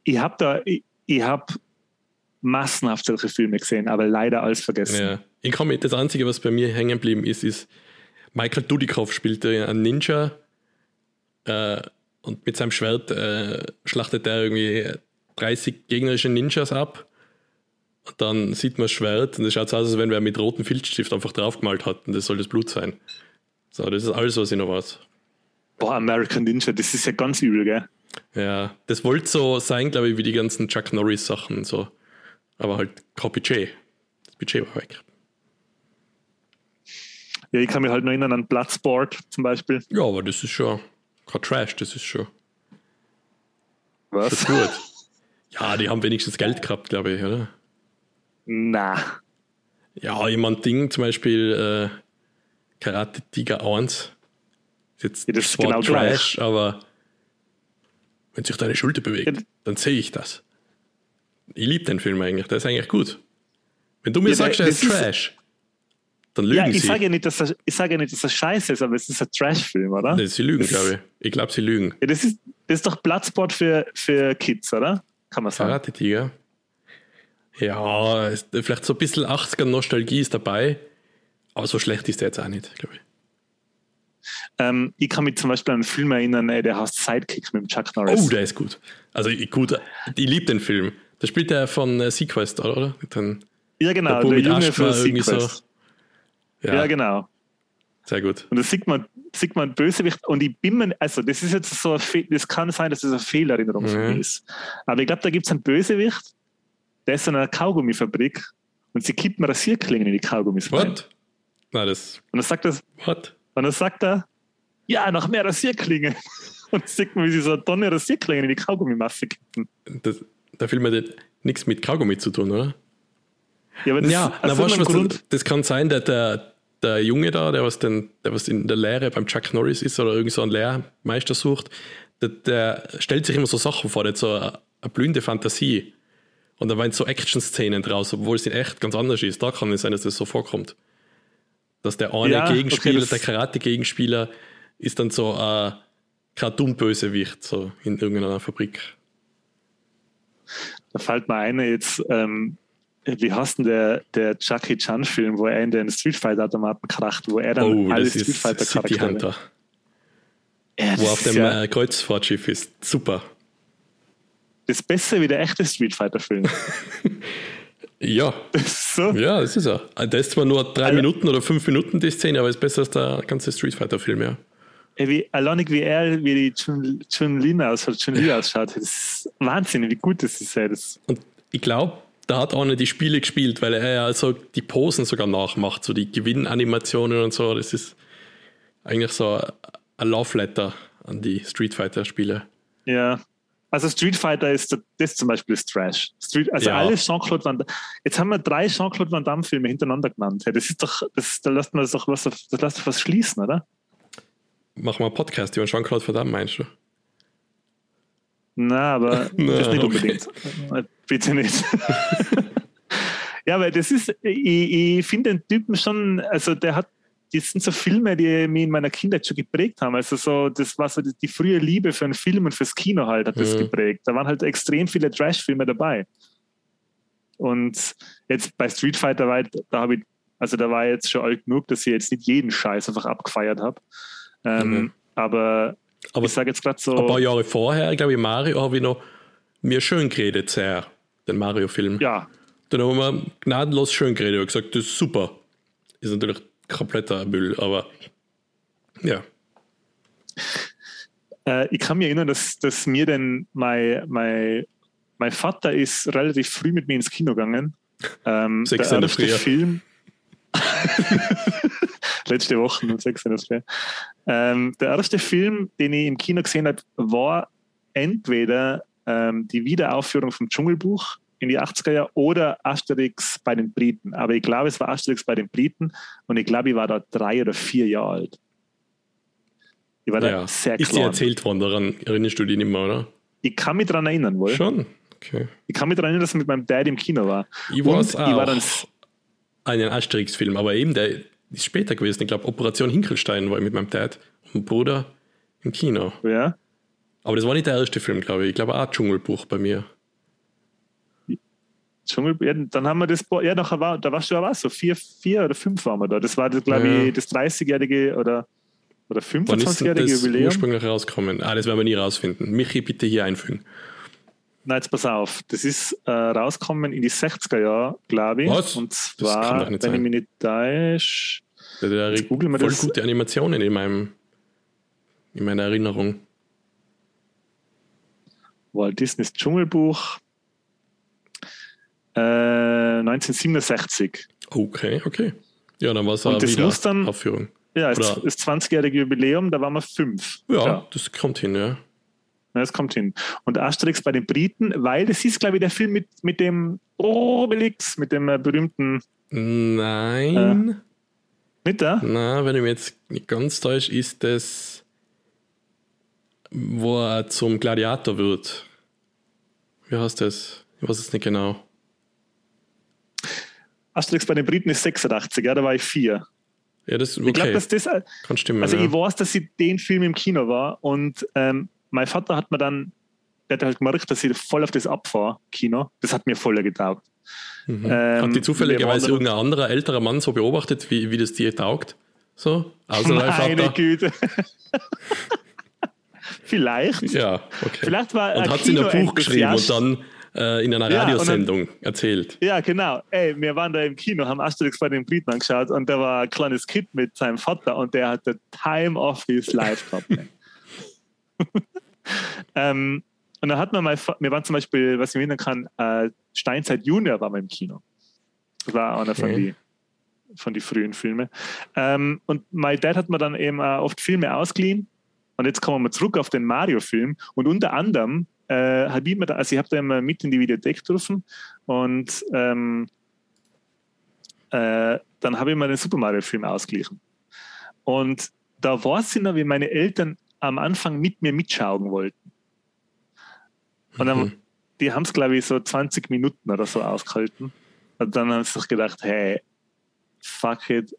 Ich habe da, ich, ich habe massenhaft solche Filme gesehen, aber leider alles vergessen. Ja. Ich komme das Einzige, was bei mir hängen geblieben ist, ist, Michael Dudikoff spielte einen Ninja äh, und mit seinem Schwert äh, schlachtet er irgendwie 30 gegnerische Ninjas ab. Und dann sieht man das Schwert und es schaut so aus, als wenn wer mit rotem Filzstift einfach draufgemalt hat und das soll das Blut sein. So, das ist alles, was ich noch weiß. Boah, American Ninja, das ist ja ganz übel, gell? Ja, das wollte so sein, glaube ich, wie die ganzen Chuck Norris-Sachen so. Aber halt kein Budget. Das Budget war weg. Ja, ich kann mich halt noch erinnern an Bloodsport zum Beispiel. Ja, aber das ist schon kein Trash, das ist schon. Was? Schon gut. ja, die haben wenigstens Geld gehabt, glaube ich, oder? Na. Ja, jemand Ding, zum Beispiel äh, Karate Tiger 1. Ist jetzt ja, das ist genau Trash, gleich. aber wenn sich deine Schulter bewegt, ja. dann sehe ich das. Ich liebe den Film eigentlich, der ist eigentlich gut. Wenn du mir ja, sagst, er ist Trash, dann lügen ja, ich sie. Sage ja nicht, dass das, ich sage ja nicht, dass das scheiße ist, aber es ist ein Trash-Film, oder? Nee, sie lügen, glaube ich. Ich glaube, sie lügen. Ja, das, ist, das ist doch Platzsport für, für Kids, oder? Kann man sagen. Karate Tiger. Ja, vielleicht so ein bisschen 80er Nostalgie ist dabei, aber so schlecht ist der jetzt auch nicht, glaube ich. Ähm, ich kann mich zum Beispiel an einen Film erinnern, ey, der heißt Sidekick mit Chuck Norris. Oh, der ist gut. Also gut, ich liebe den Film. Da spielt der von äh, Sequest, oder? Den, ja, genau, der, der Junge von Sequest. So. Ja. ja. genau. Sehr gut. Und da sieht man, sieht man Bösewicht und ich bin mir, also das ist jetzt so, das kann sein, dass das eine Fehlerinnerung mhm. von mir ist. Aber ich glaube, da gibt es einen Bösewicht, der ist in einer Kaugummifabrik und sie kippen Rasierklingen in die Kaugummis rein. What? Na, das. Und dann sagt er, What? Und dann sagt er, ja, noch mehr Rasierklingen. Und sieht man, wie sie so eine Tonne Rasierklingen in die Kaugummimasse kippen. Das, da will man nichts mit Kaugummi zu tun, oder? Ja, aber das, ja, na, weißt, was das, das kann sein, dass der, der Junge da, der was, den, der was in der Lehre beim Chuck Norris ist oder irgend so einen Lehrmeister sucht, der, der stellt sich immer so Sachen vor, der hat so eine, eine blühende Fantasie. Und da waren so Action-Szenen draus, obwohl es in echt ganz anders ist. Da kann es sein, dass das so vorkommt. Dass der eine ja, Gegenspieler, okay, der Karate-Gegenspieler, ist dann so ein Cartoon-Bösewicht, so in irgendeiner Fabrik. Da fällt mir eine jetzt, ähm, wie heißt denn der, der Jackie Chan-Film, wo er in den Street Fighter-Automaten kracht, wo er dann oh, alle Street Fighter-Charaktere. Ja, wo auf dem ja, äh, Kreuzfahrtschiff ist. Super. Das ist besser wie der echte Street Fighter-Film. ja. So? Ja, das ist er. Das ist zwar nur drei also, Minuten oder fünf Minuten die Szene, aber ist besser als der ganze Street Fighter-Film, ja. Wie, alleinig wie er, wie die Chun, Chun Lin ausschaut, Chun Li ausschaut, das ist Wahnsinn, wie gut das ist. Das. Und ich glaube, da hat auch nicht die Spiele gespielt, weil er also die Posen sogar nachmacht, so die Gewinnanimationen und so. Das ist eigentlich so ein Love Letter an die Street Fighter Spiele. Ja, also Street Fighter ist das zum Beispiel ist Trash. Street, also ja. alle Jean-Claude Van Damme. Jetzt haben wir drei Jean-Claude Van Damme Filme hintereinander genannt. Das ist doch, das, da lässt man das doch was, das lässt doch was schließen, oder? Machen wir einen Podcast über Jean-Claude Van Damme, meinst du? Na, aber Na, das nicht unbedingt. Okay. Bitte nicht. ja, weil das ist, ich, ich finde den Typen schon, also der hat das sind so Filme, die mich in meiner Kindheit schon geprägt haben. Also so, das war so die, die frühe Liebe für einen Film und fürs Kino halt, hat das mhm. geprägt. Da waren halt extrem viele Trash-Filme dabei. Und jetzt bei Street Fighter war, da habe ich, also da war jetzt schon alt genug, dass ich jetzt nicht jeden Scheiß einfach abgefeiert habe. Ähm, mhm. Aber, aber ich sage jetzt gerade so. Ein paar Jahre vorher, glaube ich, Mario habe ich noch mir schön geredet, sehr, den Mario-Film. Ja. Dann haben wir gnadenlos schön geredet und gesagt, das ist super. Ist natürlich kompletter Müll, aber ja. Äh, ich kann mich erinnern, dass, dass mir denn mein, mein, mein Vater ist relativ früh mit mir ins Kino gegangen. Ähm, sechs der erste Film. Letzte Woche um sechs in der ähm, Der erste Film, den ich im Kino gesehen habe, war entweder ähm, die Wiederaufführung vom Dschungelbuch in die 80er Jahre oder Asterix bei den Briten. Aber ich glaube, es war Asterix bei den Briten und ich glaube, ich war da drei oder vier Jahre alt. Ich war da ja. sehr klein. Ist dir erzählt worden, daran erinnerst du dich nicht mehr, oder? Ich kann mich daran erinnern, wohl. Schon? Okay. Ich kann mich daran erinnern, dass ich mit meinem Dad im Kino war ich war dann einen Asterix-Film, aber eben der ist später gewesen. Ich glaube, Operation Hinkelstein war ich mit meinem Dad und Bruder im Kino. Ja. Aber das war nicht der erste Film, glaube ich. Ich glaube auch Dschungelbuch bei mir. Dschungel, ja, dann haben wir das, ja, nachher war, da warst du ja was, so vier, vier oder fünf waren wir da. Das war, glaube ja. ich, das 30-jährige oder, oder 25-jährige Jubiläum. ursprünglich rauskommen? Ah, das werden wir nie rausfinden. Michi, bitte hier einfügen. Na, jetzt pass auf. Das ist äh, rauskommen in die 60er Jahre, glaube ich. Was? Und zwar, wenn sein. ich mich nicht täusche. Da, da voll das. gute Animationen in, meinem, in meiner Erinnerung. Walt Disneys Dschungelbuch. Äh, 1967. Okay, okay. Ja, dann war es das muss dann, Aufführung. Ja, das 20-jährige Jubiläum, da waren wir fünf. Ja, ja, das kommt hin, ja. Das kommt hin. Und Asterix bei den Briten, weil das ist, glaube ich, der Film mit, mit dem Obelix, mit dem äh, berühmten. Nein. Äh, mit der? Na, wenn ich mir jetzt nicht ganz täusche, ist das, wo er zum Gladiator wird. Wie heißt das? Ich weiß es nicht genau. Asterix bei den Briten ist 86, ja, da war ich vier. Ja, das, okay. Ich glaube, dass das. Kann stimmen. Also, ja. ich weiß, dass ich den Film im Kino war und ähm, mein Vater hat mir dann, der hat halt gemerkt, dass ich voll auf das abfahre, Kino. Das hat mir voll getaugt. Mhm. Ähm, hat die zufälligerweise irgendein anderer älterer Mann so beobachtet, wie, wie das dir taugt? So? Außer Meine Güte. Vielleicht. Ja, okay. Vielleicht war und hat sie in ein Buch geschrieben und dann äh, in einer Radiosendung ja, dann, erzählt. Ja, genau. Ey, wir waren da im Kino, haben Asterix bei den Briten angeschaut und da war ein kleines Kind mit seinem Vater und der hatte Time of his life gehabt. ähm, und dann hat man mal, wir waren zum Beispiel, was ich mir erinnern kann, äh, Steinzeit Junior war mal im Kino. Das war einer okay. von den von die frühen Filmen. Ähm, und mein Dad hat mir dann eben äh, oft Filme ausgeliehen. Und jetzt kommen wir zurück auf den Mario-Film. Und unter anderem äh, habe ich mir da, also ich habe da immer mit in die Videothek dürfen und ähm, äh, dann habe ich mir den Super Mario-Film ausgeglichen. Und da war es noch, wie meine Eltern am Anfang mit mir mitschauen wollten. Und dann, mhm. die haben es, glaube ich, so 20 Minuten oder so ausgehalten. Und dann haben sie sich gedacht, hey, fuck it,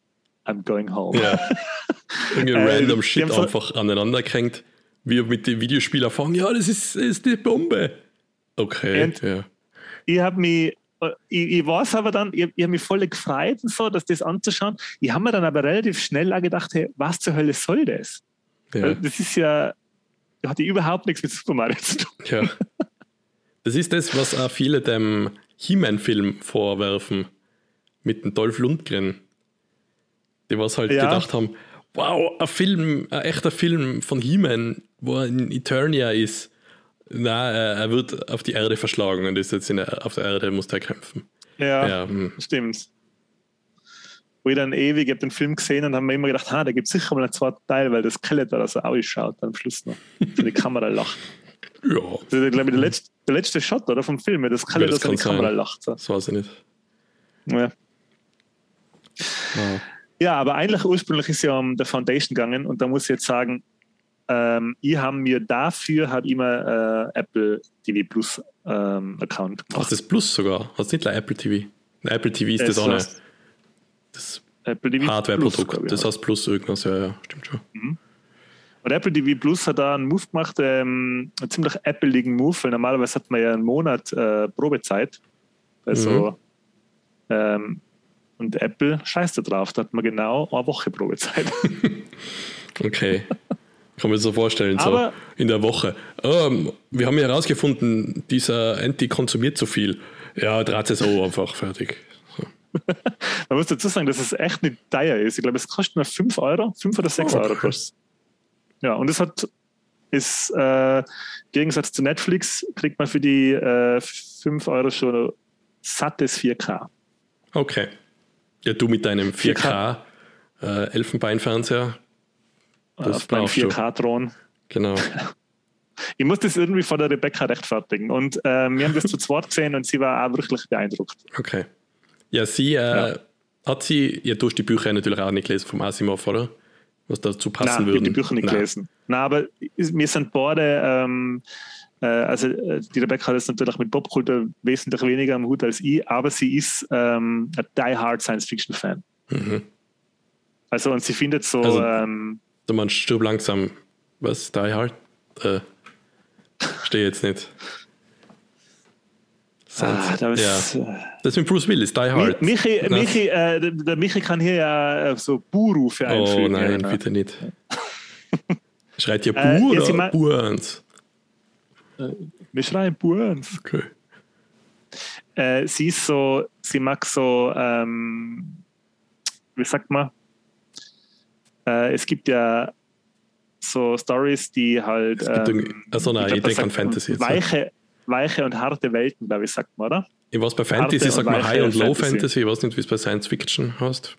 I'm going home. Ja. Irgendwie äh, random Shit einfach aneinander kränkt. Wir mit dem Videospiel erfahren, ja, das ist, ist die Bombe. Okay. Und ja. Ich habe mich äh, ich, ich weiß aber dann, ich, ich habe mich voll gefreut, so, dass das anzuschauen. Ich habe mir dann aber relativ schnell auch gedacht, hey, was zur Hölle soll das? Ja. Das ist ja, hat ja überhaupt nichts mit Super Mario zu tun. Ja. Das ist das, was auch viele dem He-Man-Film vorwerfen. Mit dem Dolph Lundgren. Die was halt ja. gedacht haben, wow, ein Film, ein echter Film von He-Man, wo er in Eternia ist. Na, er wird auf die Erde verschlagen und ist jetzt der, auf der Erde, muss er kämpfen. Ja, ja hm. stimmt ich dann ewig, ich habe den Film gesehen und habe mir immer gedacht, ha, da gibt es sicher mal einen zweiten Teil, weil das Skeletor da so ausschaut am Schluss noch. So die Kamera lacht. Ja. Das ist, glaube ich, der letzte, der letzte Shot oder, vom Film, das Skeletor ja, so die Kamera lacht. So. Das weiß ich nicht. Ja. Ah. Ja, aber eigentlich ursprünglich ist ja um der Foundation gegangen und da muss ich jetzt sagen, ähm, ich habe mir dafür halt immer äh, Apple TV Plus ähm, Account gemacht. Ach, das Plus sogar? Hast du nicht Apple TV? Apple TV ist es das auch nicht das Hardware-Produkt. Das heißt Plus irgendwas, ja, ja, stimmt schon. Mhm. Und Apple TV Plus hat da einen Move gemacht, ähm, einen ziemlich Apple-ligen Move, weil normalerweise hat man ja einen Monat äh, Probezeit. Also, mhm. ähm, und Apple scheißt da drauf, da hat man genau eine Woche Probezeit. okay. Kann man sich so vorstellen, Aber, so in der Woche. Oh, wir haben ja herausgefunden, dieser Anti konsumiert zu viel. Ja, dreht es so einfach fertig. Man muss dazu sagen, dass es echt nicht teuer ist. Ich glaube, es kostet nur 5 Euro, 5 oder 6 oh, okay. Euro kostet Ja, und es hat, ist, äh, im Gegensatz zu Netflix, kriegt man für die äh, 5 Euro schon sattes 4K. Okay. Ja, du mit deinem 4K, 4K. Äh, Elfenbeinfernseher. Das Auf meinem 4K-Thron. Genau. ich muss das irgendwie von der Rebecca rechtfertigen. Und äh, wir haben das zu zweit gesehen und sie war auch wirklich beeindruckt. Okay. Ja, sie äh, ja. hat sie, ja, du hast die Bücher natürlich auch nicht gelesen vom Asimov, oder? Was dazu passen würde. Ich habe die Bücher nicht Nein. gelesen. Nein, aber wir sind beide ähm, Äh, also äh, die Rebecca hat es natürlich mit Popkultur wesentlich weniger am Hut als ich, aber sie ist ähm, ein die-hard Science-Fiction-Fan. Mhm. Also und sie findet so... Also, ähm, du meinst Stirb langsam, was, Die Hard? Äh, stehe jetzt nicht. Ah, das, ja. Äh, das ist mit Bruce Willis, Die Hard. Michi, Michi, äh, der Michi kann hier ja äh, so Bu-Rufe einfügen. Oh nein, ja, bitte nicht. Schreit ihr äh, Bu äh, oder Burns? Wir schreien Burns. Okay. Äh, sie ist so, sie mag so, ähm, wie sagt man? Äh, es gibt ja so Stories, die halt. Ähm, also nein, ich, denke an Fantasy. Weiche, weiche und harte Welten, glaube ich, sagt man, oder? Ich weiß, bei Fantasy sagt man High und Low Fantasy. Fantasy. Ich weiß nicht, wie es bei Science Fiction heißt.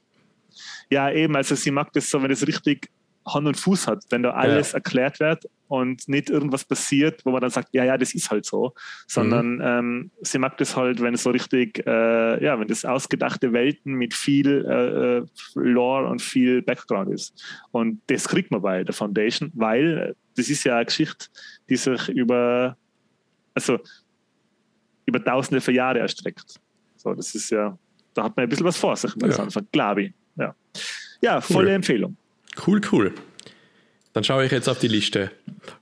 Ja, eben, also sie mag das so, wenn es richtig Hand und Fuß hat, wenn da alles ja. erklärt wird und nicht irgendwas passiert, wo man dann sagt, ja, ja, das ist halt so, sondern mhm. ähm, sie mag das halt, wenn es so richtig, äh, ja, wenn das ausgedachte Welten mit viel äh, äh, Lore und viel Background ist. Und das kriegt man bei der Foundation, weil das ist ja eine Geschichte, die sich über, also über tausende von Jahre erstreckt. So, das ist ja, da hat man ein bisschen was vor sich, ja. Anfang, glaube ich. Ja, ja volle cool. Empfehlung. Cool, cool. Dann schaue ich jetzt auf die Liste.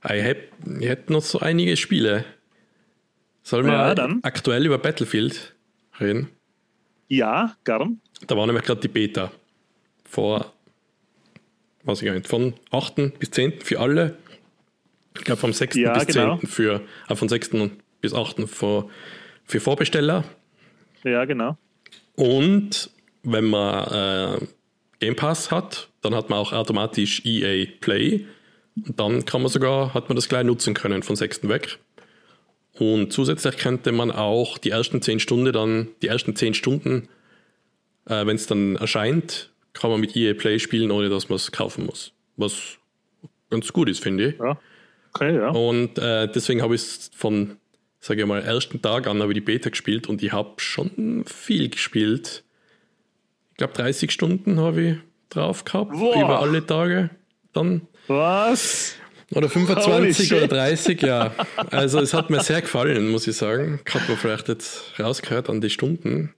Ich hätte noch so einige Spiele. Sollen wir ja, dann. aktuell über Battlefield reden? Ja, gern. Da war nämlich gerade die Beta. Vor, weiß ich gar nicht, von 8. bis 10. für alle. Ich glaube vom 6. Ja, bis genau. 10. für, äh, von 6. bis 8. für, für Vorbesteller. Ja, genau. Und wenn man äh, Game Pass hat, dann hat man auch automatisch EA Play. Und dann kann man sogar, hat man das gleich nutzen können von 6. weg. Und zusätzlich könnte man auch die ersten 10 Stunden dann, die ersten 10 Stunden, äh, wenn es dann erscheint, kann man mit EA Play spielen, ohne dass man es kaufen muss. Was ganz gut ist, finde ich. Ja. Okay, ja. Und äh, deswegen habe ich es von, sage ich mal, ersten Tag an habe ich die Beta gespielt und ich habe schon viel gespielt ich glaube 30 Stunden habe ich drauf gehabt, Boah. über alle Tage dann. Was? Oder 25 oder 30, ja. Also es hat mir sehr gefallen, muss ich sagen. Hat man vielleicht jetzt rausgehört an die Stunden.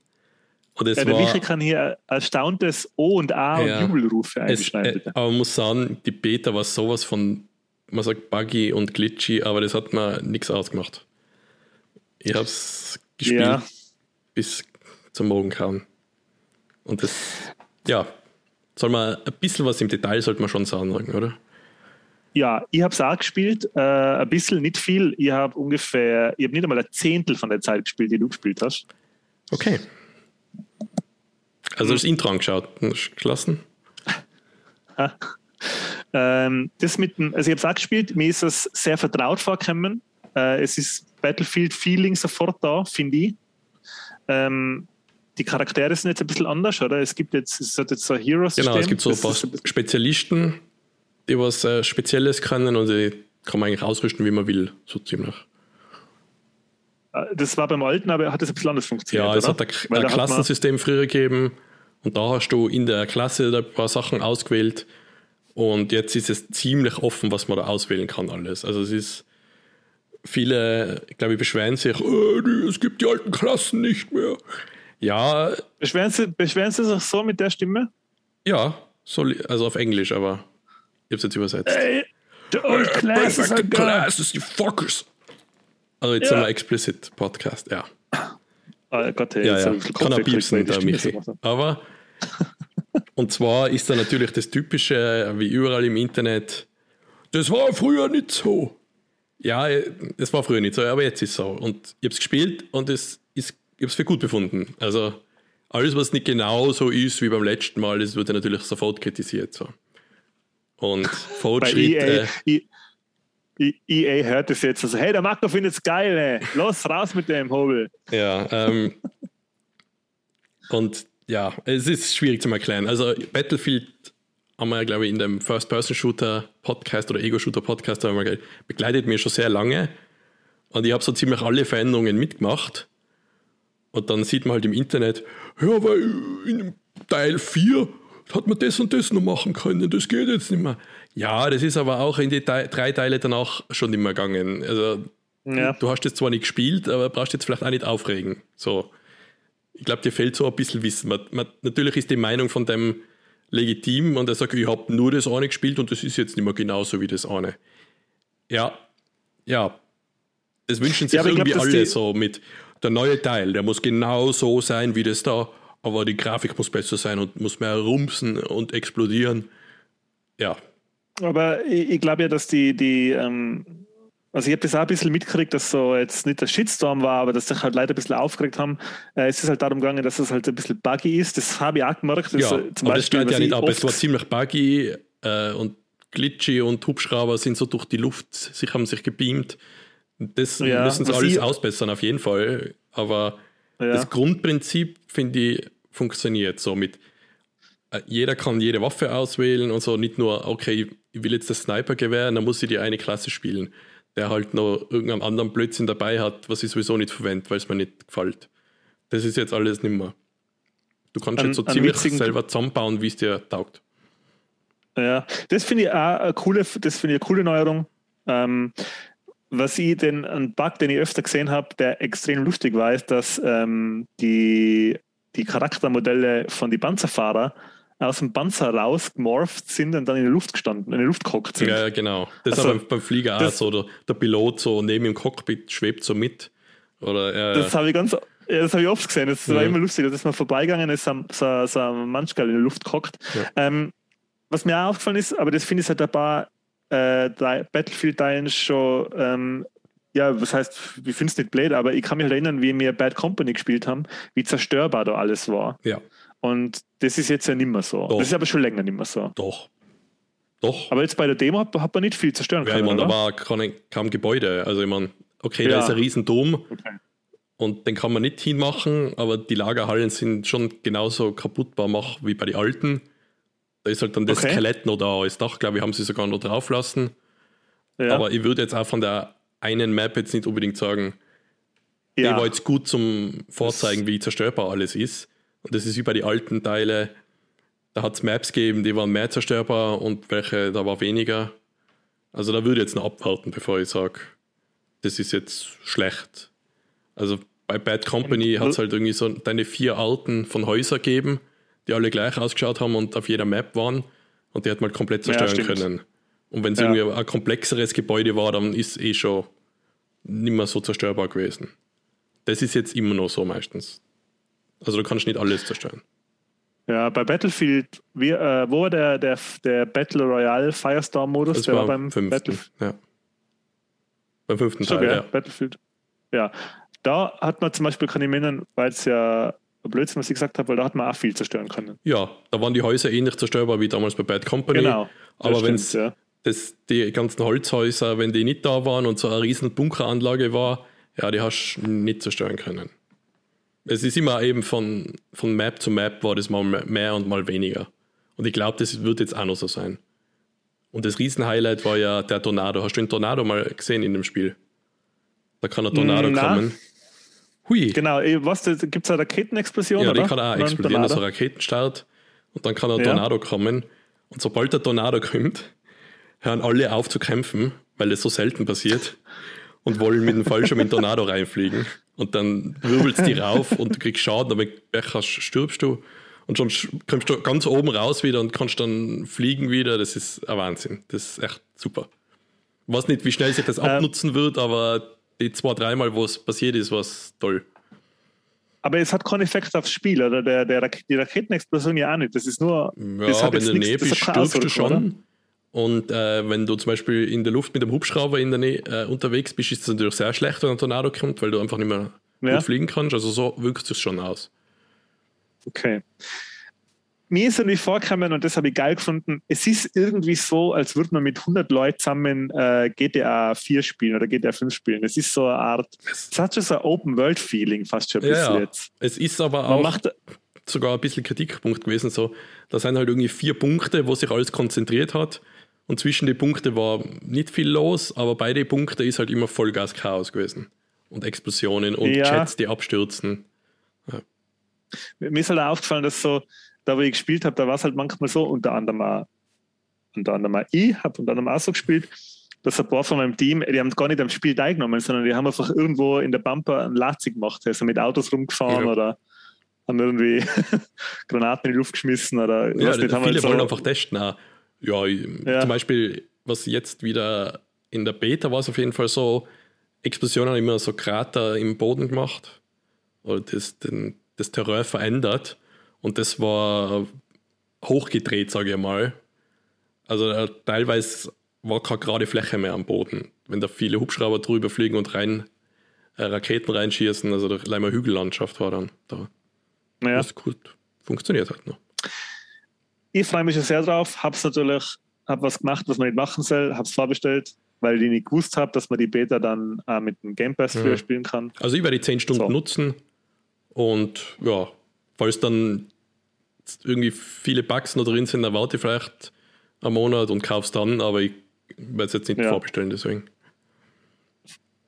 Und es ja, der Michael kann hier erstauntes O und A ja, und Jubelrufe einschneiden. Äh, aber man muss sagen, die Beta war sowas von, man sagt buggy und glitchy, aber das hat mir nichts ausgemacht. Ich habe es gespielt ja. bis zum Morgengrauen. Und das, ja, soll man ein bisschen was im Detail sollte man schon sagen, oder? Ja, ich habe es auch gespielt, äh, ein bisschen, nicht viel. Ich habe ungefähr, ich habe nicht einmal ein Zehntel von der Zeit gespielt, die du gespielt hast. Okay. Also das Intro angeschaut und gelassen? ähm, das mit dem, also ich habe es auch gespielt, mir ist es sehr vertraut vorgekommen. Äh, es ist Battlefield-Feeling sofort da, finde ich. Ähm, die Charaktere sind jetzt ein bisschen anders, oder? Es gibt jetzt, es hat jetzt so Heroes. Genau, es gibt so ein paar Spezialisten, die was äh, Spezielles können und die kann man eigentlich ausrüsten, wie man will, so ziemlich. Äh, das war beim Alten, aber hat das ein bisschen anders funktioniert. Ja, es oder? hat ein, ein Klassensystem früher gegeben und da hast du in der Klasse ein paar Sachen ausgewählt und jetzt ist es ziemlich offen, was man da auswählen kann, alles. Also es ist viele, ich glaube, beschweren sich, oh, es gibt die alten Klassen nicht mehr. Ja. Beschweren Sie, beschweren Sie sich so mit der Stimme? Ja, so, also auf Englisch, aber ich habe es jetzt übersetzt. Hey, the old classes are classes, you fuckers. Also jetzt ja. sind wir explicit Podcast, ja. Oh Gott, hey, ja, ja. Kann er piepsen, der Michi. Aber, und zwar ist da natürlich das Typische, wie überall im Internet, das war früher nicht so. Ja, es war früher nicht so, aber jetzt ist es so. Und ich habe es gespielt und es ist ich habe es für gut befunden. Also alles, was nicht genau so ist wie beim letzten Mal, das wird ja natürlich sofort kritisiert. So. Und Fortschritte. EA, EA, EA hört es jetzt also, hey, der Marco findet es geil, ey. los, raus mit dem Hobel. Ja, ähm, und ja, es ist schwierig zu erklären. Also Battlefield haben wir, glaube ich, in dem First-Person-Shooter-Podcast oder Ego-Shooter-Podcast begleitet mir schon sehr lange. Und ich habe so ziemlich alle Veränderungen mitgemacht. Und dann sieht man halt im Internet, ja, weil in Teil 4 hat man das und das noch machen können, das geht jetzt nicht mehr. Ja, das ist aber auch in die drei Teile danach schon nicht mehr gegangen. Also ja. du hast jetzt zwar nicht gespielt, aber brauchst jetzt vielleicht auch nicht aufregen. So. Ich glaube, dir fehlt so ein bisschen Wissen. Man, man, natürlich ist die Meinung von dem legitim und er sagt, ich habe nur das eine gespielt und das ist jetzt nicht mehr genauso wie das eine. Ja, ja. Das wünschen sich ja, irgendwie glaub, alle so mit der neue Teil, der muss genau so sein wie das da, aber die Grafik muss besser sein und muss mehr rumsen und explodieren. Ja. Aber ich, ich glaube ja, dass die, die ähm, also ich habe das auch ein bisschen mitgekriegt, dass so jetzt nicht der Shitstorm war, aber dass sich halt Leute ein bisschen aufgeregt haben. Äh, es ist halt darum gegangen, dass es halt ein bisschen buggy ist. Das habe ich auch gemerkt. Ja, so, zum aber Beispiel, das steht ja nicht ab. Es war ziemlich buggy äh, und glitchy und Hubschrauber sind so durch die Luft, sich haben sich gebeamt. Das ja, müssen sie alles ich, ausbessern, auf jeden Fall. Aber ja. das Grundprinzip, finde ich, funktioniert so mit äh, jeder kann jede Waffe auswählen und so, nicht nur, okay, ich will jetzt das Sniper-Gewehr, dann muss ich die eine Klasse spielen der halt noch irgendeinen anderen Blödsinn dabei hat, was ich sowieso nicht verwende, weil es mir nicht gefällt. Das ist jetzt alles nicht mehr. Du kannst an, jetzt so ziemlich selber zusammenbauen, wie es dir taugt. Ja, das finde ich auch eine coole, das finde ich eine coole Neuerung. Ähm, was ich den, ein Bug, den ich öfter gesehen habe, der extrem lustig war, ist, dass ähm, die, die Charaktermodelle von den Panzerfahrer aus dem Panzer rausgemorpht sind und dann in der Luft gestanden, in der Luft gehockt sind. Ja, genau. Das also, ist aber beim Flieger auch so. Der, der, Pilot so neben dem Cockpit schwebt so mit. Oder, ja, das habe ich ganz ja, das habe ich oft gesehen. Das war immer lustig. dass man vorbeigegangen ist, so, so, so ein Manschgal in der Luft gehockt. Ja. Ähm, was mir auch aufgefallen ist, aber das finde ich seit ein paar äh, Battlefield-Teilen schon ähm, ja, was heißt, ich finde es nicht blöd, aber ich kann mich erinnern, wie wir Bad Company gespielt haben, wie zerstörbar da alles war. Ja. Und das ist jetzt ja nicht mehr so. Doch. Das ist aber schon länger nicht mehr so. Doch. Doch. Aber jetzt bei der Demo hat, hat man nicht viel zerstören können. Ja, ich meine, da war kaum, kaum Gebäude. Also ich meine, okay, ja. da ist ein Riesendom okay. und den kann man nicht hinmachen, aber die Lagerhallen sind schon genauso kaputtbar mach wie bei den alten. Da ist halt dann das okay. Skelett noch da als Dach, glaube ich, haben sie sogar noch drauf lassen. Ja. Aber ich würde jetzt auch von der einen Map jetzt nicht unbedingt sagen, ja. die war jetzt gut zum Vorzeigen, wie zerstörbar alles ist. Und das ist wie bei den alten Teilen, da hat es Maps gegeben, die waren mehr zerstörbar und welche, da war weniger. Also da würde ich jetzt noch abwarten, bevor ich sage, das ist jetzt schlecht. Also bei Bad Company hat es halt irgendwie so deine vier Alten von Häusern gegeben, die alle gleich ausgeschaut haben und auf jeder Map waren und die hat man halt komplett zerstören ja, können. Und wenn es ja. irgendwie ein komplexeres Gebäude war, dann ist es eh schon nicht mehr so zerstörbar gewesen. Das ist jetzt immer noch so meistens. Also du kannst nicht alles zerstören. Ja, bei Battlefield, wie, äh, wo war der, der, der Battle Royale Firestorm-Modus? Der war, beim fünften, Battlefield. Ja. Beim fünften Teil, okay, ja. Battlefield. Ja. Da hat man zum Beispiel, kann ich erinnern, weil es ja Blödsinn, was ich gesagt habe, weil da hat man auch viel zerstören können. Ja, da waren die Häuser ähnlich zerstörbar wie damals bei Bad Company. Genau. Aber wenn es ja. die ganzen Holzhäuser, wenn die nicht da waren und so eine riesen Bunkeranlage war, ja, die hast du nicht zerstören können es ist immer eben von, von Map zu Map war das mal mehr und mal weniger. Und ich glaube, das wird jetzt auch noch so sein. Und das Riesenhighlight war ja der Tornado. Hast du den Tornado mal gesehen in dem Spiel? Da kann ein Tornado Na. kommen. Hui. Genau, was gibt es eine Raketenexplosion? Ja, die oder? kann auch explodieren, also Raketenstart. Und dann kann ein Tornado ja. kommen. Und sobald der Tornado kommt, hören alle auf zu kämpfen, weil es so selten passiert und wollen mit dem Fallschirm in den Tornado reinfliegen. Und dann wirbelst du die rauf und du kriegst Schaden, aber kannst, stirbst du. Und schon kommst du ganz oben raus wieder und kannst dann fliegen wieder. Das ist ein Wahnsinn. Das ist echt super. Ich weiß nicht, wie schnell sich das ähm, abnutzen wird, aber die zwei, dreimal, wo es passiert ist, war es toll. Aber es hat keinen Effekt aufs Spiel, oder? Der, der, die Raketenexplosion ja auch nicht. Das ist nur. Ja, das wenn du in der Nähe bist, stirbst du schon. Oder? Und äh, wenn du zum Beispiel in der Luft mit dem Hubschrauber in der Nähe äh, unterwegs bist, ist es natürlich sehr schlecht, wenn ein Tornado kommt, weil du einfach nicht mehr ja. gut fliegen kannst. Also so wirkt es schon aus. Okay. Mir ist irgendwie vorgekommen, und das habe ich geil gefunden, es ist irgendwie so, als würde man mit 100 Leuten zusammen äh, GTA 4 spielen oder GTA 5 spielen. Es ist so eine Art, es hat schon so ein Open-World-Feeling fast schon ein bisschen ja, jetzt. Es ist aber man auch macht, sogar ein bisschen Kritikpunkt gewesen. So, da sind halt irgendwie vier Punkte, wo sich alles konzentriert hat und zwischen den Punkten war nicht viel los, aber bei den Punkten ist halt immer Vollgas-Chaos gewesen. Und Explosionen und ja. Jets, die abstürzen. Ja. Mir ist halt auch aufgefallen, dass so, da wo ich gespielt habe, da war es halt manchmal so, unter anderem auch, unter anderem auch ich habe unter anderem auch so gespielt, dass ein paar von meinem Team, die haben gar nicht am Spiel teilgenommen, sondern die haben einfach irgendwo in der Bumper ein Lazig gemacht, also mit Autos rumgefahren ja. oder haben irgendwie Granaten in die Luft geschmissen oder ja, nicht, viele halt so wollen einfach testen. Ja, ja, zum Beispiel, was jetzt wieder in der Beta war es auf jeden Fall so, Explosionen haben immer so Krater im Boden gemacht oder das, den, das Terrain verändert und das war hochgedreht, sage ich mal. Also äh, teilweise war keine gerade Fläche mehr am Boden. Wenn da viele Hubschrauber drüber fliegen und rein äh, Raketen reinschießen, also da eine Hügellandschaft war dann da. Ja. Das gut funktioniert halt noch. Ich freue mich schon sehr drauf, habe es natürlich, habe was gemacht, was man nicht machen soll, habe es vorbestellt, weil ich nicht gewusst habe, dass man die Beta dann äh, mit dem Game Pass früher mhm. spielen kann. Also ich werde die 10 Stunden so. nutzen und ja, falls dann irgendwie viele Bugs noch drin sind, dann warte ich vielleicht einen Monat und kaufe es dann, aber ich werde es jetzt nicht ja. vorbestellen, deswegen.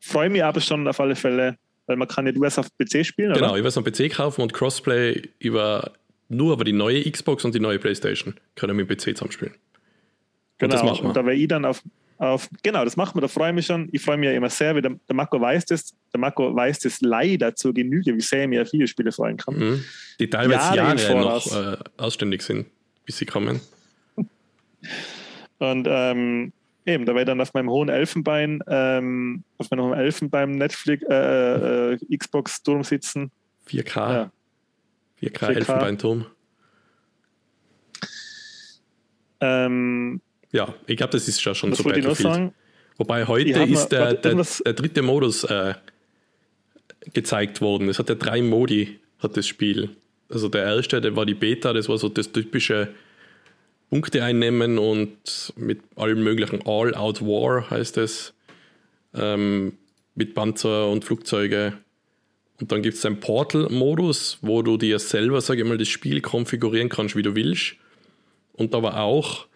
Freue mich aber schon auf alle Fälle, weil man kann nicht US auf PC spielen, Genau, oder? ich werde es am PC kaufen und Crossplay über nur über die neue Xbox und die neue Playstation können wir mit dem PC zusammenspielen. Genau, und das machen wir. Und da wäre ich dann auf, auf, genau, das machen wir, da freue ich mich schon. Ich freue mich ja immer sehr, wie der, der Marco weiß das. Der Marco weiß das leider zur Genüge, wie sehr ich mir viele Spiele freuen kann. Mhm. Die teilweise Jahre, Jahre noch äh, ausständig sind, bis sie kommen. Und ähm, eben, da werde ich dann auf meinem hohen Elfenbein, ähm, auf meinem hohen Elfenbein Netflix, äh, äh, Xbox-Turm sitzen. 4K. Ja. 4K, 4K. Elfenbeinturm. Ähm, ja, ich glaube, das ist ja schon so Battlefield. Wobei heute ist der, der, der, dritte Modus äh, gezeigt worden. Es hat ja drei Modi, hat das Spiel. Also der erste, der war die Beta, das war so das typische Punkte einnehmen und mit allem möglichen All-Out War heißt es. Ähm, mit Panzer und Flugzeuge. Und dann gibt es einen Portal-Modus, wo du dir selber, sage ich mal, das Spiel konfigurieren kannst, wie du willst. Und da war auch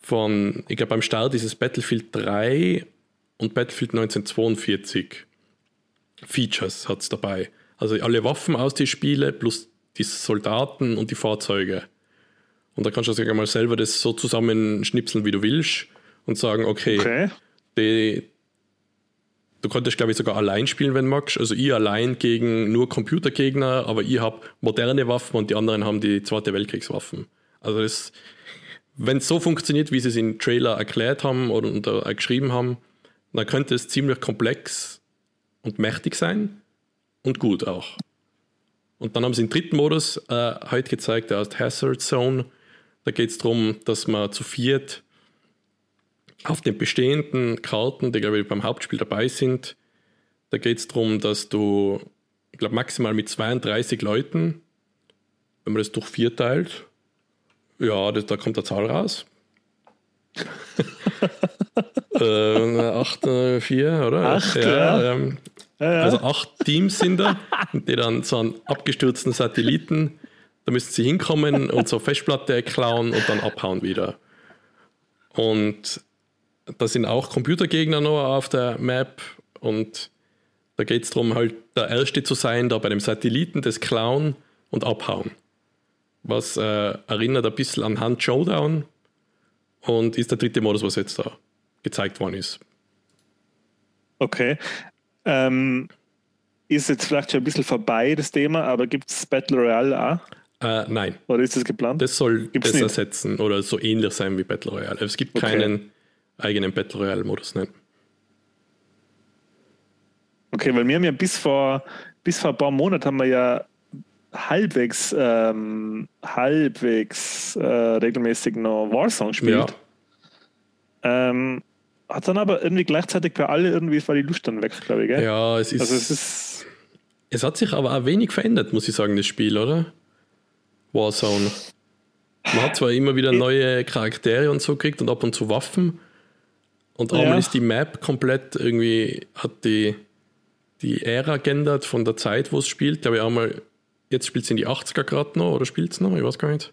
von, ich glaube, beim Start dieses Battlefield 3 und Battlefield 1942 Features hat es dabei. Also alle Waffen aus den Spielen plus die Soldaten und die Fahrzeuge. Und da kannst du sogar mal selber das so zusammenschnipseln, wie du willst und sagen, okay, okay. Die, du konntest, glaube ich, sogar allein spielen, wenn magst. Also ich allein gegen nur Computergegner, aber ich habe moderne Waffen und die anderen haben die Zweite Weltkriegswaffen. Also das, wenn es so funktioniert, wie sie es im Trailer erklärt haben oder, oder geschrieben haben, dann könnte es ziemlich komplex und mächtig sein und gut auch. Und dann haben sie den dritten Modus äh, heute gezeigt, der heißt Hazard Zone. Da geht es darum, dass man zu viert auf den bestehenden Karten, die glaube ich beim Hauptspiel dabei sind, da geht es darum, dass du, ich glaube, maximal mit 32 Leuten, wenn man das durch vier teilt, ja, das, da kommt eine Zahl raus. äh, 8, äh, 4, oder? Acht, ja. ja. Ähm, ja, ja. Also acht Teams sind da, die dann so einen abgestürzten Satelliten da müssen sie hinkommen und so Festplatte klauen und dann abhauen wieder. Und da sind auch Computergegner noch auf der Map und da geht es darum, halt der Erste zu sein, da bei dem Satelliten das klauen und abhauen. Was äh, erinnert ein bisschen an Hand Showdown und ist der dritte Modus, was jetzt da gezeigt worden ist. Okay. Ähm, ist jetzt vielleicht schon ein bisschen vorbei, das Thema, aber gibt es Battle Royale auch? Äh, nein. Oder ist das geplant? Das soll Gibt's das nicht? ersetzen oder so ähnlich sein wie Battle Royale. Es gibt okay. keinen eigenen Battle Royale-Modus, nein. Okay, weil wir haben ja bis vor, bis vor ein paar Monaten haben wir ja halbwegs, ähm, halbwegs äh, regelmäßig noch Warsong gespielt. Ja. Ähm, hat dann aber irgendwie gleichzeitig bei alle irgendwie war die Lust dann weg, glaube ich. Gell? Ja, es ist, also es ist. Es hat sich aber auch wenig verändert, muss ich sagen, das Spiel, oder? Warzone. Man hat zwar immer wieder neue Charaktere und so gekriegt und ab und zu Waffen. Und einmal ja. ist die Map komplett irgendwie, hat die, die Ära geändert von der Zeit, wo es spielt. Aber einmal, jetzt spielt es in die 80er gerade noch oder spielt es noch? Ich weiß gar nicht.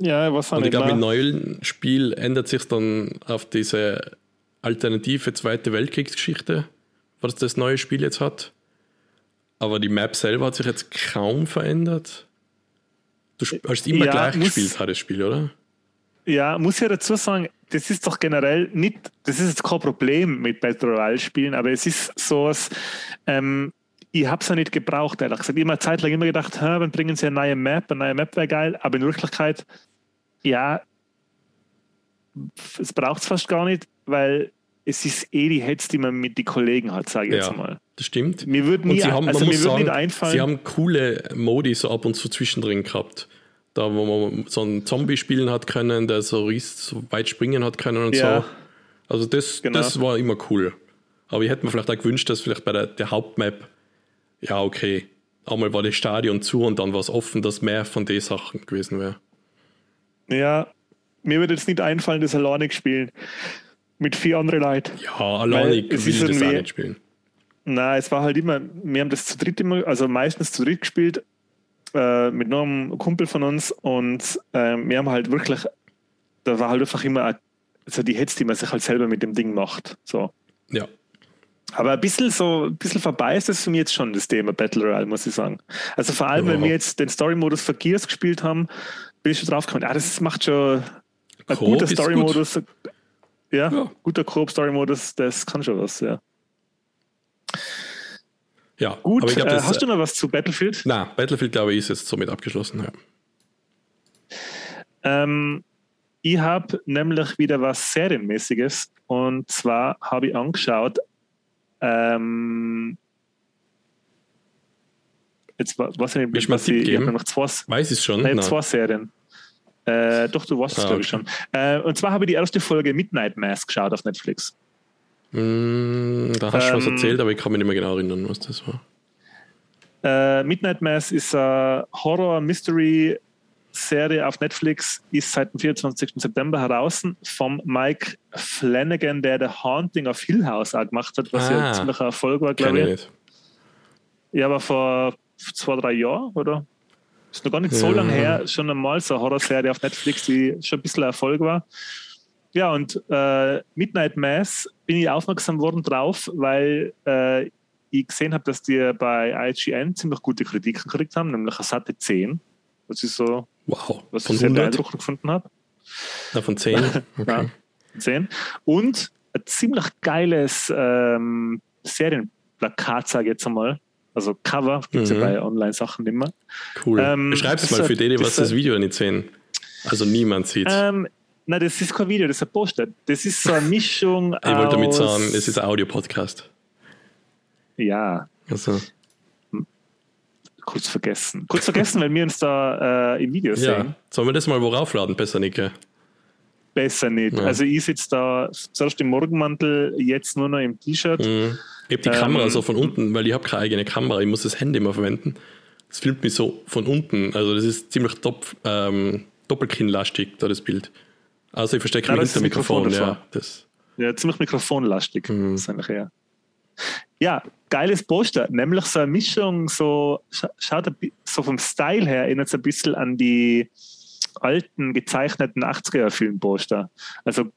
Ja, was Und ich glaube, im neuen Spiel ändert sich dann auf diese alternative Zweite Weltkriegsgeschichte, was das neue Spiel jetzt hat. Aber die Map selber hat sich jetzt kaum verändert. Du hast immer ja, gleich muss, gespielt, hat das Spiel, oder? Ja, muss ja dazu sagen, das ist doch generell nicht, das ist jetzt kein Problem mit Battle Royale Spielen, aber es ist sowas, ähm, ich habe es ja nicht gebraucht, ehrlich gesagt. Ich habe Zeit lang immer gedacht, wann bringen sie eine neue Map, eine neue Map wäre geil, aber in Wirklichkeit, ja, es braucht es fast gar nicht, weil es ist eh die Hetz, die man mit den Kollegen hat, sage ich ja, jetzt mal. Das stimmt. Mir würde nie, sie haben, also mir sagen, nicht einfallen. Sie haben coole Modi so ab und zu zwischendrin gehabt. Da, wo man so einen Zombie spielen hat können, der so, ries, so weit springen hat können und ja. so. Also das, genau. das war immer cool. Aber ich hätte mir vielleicht auch gewünscht, dass vielleicht bei der, der Hauptmap, ja, okay, einmal war das Stadion zu und dann war es offen, dass mehr von den Sachen gewesen wäre. Ja, mir würde jetzt nicht einfallen, das alleine spielen. Mit vier anderen Leuten. Ja, alleine will ich das auch nicht spielen. Nein, es war halt immer, wir haben das zu dritt immer, also meistens zu dritt gespielt, äh, mit einem Kumpel von uns und äh, wir haben halt wirklich, da war halt einfach immer also die Hetz, die man sich halt selber mit dem Ding macht. So. Ja. Aber ein bisschen so, ein bisschen vorbei ist das für mich jetzt schon das Thema Battle Royale, muss ich sagen. Also vor allem, ja. wenn wir jetzt den Story-Modus für Gears gespielt haben, bin ich schon drauf gekommen, ah, das macht schon ein guter Story-Modus. Gut. Ja, ja, guter Coop-Story-Modus, das kann schon was, ja. Ja, gut. Glaub, äh, hast du noch was zu Battlefield? Na, Battlefield, glaube ich, ist jetzt somit abgeschlossen. Ja. Ähm, ich habe nämlich wieder was Serienmäßiges und zwar habe ich angeschaut, ähm, jetzt was ich nicht, was ich, ich noch zwei, Weiß ich schon? Nein, zwei Serien. Äh, doch, du weißt es, ah, glaube ich, schon. Äh, und zwar habe ich die erste Folge Midnight Mass geschaut auf Netflix. Mm, da hast du ähm, was erzählt, aber ich kann mich nicht mehr genau erinnern, was das war. Äh, Midnight Mass ist eine Horror-Mystery-Serie auf Netflix, ist seit dem 24. September heraus vom Mike Flanagan, der The Haunting of Hill House auch gemacht hat, was ah, ja ein ziemlicher Erfolg war, glaube ich. ich. Ja, aber vor zwei, drei Jahren, oder? Ist noch gar nicht so lange her, schon einmal so eine Horrorserie auf Netflix, die schon ein bisschen Erfolg war. Ja, und äh, Midnight Mass bin ich aufmerksam worden drauf, weil äh, ich gesehen habe, dass die bei IGN ziemlich gute Kritiken gekriegt haben, nämlich eine satte 10. Das ist so, wow. was von ich sehr beeindruckend gefunden habe. Ja, von 10? Okay. ja, 10. Und ein ziemlich geiles ähm, Serienplakat, sage ich jetzt einmal, also Cover, gibt es mhm. ja bei Online-Sachen immer. Cool. Ähm, Beschreib es mal für die, die was das Video nicht sehen. Also niemand sieht ähm, Nein, das ist kein Video, das ist ein Poster. Das ist so eine Mischung Ich wollte damit sagen, es ist ein Audio-Podcast. Ja. Also. Kurz vergessen. Kurz vergessen, weil wir uns da äh, im Video sehen. Ja. Sollen wir das mal wo raufladen? Besser nicht, gell? Besser nicht. Ja. Also ich sitze da zuerst im Morgenmantel, jetzt nur noch im T-Shirt. Mhm. Ich habe die ähm, Kamera so von unten, weil ich habe keine eigene Kamera, ich muss das Handy immer verwenden. Es filmt mich so von unten, also das ist ziemlich top, ähm, doppelkinnlastig, da das Bild. Also ich verstecke mich hinter Mikrofon. Mikrofon ja, das. ja, ziemlich mikrofonlastig. Mhm. Eigentlich eher. Ja, geiles Poster, nämlich so eine Mischung, so schaut so vom Style her erinnert es ein bisschen an die alten gezeichneten 80er-Filmposter. Also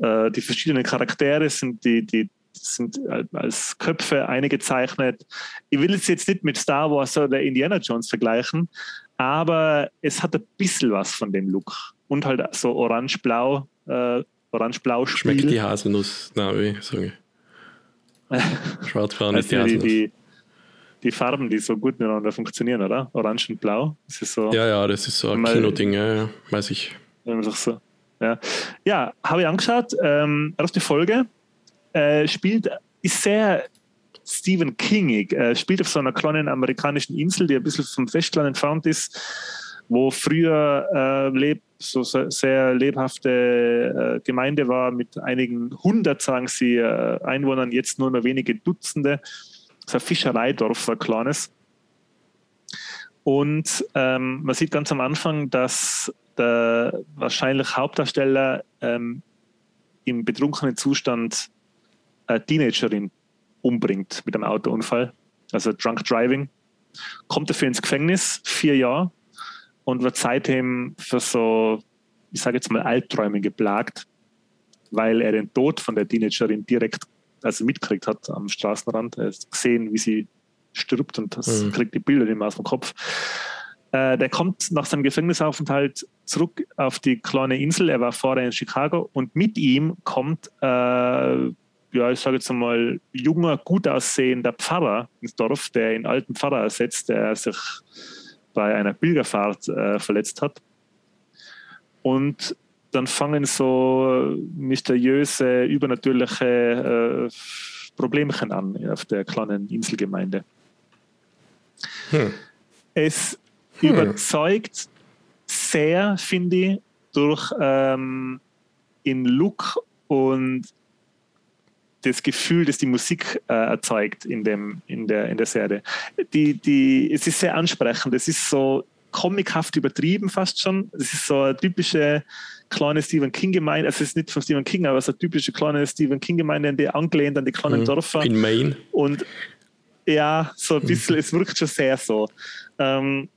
äh, die verschiedenen Charaktere sind die, die sind als Köpfe eingezeichnet. Ich will es jetzt nicht mit Star Wars oder Indiana Jones vergleichen, aber es hat ein bisschen was von dem Look. Und halt so orange-blau, äh, orange-blau Schmeckt die Haselnuss, na, wie sage ich. Schwarz-braun ist die Haselnuss. Die, die Farben, die so gut miteinander funktionieren, oder? Orange und Blau. Das ist so, ja, ja, das ist so ein Kinoding, ja, ja, weiß ich. So. Ja, ja habe ich angeschaut. Ähm, erste Folge äh, spielt, ist sehr Stephen Kingig, äh, spielt auf so einer kleinen amerikanischen Insel, die ein bisschen vom Festland entfernt ist, wo früher äh, lebt, so sehr lebhafte äh, Gemeinde war mit einigen hundert, sagen sie, äh, Einwohnern, jetzt nur noch wenige Dutzende. Das ist ein Fischereidorf, ein kleines. Und ähm, man sieht ganz am Anfang, dass der wahrscheinlich Hauptdarsteller ähm, im betrunkenen Zustand eine Teenagerin umbringt mit einem Autounfall, also Drunk Driving, kommt dafür ins Gefängnis, vier Jahre, und wird seitdem für so, ich sage jetzt mal, Albträume geplagt, weil er den Tod von der Teenagerin direkt also mitgekriegt hat am Straßenrand. Er hat gesehen, wie sie stirbt und das mhm. kriegt die Bilder immer aus dem Kopf. Äh, der kommt nach seinem Gefängnisaufenthalt zurück auf die kleine Insel. Er war vorher in Chicago und mit ihm kommt, äh, ja, ich sage jetzt mal, junger, gut aussehender Pfarrer ins Dorf, der einen alten Pfarrer ersetzt, der sich bei einer Pilgerfahrt äh, verletzt hat. Und dann fangen so mysteriöse, übernatürliche äh, Problemchen an auf der kleinen Inselgemeinde. Hm. Es hm. überzeugt sehr, finde ich, durch ähm, in Look und das Gefühl, das die Musik äh, erzeugt in, dem, in, der, in der Serie. Die, die, es ist sehr ansprechend. Es ist so comichaft übertrieben fast schon. Es ist so eine typische kleine Stephen King-Gemeinde. Also es ist nicht von Stephen King, aber so eine typische kleine Stephen King-Gemeinde, die angelehnt an die kleinen mhm. Dörfer. In Maine. Und ja, so ein bisschen, mhm. es wirkt schon sehr so. Ähm,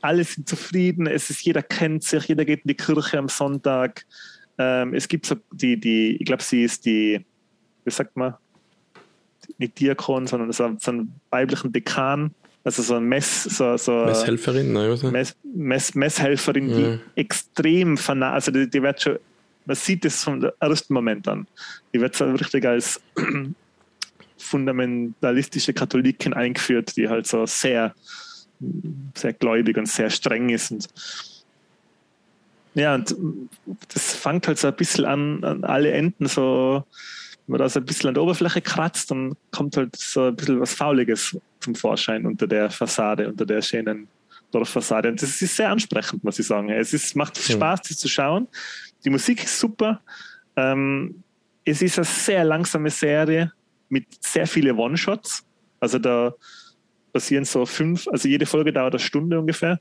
alle sind zufrieden, es ist, jeder kennt sich, jeder geht in die Kirche am Sonntag. Ähm, es gibt so die, die, ich glaube, sie ist die, wie sagt man, nicht Diakon, sondern so, so einen weiblichen Dekan, also so ein Mess, so, so Messhelferin, was Mess, Mess, Messhelferin, ja. die extrem fanat, also die, die wird schon, man sieht es vom ersten Moment an. Die wird so richtig als fundamentalistische Katholikin eingeführt, die halt so sehr sehr gläubig und sehr streng ist. Und ja, und das fängt halt so ein bisschen an, an alle Enden so, wenn man da so ein bisschen an der Oberfläche kratzt, dann kommt halt so ein bisschen was Fauliges zum Vorschein unter der Fassade, unter der schönen Dorffassade. Und das ist sehr ansprechend, muss ich sagen. Es ist, macht Spaß, das zu schauen. Die Musik ist super. Ähm, es ist eine sehr langsame Serie mit sehr vielen One-Shots. Also da passieren so fünf, also jede Folge dauert eine Stunde ungefähr.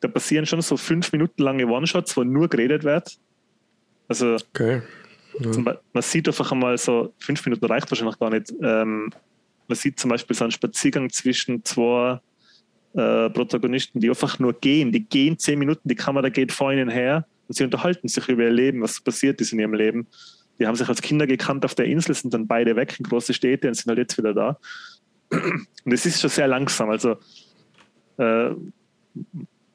Da passieren schon so fünf Minuten lange One-Shots, wo nur geredet wird. Also okay. Ja. man sieht einfach einmal so, fünf Minuten reicht wahrscheinlich gar nicht. Ähm, man sieht zum Beispiel so einen Spaziergang zwischen zwei äh, Protagonisten, die einfach nur gehen. Die gehen zehn Minuten, die Kamera geht vor ihnen her und sie unterhalten sich über ihr Leben, was passiert ist in ihrem Leben. Die haben sich als Kinder gekannt auf der Insel, sind dann beide weg in große Städte und sind halt jetzt wieder da. Und es ist schon sehr langsam. Also äh,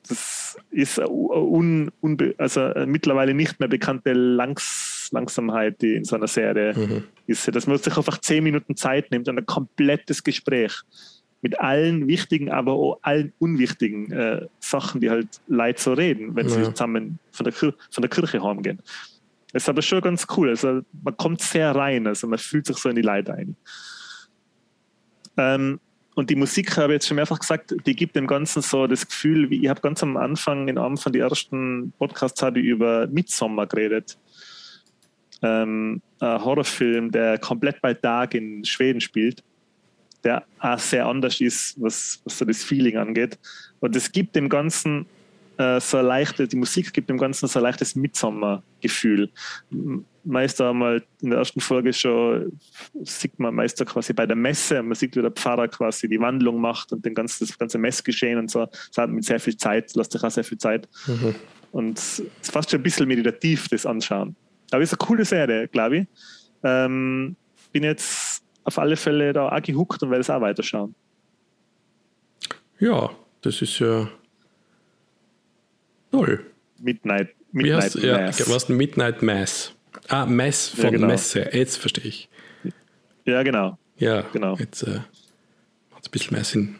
das ist un, un, also mittlerweile nicht mehr bekannte Langs, Langsamkeit, die in so einer Serie mhm. ist. Dass man sich einfach zehn Minuten Zeit nimmt und ein komplettes Gespräch mit allen wichtigen, aber auch allen unwichtigen äh, Sachen, die halt Leute so reden, wenn ja. sie zusammen von der, von der Kirche heimgehen. Das ist aber schon ganz cool. Also man kommt sehr rein, also man fühlt sich so in die Leute ein. Ähm, und die Musik, habe ich jetzt schon mehrfach gesagt, die gibt dem Ganzen so das Gefühl, wie ich habe ganz am Anfang, in einem von den ersten Podcasts, habe ich über Midsommar geredet. Ähm, ein Horrorfilm, der komplett bei Tag in Schweden spielt, der auch sehr anders ist, was, was so das Feeling angeht. Und es gibt dem Ganzen äh, so ein leichtes, die Musik gibt dem Ganzen so ein leichtes Midsommer-Gefühl. Meist einmal in der ersten Folge schon sieht man Meister quasi bei der Messe, man sieht, wie der Pfarrer quasi die Wandlung macht und den ganzen, das ganze Messgeschehen und so. Das hat mit sehr viel Zeit, lässt sich auch sehr viel Zeit. Mhm. Und es ist fast schon ein bisschen meditativ, das anschauen. Aber es ist eine coole Serie, glaube ich. Ähm, bin jetzt auf alle Fälle da auch gehuckt und werde es auch weiterschauen. Ja, das ist ja Null. Midnight, Midnight heißt, Mass. Ja, was Midnight Mass. Ah, Mass von ja, genau. Messe. Jetzt verstehe ich. Ja, genau. Ja, genau. Jetzt äh, hat es ein bisschen mehr Sinn.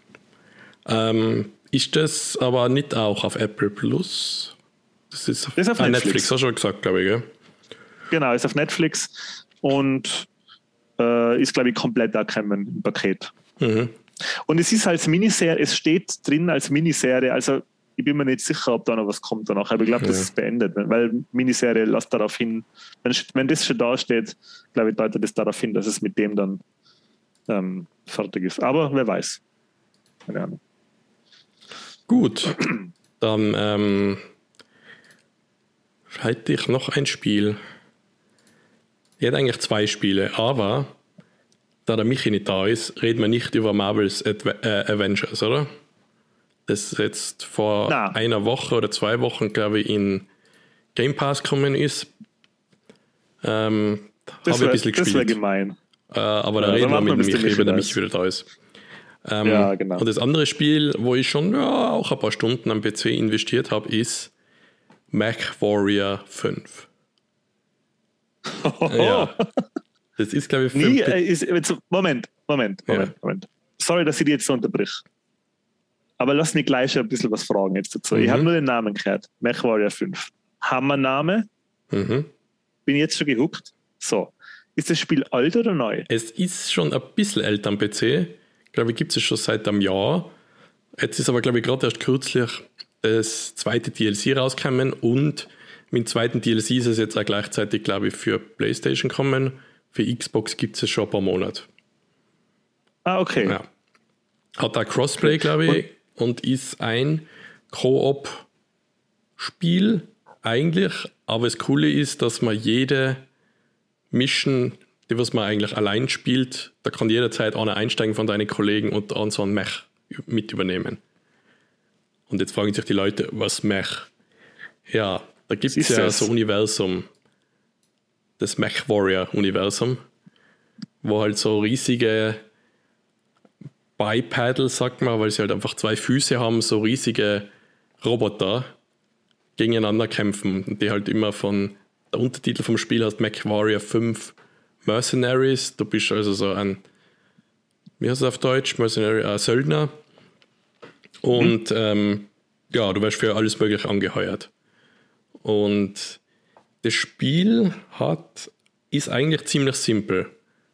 Ähm, ist das aber nicht auch auf Apple Plus? Das ist auf, das ist auf ah, Netflix. Netflix, hast du schon gesagt, glaube ich, gell? Genau, ist auf Netflix und äh, ist, glaube ich, komplett erkennen im Paket. Mhm. Und es ist als Miniserie, es steht drin als Miniserie, also ich bin mir nicht sicher, ob da noch was kommt danach, aber ich glaube, ja. das ist beendet, weil Miniserie lässt darauf hin, wenn, wenn das schon da steht, glaube ich, deutet das darauf hin, dass es mit dem dann ähm, fertig ist. Aber wer weiß. Keine Ahnung. Gut, dann ähm, hätte ich noch ein Spiel. Ich hätte eigentlich zwei Spiele, aber da der Michi nicht da ist, reden wir nicht über Marvel's Adve äh, Avengers, oder? das jetzt vor Na. einer Woche oder zwei Wochen, glaube ich, in Game Pass gekommen ist. Ähm, habe ich ein bisschen gespielt. Das wäre gemein. Äh, aber ja, da reden wir mit Michi, wenn der Michi wieder da ist. Ähm, ja, genau. Und das andere Spiel, wo ich schon ja, auch ein paar Stunden am PC investiert habe, ist Mech Warrior 5. ja. Das ist, glaube ich, Nie, äh, ist, Moment, Moment, Moment, ja. Moment. Sorry, dass ich die jetzt so unterbrich. Aber lass mich gleich ein bisschen was fragen jetzt dazu. Mhm. Ich habe nur den Namen gehört. Mech Warrior 5. Hammername. Mhm. Bin jetzt schon gehuckt. So. Ist das Spiel alt oder neu? Es ist schon ein bisschen älter am PC. Glaube ich, gibt es schon seit einem Jahr. Jetzt ist aber, glaube ich, gerade erst kürzlich das zweite DLC rausgekommen und mit dem zweiten DLC ist es jetzt auch gleichzeitig, glaube ich, für PlayStation kommen. Für Xbox gibt es schon ein paar Monate. Ah, okay. Ja. Hat da Crossplay, glaube ich, und, und ist ein Koop-Spiel eigentlich. Aber das Coole ist, dass man jede Mission, die was man eigentlich allein spielt, da kann jederzeit einer einsteigen von deinen Kollegen und an so ein Mech mit übernehmen. Und jetzt fragen sich die Leute, was Mech? Ja, da gibt es ja das? so ein Universum, das Mech Warrior Universum, wo halt so riesige Bipedal, sagt man, weil sie halt einfach zwei Füße haben, so riesige Roboter gegeneinander kämpfen die halt immer von der Untertitel vom Spiel heißt Mech Warrior 5 Mercenaries. Du bist also so ein, wie heißt es auf Deutsch? Mercenary, äh, Söldner. Und mhm. ähm, ja, du wirst für alles Mögliche angeheuert. Und das Spiel hat, ist eigentlich ziemlich simpel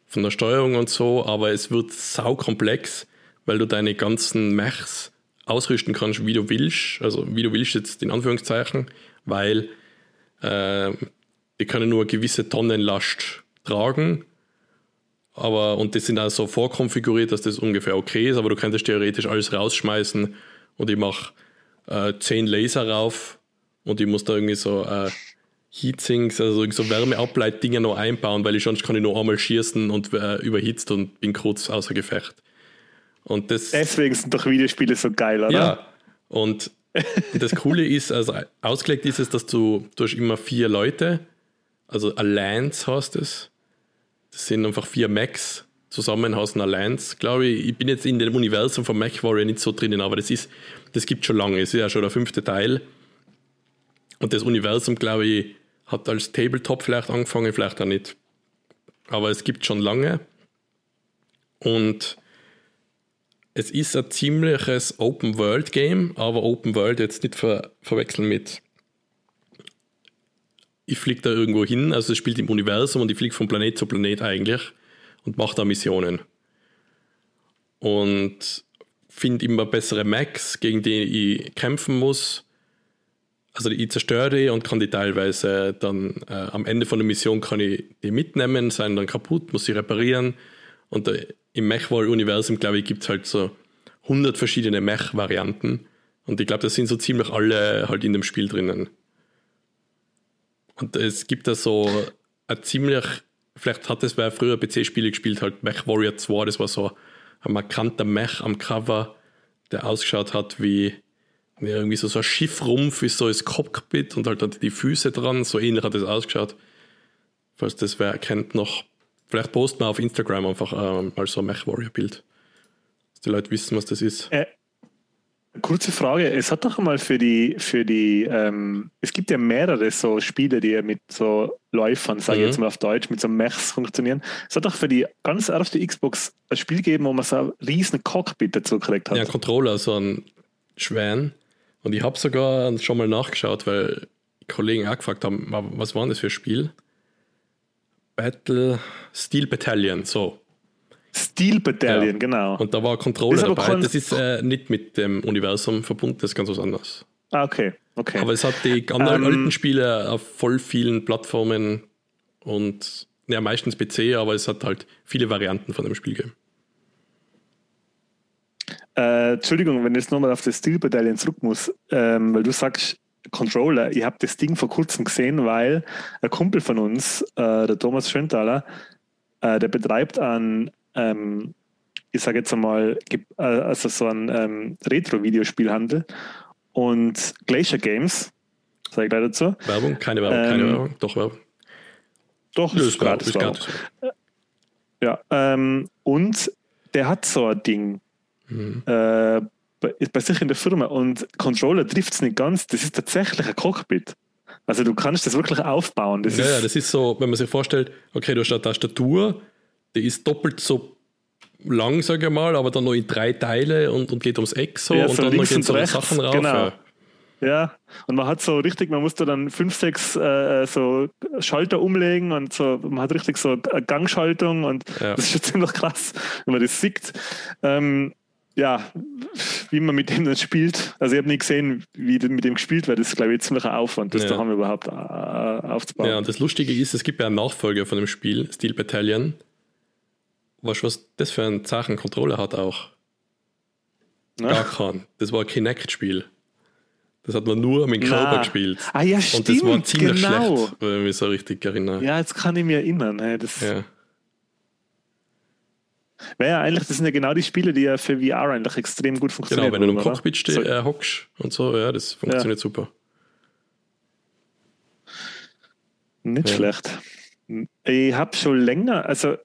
von der Steuerung und so, aber es wird saukomplex, weil du deine ganzen Mechs ausrüsten kannst, wie du willst. Also wie du willst jetzt in Anführungszeichen, weil äh, die können nur gewisse Tonnenlast tragen. Aber, und das sind auch so vorkonfiguriert, dass das ungefähr okay ist, aber du könntest theoretisch alles rausschmeißen und ich mache äh, 10 Laser rauf und ich muss da irgendwie so äh, Heatsinks, also so Wärmeableitdinger noch einbauen, weil ich sonst kann ich nur einmal schießen und äh, überhitzt und bin kurz außer Gefecht. Und das, Deswegen sind doch Videospiele so geil, oder? Ja. Und das Coole ist, also ausgelegt ist es, dass du, du hast immer vier Leute, also Alliance heißt es. Das sind einfach vier Macs zusammen hast eine Alliance, glaube ich. Ich bin jetzt in dem Universum von Mac Warrior nicht so drinnen, aber das ist, das gibt schon lange. Es ist ja schon der fünfte Teil. Und das Universum, glaube ich, hat als Tabletop vielleicht angefangen, vielleicht auch nicht. Aber es gibt schon lange. Und es ist ein ziemliches Open-World-Game, aber Open-World jetzt nicht ver verwechseln mit ich fliege da irgendwo hin, also es spielt im Universum und ich fliege von Planet zu Planet eigentlich und mache da Missionen. Und finde immer bessere Macs, gegen die ich kämpfen muss. Also ich zerstöre die und kann die teilweise dann äh, am Ende von der Mission kann ich die mitnehmen, seien dann kaputt, muss sie reparieren. Und äh, im Mech-Wall-Universum, glaube ich, gibt es halt so 100 verschiedene Mech-Varianten. Und ich glaube, das sind so ziemlich alle halt in dem Spiel drinnen. Und es gibt da so ein ziemlich, vielleicht hat es, wer früher PC-Spiele gespielt hat, Mech Warrior 2, das war so ein markanter Mech am Cover, der ausgeschaut hat wie ja, irgendwie so, so ein Schiffrumpf ist so das Cockpit und halt dann die Füße dran, so ähnlich hat es ausgeschaut. Falls das wer kennt noch, vielleicht posten wir auf Instagram einfach äh, mal so ein Mech Warrior Bild, dass die Leute wissen, was das ist. Äh, Kurze Frage, es hat doch mal für die, für die, ähm, es gibt ja mehrere so Spiele, die mit so Läufern, sage ich mhm. jetzt mal auf Deutsch, mit so Mechs funktionieren. Es hat doch für die ganz erste Xbox ein Spiel gegeben, wo man so ein riesen Cockpit dazu gekriegt hat. Ja, Controller, so ein Schwein. Und ich habe sogar schon mal nachgeschaut, weil Kollegen auch gefragt haben, was war das für ein Spiel? Battle Steel Battalion, so. Steel Battalion, ja. genau. Und da war Controller das dabei. Das ist äh, nicht mit dem Universum verbunden, das ist ganz was anderes. Ah, okay. okay. Aber es hat die anderen ähm, alten Spiele auf voll vielen Plattformen und ja, meistens PC, aber es hat halt viele Varianten von dem Spiel gegeben. Äh, Entschuldigung, wenn ich jetzt nochmal auf das Steel Battalion zurück muss, ähm, weil du sagst, Controller, ich habe das Ding vor kurzem gesehen, weil ein Kumpel von uns, äh, der Thomas Schöntaler, äh, der betreibt einen ähm, ich sage jetzt einmal, äh, also so ein ähm, Retro-Videospielhandel und Glacier Games, sage ich gleich dazu. Werbung? Keine Werbung, ähm, keine Werbung, doch Werbung. Doch, das ist gratis. Gratis. Ja, ähm, und der hat so ein Ding. Mhm. äh, bei, bei, sich in der Firma und Controller trifft es nicht ganz. Das ist tatsächlich ein Cockpit. Also du kannst das wirklich aufbauen. Das ja, ja, das ist so, wenn man sich vorstellt, okay, du hast eine Tastatur, die ist doppelt so lang, sage ich mal, aber dann noch in drei Teile und, und geht ums Eck so ja, und dann gehen so rechts, Sachen rauf. Genau. Ja. Ja, und man hat so richtig, man musste dann fünf, sechs äh, so Schalter umlegen und so, man hat richtig so eine Gangschaltung und ja. das ist schon ziemlich krass, wenn man das sieht. Ähm, ja, wie man mit dem dann spielt. Also ich habe nie gesehen, wie mit dem gespielt wird. Das ist, glaube ich, ziemlich ein Aufwand, das ja. da haben wir überhaupt äh, aufzubauen. Ja, und das Lustige ist, es gibt ja einen Nachfolger von dem Spiel, Steel Battalion. Weißt du, was das für einen Sachen Controller hat auch? Na? Gar keinen. Das war ein Kinect-Spiel. Das hat man nur mit dem Körper gespielt. Ah ja, stimmt, Und das war ziemlich genau. schlecht, wenn ich mich so richtig erinnere. Ja, jetzt kann ich mich erinnern. Hey, das ja. Wäre ja eigentlich, das sind ja genau die Spiele, die ja für VR eigentlich extrem gut funktionieren. Genau, wenn du im Cockpit steh, äh, hockst und so, ja, das funktioniert ja. super. Nicht ja. schlecht. Ich habe schon länger, also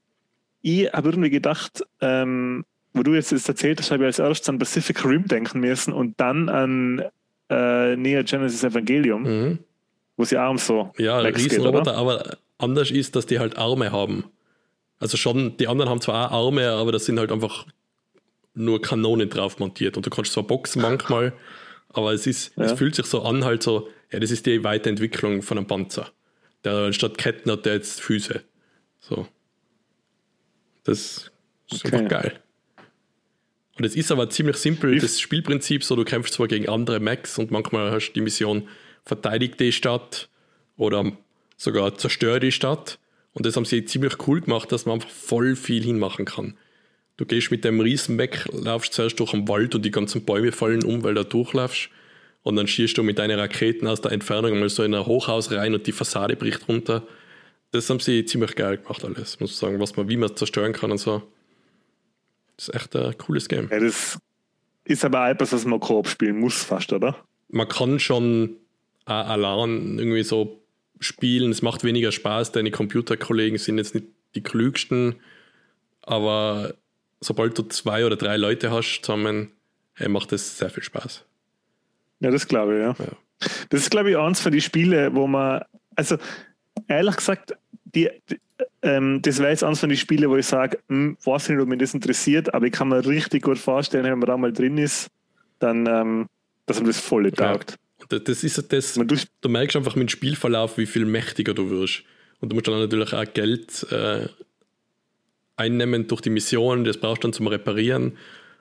ich habe irgendwie gedacht, ähm, wo du jetzt das erzählt hast, habe ich als erstes an Pacific Rim denken müssen und dann an äh, Neo Genesis Evangelium, mhm. wo sie auch so Ja, Riesenroboter, aber anders ist, dass die halt Arme haben. Also schon, die anderen haben zwar auch Arme, aber das sind halt einfach nur Kanonen drauf montiert und du kannst zwar boxen manchmal, aber es ist, ja. es fühlt sich so an, halt so, ja, das ist die Weiterentwicklung von einem Panzer. Der statt Ketten hat der jetzt Füße. So. Das ist okay. einfach geil. Und es ist aber ziemlich simpel, das Spielprinzip, so du kämpfst zwar gegen andere Max und manchmal hast du die Mission verteidigt die Stadt oder sogar zerstört die Stadt. Und das haben sie ziemlich cool gemacht, dass man einfach voll viel hinmachen kann. Du gehst mit dem riesen Mac, laufst zuerst durch den Wald und die ganzen Bäume fallen um, weil du durchlaufst. Und dann schießt du mit deinen Raketen aus der Entfernung mal so in ein Hochhaus rein und die Fassade bricht runter. Das haben sie ziemlich geil gemacht alles, muss ich sagen, was man, wie man zerstören kann und so. Das ist echt ein cooles Game. Ja, das ist aber etwas, was man Koop spielen muss, fast, oder? Man kann schon allein irgendwie so spielen. Es macht weniger Spaß. Deine Computerkollegen sind jetzt nicht die klügsten, aber sobald du zwei oder drei Leute hast zusammen, hey, macht das sehr viel Spaß. Ja, das glaube ich, ja. ja. Das ist, glaube ich, eins von den Spielen, wo man, also ehrlich gesagt, die, die ähm, das wäre jetzt eines von den Spielen, wo ich sage, hm, weiß nicht, ob mich das interessiert, aber ich kann mir richtig gut vorstellen, wenn man da mal drin ist, dann, ähm, dass man das voll taugt. Ja. Das ist das, du, du, merkst einfach mit dem Spielverlauf, wie viel mächtiger du wirst. Und du musst dann natürlich auch Geld äh, einnehmen durch die Mission, das brauchst du dann zum Reparieren.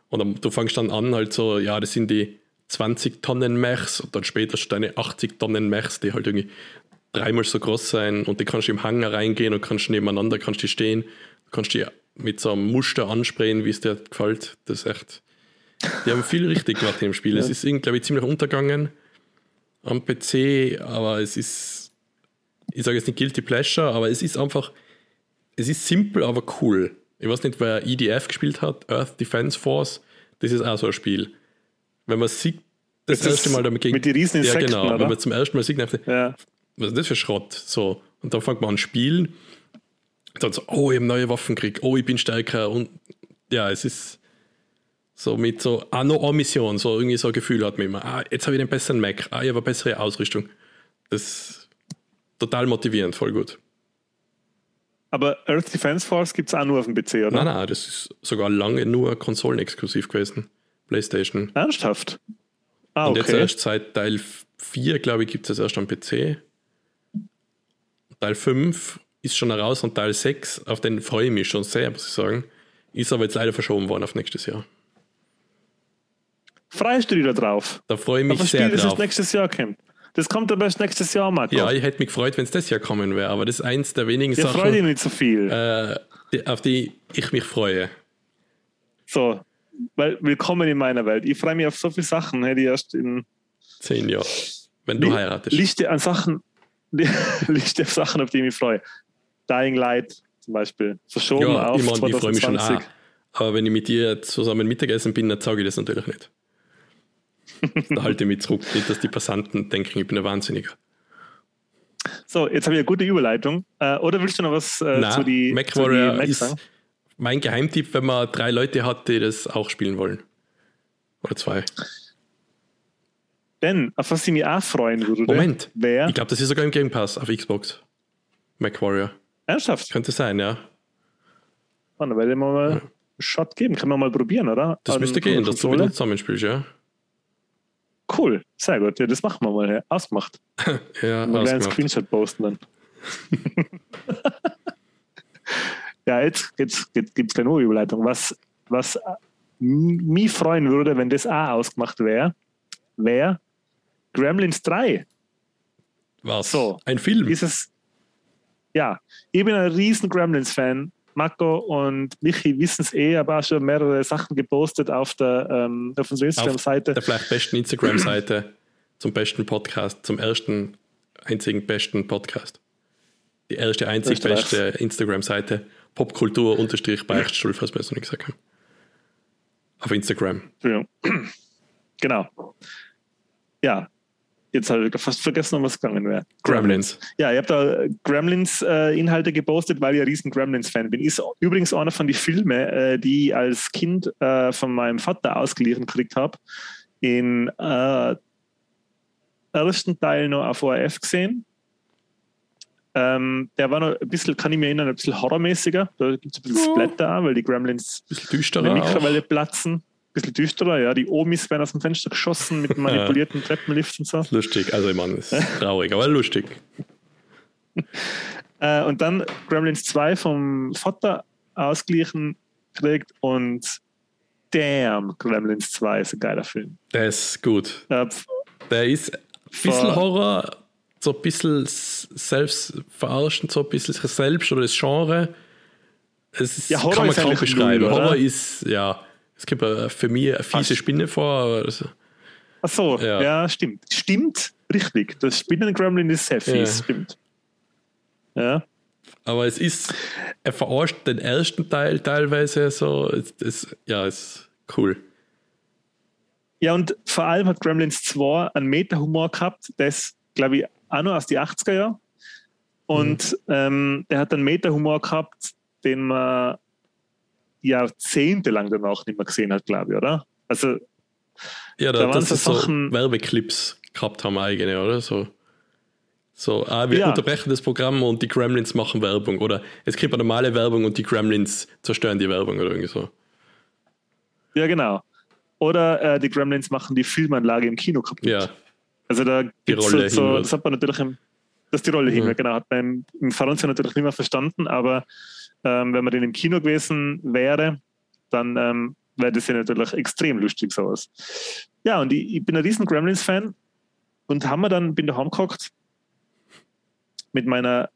Und dann, du fängst dann an, halt so, ja, das sind die 20 Tonnen Mechs und dann später deine 80 Tonnen Mechs, die halt irgendwie dreimal so groß sein und die kannst du im Hangar reingehen und kannst nebeneinander, kannst die stehen, kannst die mit so einem Muster ansprayen, wie es dir gefällt. Das ist echt. Die haben viel richtig gemacht im Spiel. Ja. Es ist, glaube ich, ziemlich untergegangen am PC, aber es ist, ich sage jetzt nicht Guilty Pleasure, aber es ist einfach, es ist simpel, aber cool. Ich weiß nicht, wer EDF gespielt hat, Earth Defense Force, das ist auch so ein Spiel. Wenn man sieht, das, das erste Mal damit gegen. Mit den riesen Ja, genau. Oder? Wenn man zum ersten Mal sieht, ja was ist das für Schrott? So. Und dann fängt man an zu spielen. Dann so, oh, ich habe neue Waffen gekriegt, oh, ich bin stärker. Und ja, es ist so mit so, ah, noch eine Mission, so irgendwie so ein Gefühl hat man immer, ah, jetzt habe ich einen besseren Mac, ah, ich habe eine bessere Ausrüstung. Das ist total motivierend, voll gut. Aber Earth Defense Force gibt es auch nur auf dem PC, oder? Nein, nein, das ist sogar lange nur konsolenexklusiv gewesen. PlayStation. Ernsthaft? Ah, okay. Und jetzt erst seit Teil 4, glaube ich, gibt es das erst am PC. Teil 5 ist schon raus und Teil 6, auf den freue ich mich schon sehr, muss ich sagen. Ist aber jetzt leider verschoben worden auf nächstes Jahr. Freust du dich da drauf? Da freue ich mich sehr Spiel, drauf. Das nächstes Jahr kommt. Das kommt aber erst nächstes Jahr, Marco. Ja, ich hätte mich gefreut, wenn es das Jahr kommen wäre, aber das ist eins der wenigen ich Sachen. Ich freue dich nicht so viel. Äh, auf die ich mich freue. So, weil willkommen in meiner Welt. Ich freue mich auf so viele Sachen, die erst in zehn Jahren, wenn du heiratest. Liste an Sachen, Liste auf Sachen, auf die ich mich freue. Dying Light zum Beispiel. Verschoben ja, auf ich, mein, ich freue mich schon auch. Aber wenn ich mit dir zusammen Mittagessen bin, dann sage ich das natürlich nicht. Da halte ich mich zurück, nicht, dass die Passanten denken, ich bin ein Wahnsinniger. So, jetzt habe ich eine gute Überleitung. Äh, oder willst du noch was äh, Nein, zu die MacWarrior ist sagen? mein Geheimtipp, wenn man drei Leute hat, die das auch spielen wollen. Oder zwei. Denn, auf was ich mich auch freuen würde, Moment. Wer? Ich glaube, das ist sogar im Game Pass auf Xbox. MacWarrior. Ernsthaft? Könnte sein, ja. dann werde ich mal ja. einen Shot geben. Können wir mal probieren, oder? Das An müsste gehen, dass du wieder zusammenspielst, ja. Cool, sehr gut. Ja, das machen wir mal. Ja. Ausgemacht. ja, mal einen Screenshot posten dann. ja, jetzt, jetzt, jetzt gibt es keine Überleitung. Was, was mich freuen würde, wenn das auch ausgemacht wäre, wäre Gremlins 3. Was? So, ein Film? Ist es, ja, ich bin ein riesen Gremlins-Fan. Marco und Michi wissen es eh, aber auch schon mehrere Sachen gepostet auf der ähm, auf unserer Instagram-Seite. Der vielleicht besten Instagram-Seite zum besten Podcast, zum ersten, einzigen besten Podcast. Die erste, einzig beste Instagram-Seite. Popkultur-Beichtstuhl, falls wir es noch nicht gesagt haben. Auf Instagram. Ja. Genau. Ja, jetzt habe ich fast vergessen, um was gegangen wäre. Gremlins. Ja, ich habe da Gremlins-Inhalte äh, gepostet, weil ich ein riesen Gremlins-Fan bin. Ist übrigens einer von den Filmen, äh, die ich als Kind äh, von meinem Vater ausgeliehen gekriegt habe. In äh, ersten Teil noch auf ORF gesehen. Ähm, der war noch ein bisschen, kann ich mich erinnern, ein bisschen horrormäßiger. Da gibt es ein bisschen Splatter, weil die Gremlins in der Mikrowelle platzen bisschen düsterer, ja. Die Omis werden aus dem Fenster geschossen mit manipulierten Treppenlifts und so. Lustig, also ich meine, ist traurig, aber lustig. äh, und dann Gremlins 2 vom Vater ausgleichen kriegt und damn, Gremlins 2 ist ein geiler Film. Der ist gut. Äh, Der ist ein bisschen Horror, so ein bisschen selbst verarschend, so ein bisschen selbst oder das Genre. Es ist, ja, Horror kann man kaum beschreiben. Horror ist, ja es gibt für mich eine fiese Spinne vor. Also, Ach so, ja. ja. stimmt. Stimmt, richtig. Das Spinnen-Gremlin ist sehr fies, ja. stimmt. Ja. Aber es ist, er verarscht den ersten Teil teilweise so. Es, es, ja, ist cool. Ja, und vor allem hat Gremlins 2 einen Meta-Humor gehabt, das, glaube ich, auch noch aus den 80er Jahren. Und mhm. ähm, der hat einen Meta-Humor gehabt, den man jahrzehntelang danach nicht mehr gesehen hat, glaube ich, oder? Also, ja, da, da das so Sachen, Werbeclips gehabt haben eigene, oder? So, so ah, wir ja. unterbrechen das Programm und die Gremlins machen Werbung. Oder es gibt eine normale Werbung und die Gremlins zerstören die Werbung oder irgendwie so. Ja, genau. Oder äh, die Gremlins machen die Filmanlage im Kino kaputt. Ja. Also da gibt es so, so, das hat man natürlich im, das ist die Rolle mhm. hin, genau, hat man im, im Fernsehen natürlich nicht mehr verstanden, aber ähm, wenn man den im Kino gewesen wäre, dann ähm, wäre das ja natürlich extrem lustig sowas. Ja, und ich, ich bin ein riesen Gremlins-Fan und haben wir dann, bin daheim gehockt mit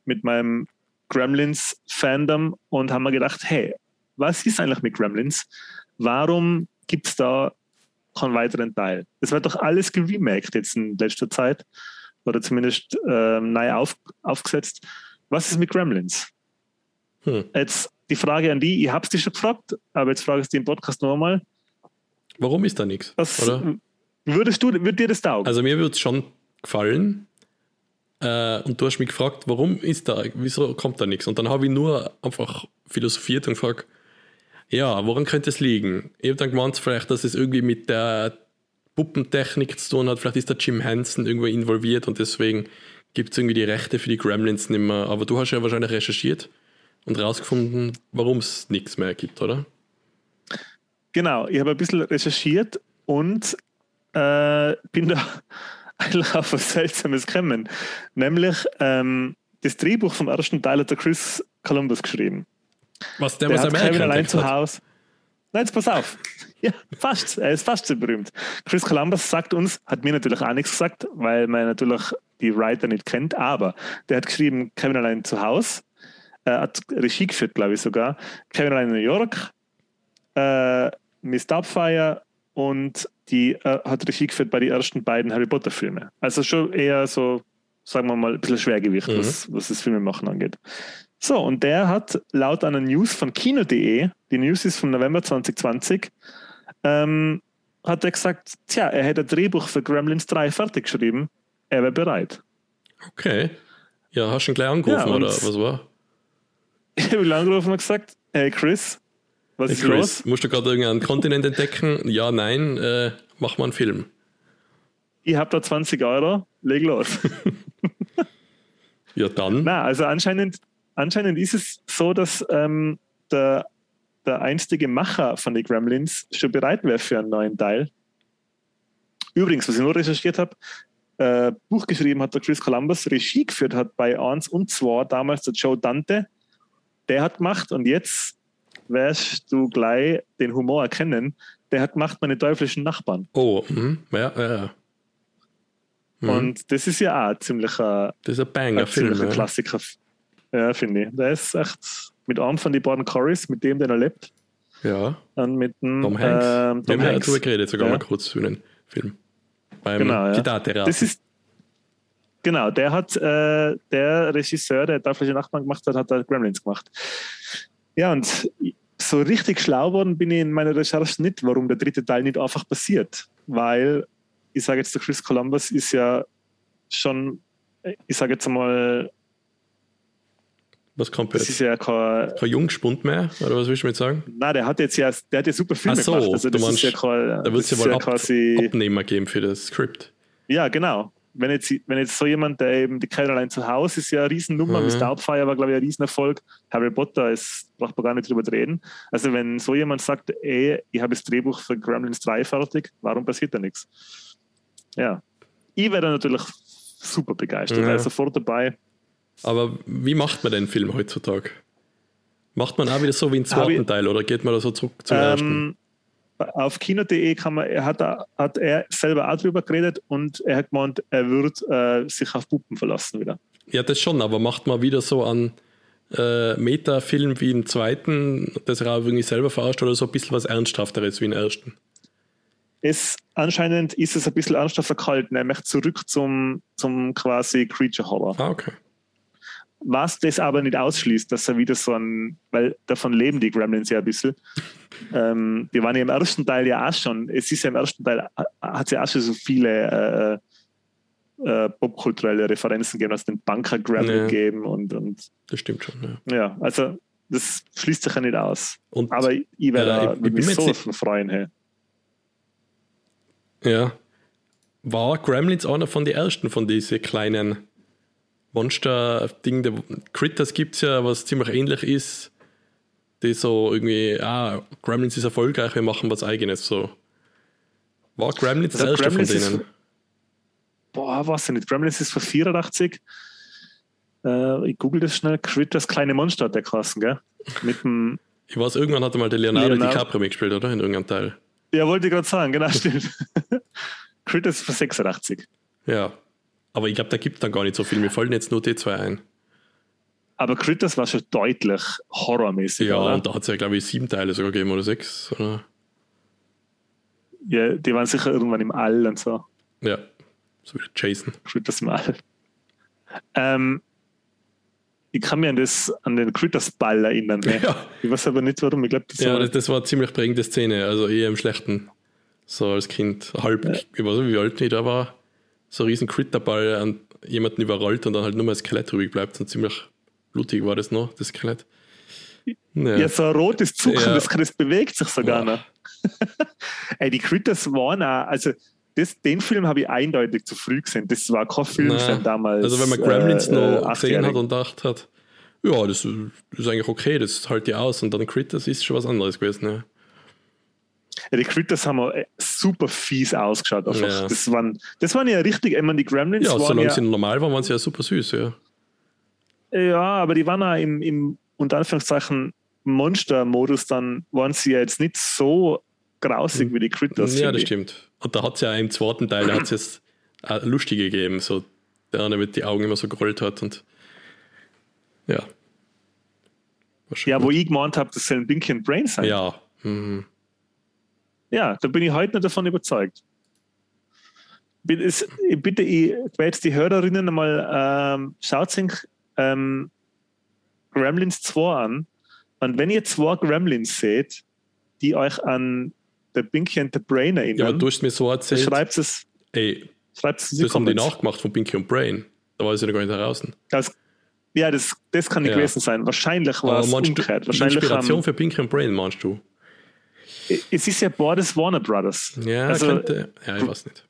mit meinem Gremlins-Fandom und haben mir gedacht, hey, was ist eigentlich mit Gremlins? Warum gibt es da keinen weiteren Teil? Das wird doch alles geremaked jetzt in letzter Zeit oder zumindest äh, neu auf, aufgesetzt. Was ist mit Gremlins? Hm. Jetzt die Frage an die, ich habe es dir schon gefragt, aber jetzt frage ich es dir im Podcast nochmal. Warum ist da nichts? Würdest du, würd dir das taugen? Also mir würde es schon gefallen. Äh, und du hast mich gefragt, warum ist da, wieso kommt da nichts? Und dann habe ich nur einfach philosophiert und gefragt, ja, woran könnte es liegen? Ich habe dann gemeint, vielleicht, dass es irgendwie mit der Puppentechnik zu tun hat. Vielleicht ist der Jim Henson irgendwo involviert und deswegen gibt es irgendwie die Rechte für die Gremlins nicht mehr. Aber du hast ja wahrscheinlich recherchiert und rausgefunden, warum es nichts mehr gibt, oder? Genau, ich habe ein bisschen recherchiert und äh, bin da eigentlich auf was Seltsames gekommen. Nämlich ähm, das Drehbuch vom ersten Teil hat der Chris Columbus geschrieben. Was der, der was hat Kevin allein zu Hause. Nein, jetzt pass auf. Ja, fast. Er ist fast so berühmt. Chris Columbus sagt uns, hat mir natürlich auch nichts gesagt, weil man natürlich die Writer nicht kennt, aber der hat geschrieben, Kevin allein zu Hause äh, hat Regie geführt, glaube ich sogar. In New York, äh, Miss Doubtfire und die äh, hat Regie geführt bei den ersten beiden Harry Potter Filmen. Also schon eher so, sagen wir mal, ein bisschen Schwergewicht, mhm. was, was das Filmemachen angeht. So, und der hat laut einer News von Kino.de, die News ist vom November 2020, ähm, hat er gesagt, tja, er hätte ein Drehbuch für Gremlins 3 fertig geschrieben, er wäre bereit. Okay. Ja, hast du ihn gleich angerufen ja, oder was war? Ich habe ihn angerufen und gesagt, hey Chris, Was hey ist Chris, los? musst du gerade irgendeinen Kontinent entdecken? Ja, nein, äh, mach mal einen Film. Ich habe da 20 Euro, leg los. Ja, dann. Na, also anscheinend, anscheinend ist es so, dass ähm, der, der einstige Macher von den Gremlins schon bereit wäre für einen neuen Teil. Übrigens, was ich nur recherchiert habe, äh, Buch geschrieben hat der Chris Columbus, Regie geführt hat bei 1 und 2 damals der Joe Dante. Der hat gemacht und jetzt wirst du gleich den Humor erkennen. Der hat gemacht meine teuflischen Nachbarn. Oh, mhm. ja, ja, ja. Mhm. Und das ist ja auch ein ziemlicher, das ist ein ein Banger-Film. ziemlicher Ja. Klassiker. Ja, finde ich. Der ist echt mit einem von den beiden Corys, mit dem, den er lebt, ja, und mit dem Tom Hanks. Ähm, Wir haben Tom ja Hanks. darüber geredet, sogar Ja. mal kurz für den Film. Beim Genau, ja. Das ist genau, der hat äh, der Regisseur, der Teuflische Nachbarn gemacht hat, hat der Gremlins gemacht. Ja, und so richtig schlau worden bin ich in meiner Recherche nicht, warum der dritte Teil nicht einfach passiert. Weil, ich sage jetzt, der Chris Columbus ist ja schon, ich sage jetzt mal, Was kommt das jetzt? ist ja kein, Kein Jungspund mehr? Oder was willst du mit sagen? na, der hat jetzt ja, der hat ja super Filme Ach so, gemacht. Also du das meinst, ist ja kein, Da wird das es ja wohl ja Ab quasi, Abnehmer geben für das Skript. Ja, genau. Wenn jetzt, wenn jetzt so jemand, der eben die Caroline zu Hause ist ja eine Riesennummer, Mhm. Miss Doubtfire war, glaube ich, ein Riesenerfolg. Harry Potter ist, braucht man gar nicht drüber reden. Also wenn so jemand sagt, ey, ich habe das Drehbuch für Gremlins 3 fertig, warum passiert da nichts? Ja. Ich wäre natürlich super begeistert, Ja. wäre sofort dabei. Aber wie macht man den Film heutzutage? Macht man auch wieder so wie im zweiten ich- Teil oder geht man da so zurück zum ersten? Auf kino.de kann man, er hat, da- hat er selber auch drüber geredet und er hat gemeint, er wird äh, sich auf Puppen verlassen wieder. Ja, das schon, aber macht man wieder so an äh, Meta-Film wie im zweiten, das er auch irgendwie selber verarscht oder so ein bisschen was Ernsthafteres wie im ersten? es anscheinend ist es ein bisschen ernster gehalten. Er möchte zurück zum, zum quasi Creature Horror. Ah, okay. Was das aber nicht ausschließt, dass er wieder so ein, weil davon leben die Gremlins ja ein bisschen. ähm, die waren ja im ersten Teil ja auch schon, es ist ja im ersten Teil, hat es ja auch schon so viele äh, äh, popkulturelle Referenzen gegeben, also den Bunker Gremlin Ja. gegeben und, und Das stimmt schon. Ja. ja, also das schließt sich ja nicht aus. Und Aber ich werde Äh, da ich- ich mich so nicht- davon freuen. Hey. Ja. War Gremlins einer von den ersten von diesen kleinen Monster-Dingen? Critters gibt es ja, was ziemlich ähnlich ist. Die so irgendwie, ah, Gremlins ist erfolgreich, wir machen was eigenes. So. War Gremlins der Also erste Gremlins von ist- denen? boah, weiß ich nicht, Gremlins ist von 84. Äh, ich google das schnell. Critters kleine Monster hat der Klassen, gell? Mit dem, Ich weiß, irgendwann hat er mal der Leonardo, Leonardo. DiCaprio mitgespielt, oder? In irgendeinem Teil. ja, wollte ich gerade sagen, genau, stimmt. Critters von 86. Ja. Aber ich glaube, da gibt es dann gar nicht so viel. Mir fallen jetzt nur die zwei ein. Aber Critters war schon deutlich horrormäßig, Ja, oder? und da hat es ja, glaube ich, sieben Teile sogar gegeben oder sechs. Oder? Ja, die waren sicher irgendwann im All und so. Ja. So wie Jason. Critters im All. Ähm, ich kann mich an, das, an den Critters-Ball erinnern. Ne? Ja. Ich weiß aber nicht, warum. Ich glaube, das Ja, war das, das war eine ziemlich prägende Szene, also eher im Schlechten. So als Kind, halb, ich weiß nicht, wie alt ich da war, so ein riesen Critterball an jemanden überrollt und dann halt nur mal das Skelett übrig bleibt. Und ziemlich blutig war das noch, das Skelett. Ja, Ja, so ein rotes Zucken, Ja. das, das bewegt sich sogar Boah. noch. Ey, die Critters waren auch, also das, den Film habe ich eindeutig zu früh gesehen. Das war kein Filmfan Na, damals. also wenn man Gremlins äh, noch äh, gesehen hat und gedacht hat, ja, das ist eigentlich okay, das halte ich aus. Und dann Critters ist schon was anderes gewesen. Critters haben auch, äh, super fies ausgeschaut. Einfach. Ja. Das, waren, das waren ja richtig, ich meine, die Gremlins Ja, waren solange ja, sie normal waren, waren sie ja super süß, ja. ja, aber die waren auch im, im unter Anführungszeichen Monster-Modus, dann waren sie ja jetzt nicht so grausig wie die Critters. Ja, das ich. stimmt. Und da hat es ja im zweiten Teil, da hat es jetzt lustige gegeben, so der eine mit die Augen immer so gerollt hat und ja. Ja, gut. wo ich gemeint habe, das sollen Binky und Brain sein. ja. Mhm. Ja, da bin ich heute nicht davon überzeugt. Es- ich Bitte, ich werde jetzt die Hörerinnen einmal, ähm, schaut sich ähm, Gremlins 2 an. Und wenn ihr zwei Gremlins seht, die euch an der Binky and the Brain ja, erinnern, du hast mir so erzählt, schreibt es, ey, schreibt es das haben die nachgemacht von Pinky und Brain. Da war sie noch gar nicht draußen. Das, Ja, das, das kann nicht ja. gewesen sein. Wahrscheinlich war es umgekehrt. Wahrscheinlich Inspiration haben, für Pinky und Brain, meinst du? Es ist ja beides Warner Brothers. Ja, also, könnte, ja, ich weiß nicht.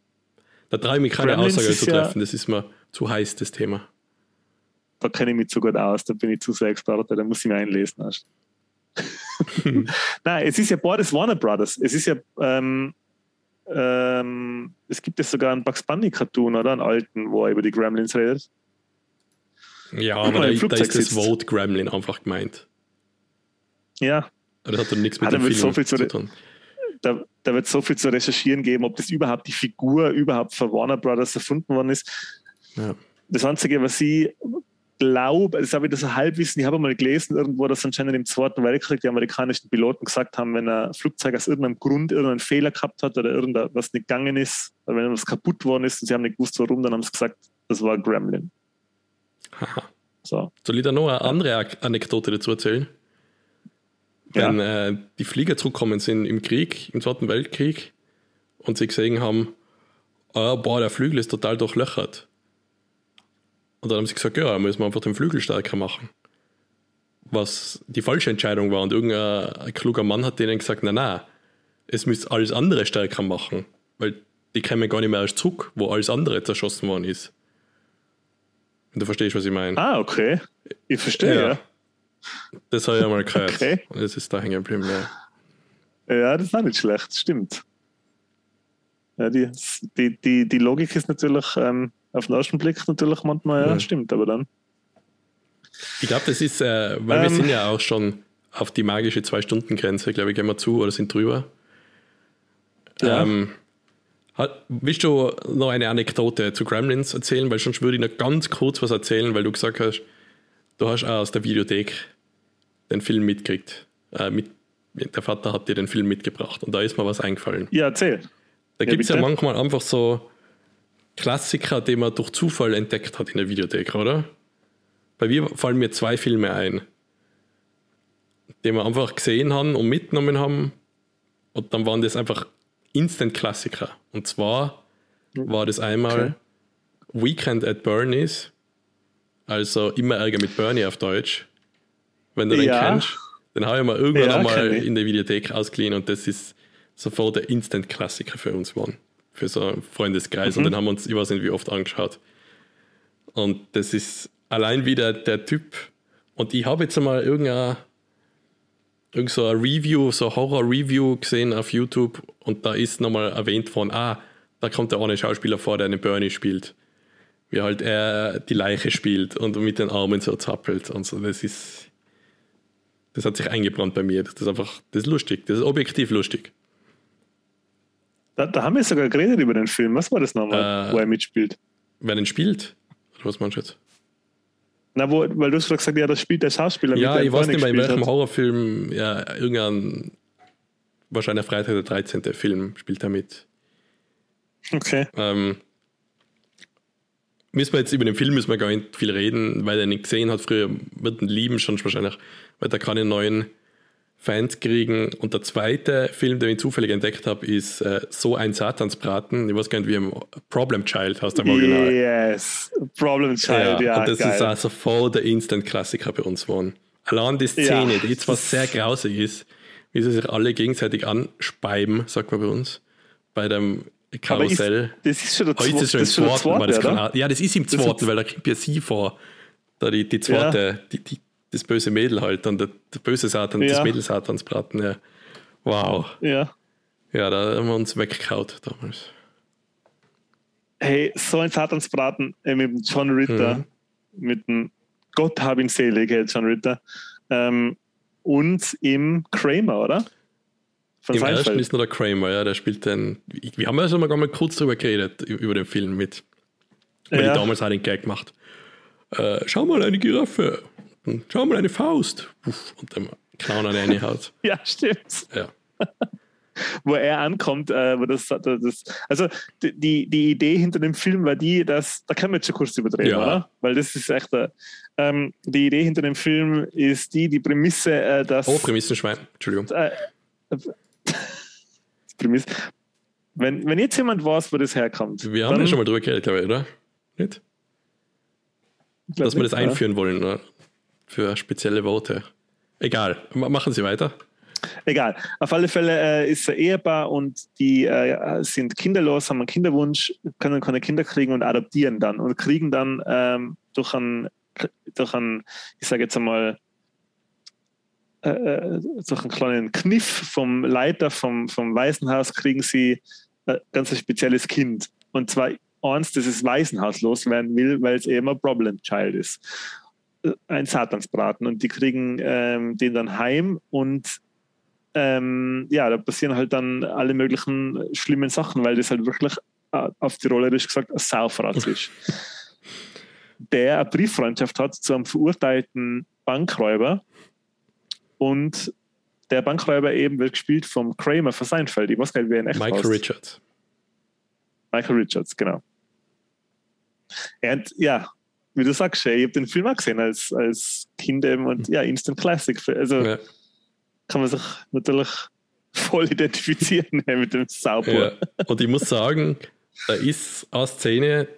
Da traue ich mich keine Gremlins Aussage zu treffen, ja, das ist mir zu heiß, das Thema. Da kenne ich mich zu gut aus, da bin ich zu sehr Experte, da muss ich mich einlesen. Erst. Nein, es ist ja beides Warner Brothers. Es ist ja, ähm, ähm, es gibt ja sogar einen Bugs Bunny Cartoon oder einen alten, wo er über die Gremlins redet. Ja, aber da, da, ist das Vote Gremlin einfach gemeint. Ja. Aber das hat dann nichts mit ah, dem Film so zu, zu tun. Da, da, wird so viel zu recherchieren geben, ob das überhaupt die Figur überhaupt von Warner Brothers erfunden worden ist. Ja. Das Einzige, was sie glaube, das habe ich das Halbwissen, ich habe mal gelesen irgendwo, dass anscheinend im Zweiten Weltkrieg die amerikanischen Piloten gesagt haben, wenn ein Flugzeug aus irgendeinem Grund irgendeinen Fehler gehabt hat oder irgendwas nicht gegangen ist, oder wenn was kaputt worden ist und sie haben nicht gewusst, warum, dann haben sie gesagt, das war ein Gremlin. Haha. So. Soll ich da noch eine andere Anekdote dazu erzählen? Wenn ja. äh, die Flieger zurückkommen sind im Krieg, im Zweiten Weltkrieg, und sie gesehen haben, oh, boah, der Flügel ist total durchlöchert und dann haben sie gesagt, ja, müssen wir einfach den Flügel stärker machen. Was die falsche Entscheidung war. Und irgendein kluger Mann hat denen gesagt, nein, nein, es müsst alles andere stärker machen. Weil die kommen gar nicht mehr erst zurück, wo alles andere zerschossen worden ist. Und du verstehst, was ich meine. Ah, okay. Ich verstehe, ja. ja. Das habe ich einmal gehört. Okay. Und das ist da hängen geblieben, ja. Ja, das ist auch nicht schlecht, stimmt. Ja, die, die, die, die Logik ist natürlich ähm, auf den ersten Blick natürlich manchmal, ja, ja. stimmt, aber dann. Ich glaube, das ist, äh, weil ähm, wir sind ja auch schon auf die magische Zwei-Stunden-Grenze, glaube ich, gehen wir zu oder sind drüber. Ja. Ähm, willst du noch eine Anekdote zu Gremlins erzählen? Weil sonst würde ich noch ganz kurz was erzählen, weil du gesagt hast, du hast auch aus der Videothek den Film mitgekriegt. Äh, mit, der Vater hat dir den Film mitgebracht und da ist mir was eingefallen. Ja, erzähl. Da ja, gibt es ja manchmal einfach so Klassiker, den man durch Zufall entdeckt hat in der Videothek, oder? Bei mir fallen mir zwei Filme ein, die wir einfach gesehen haben und mitgenommen haben. Und dann waren das einfach Instant-Klassiker. Und zwar war das einmal okay. Weekend at Bernie's, also immer Ärger mit Bernie auf Deutsch. Wenn du den ja. kennst, den habe ich mal irgendwann ja, einmal in der Videothek ausgeliehen und das ist sofort der Instant-Klassiker für uns geworden für so einen Freundeskreis. Mhm. Und den haben wir uns, ich weiß nicht, wie oft angeschaut. Und das ist allein wieder der Typ. Und ich habe jetzt einmal irgendein, irgend so ein Review, so ein Horror-Review gesehen auf YouTube und da ist nochmal erwähnt von, ah, da kommt der eine Schauspieler vor, der einen Bernie spielt. Wie halt er die Leiche spielt und mit den Armen so zappelt und so. Das ist, das hat sich eingebrannt bei mir. Das ist einfach, das ist lustig. Das ist objektiv lustig. Da, da, haben wir sogar geredet über den Film. Was war das nochmal, äh, wo er mitspielt? Wer den spielt? Oder was meinst du jetzt? Na, wo, weil du hast gesagt, ja, das spielt der Schauspieler. Ja, ich weiß nicht mehr, in welchem hat. Horrorfilm, ja, irgendein, wahrscheinlich Freitag der 13. Film spielt er mit. Okay. Ähm, müssen wir jetzt über den Film müssen wir gar nicht viel reden, weil er nicht gesehen hat früher, wird ihn lieben schon wahrscheinlich, weil er keine neuen Fans kriegen. Und der zweite Film, den ich zufällig entdeckt habe, ist äh, So ein Satansbraten. Ich weiß gar nicht, wie ein Problem Child heißt der Original. Yes, Problem Child, ja. ja und das geil. ist also voll der Instant-Klassiker bei uns geworden. Allein die Szene, ja. die jetzt was sehr grausig ist, wie sie sich alle gegenseitig anspeiben, sagt man bei uns, bei dem Karussell. Ist, das ist schon der, Zwo ist schon das im zweiten, das kann, Ja, das ist im zweiten, weil da kommt ja sie vor. Da die, die zweite, ja. die, die, das böse Mädel halt, dann der, der böse Satan, ja. das Mädel Satansbraten, ja. Wow. Ja. Ja, da haben wir uns weggehaut damals. Hey, so ein Satansbraten äh, mit dem John Ritter, mhm. mit dem Gott hab ihn selig, John Ritter. Ähm, und im Kramer, oder? Von Im Seinfeld. ersten ist nur der Kramer, ja, der spielt den. Wir haben ja schon mal kurz drüber geredet, über den Film mit. Weil ja. ich damals halt den Gag gemacht. Äh, schau mal, eine Giraffe. Schau mal, eine Faust. Uff, und dann Clown an eine Haut. ja, stimmt. Ja. wo er ankommt, äh, wo das, das, also die, die Idee hinter dem Film war die, dass, da kann man jetzt schon kurz überdrehen, ja. oder? Weil das ist echt, äh, ähm, die Idee hinter dem Film ist die, die Prämisse, äh, dass... Oh, Prämissenschwein, Entschuldigung. Prämisse. Wenn, wenn jetzt jemand weiß, wo das herkommt. Wir haben ja schon mal drüber geredet, glaube ich, oder? Nicht? dass wir das einführen wollen, oder? für spezielle Worte. Egal, machen Sie weiter. Egal. Auf alle Fälle äh, ist er Ehepaar und die äh, sind kinderlos, haben einen Kinderwunsch, können keine Kinder kriegen und adoptieren dann und kriegen dann ähm, durch einen, durch einen, ich sage jetzt einmal, äh, äh, durch einen kleinen Kniff vom Leiter vom, vom Waisenhaus kriegen sie ein ganz spezielles Kind. Und zwar eins, das das Waisenhaus loswerden will, weil es eben ein Problem Child ist. Äh, ein Satansbraten. Und die kriegen ähm, den dann heim und ähm, ja, da passieren halt dann alle möglichen schlimmen Sachen, weil das halt wirklich äh, auf Tirolerisch gesagt ein Saufratz ist. der eine Brieffreundschaft hat zu einem verurteilten Bankräuber und der Bankräuber eben wird gespielt vom Kramer von Seinfeld. Ich weiß gar nicht, wer in echt Michael Richards. Michael Richards, genau. Und ja, wie du sagst, ich habe den Film auch gesehen als, als Kind eben und ja, Instant Classic. Also ja. kann man sich natürlich voll identifizieren mit dem Sauber. Ja. Und ich muss sagen, da ist eine Szene,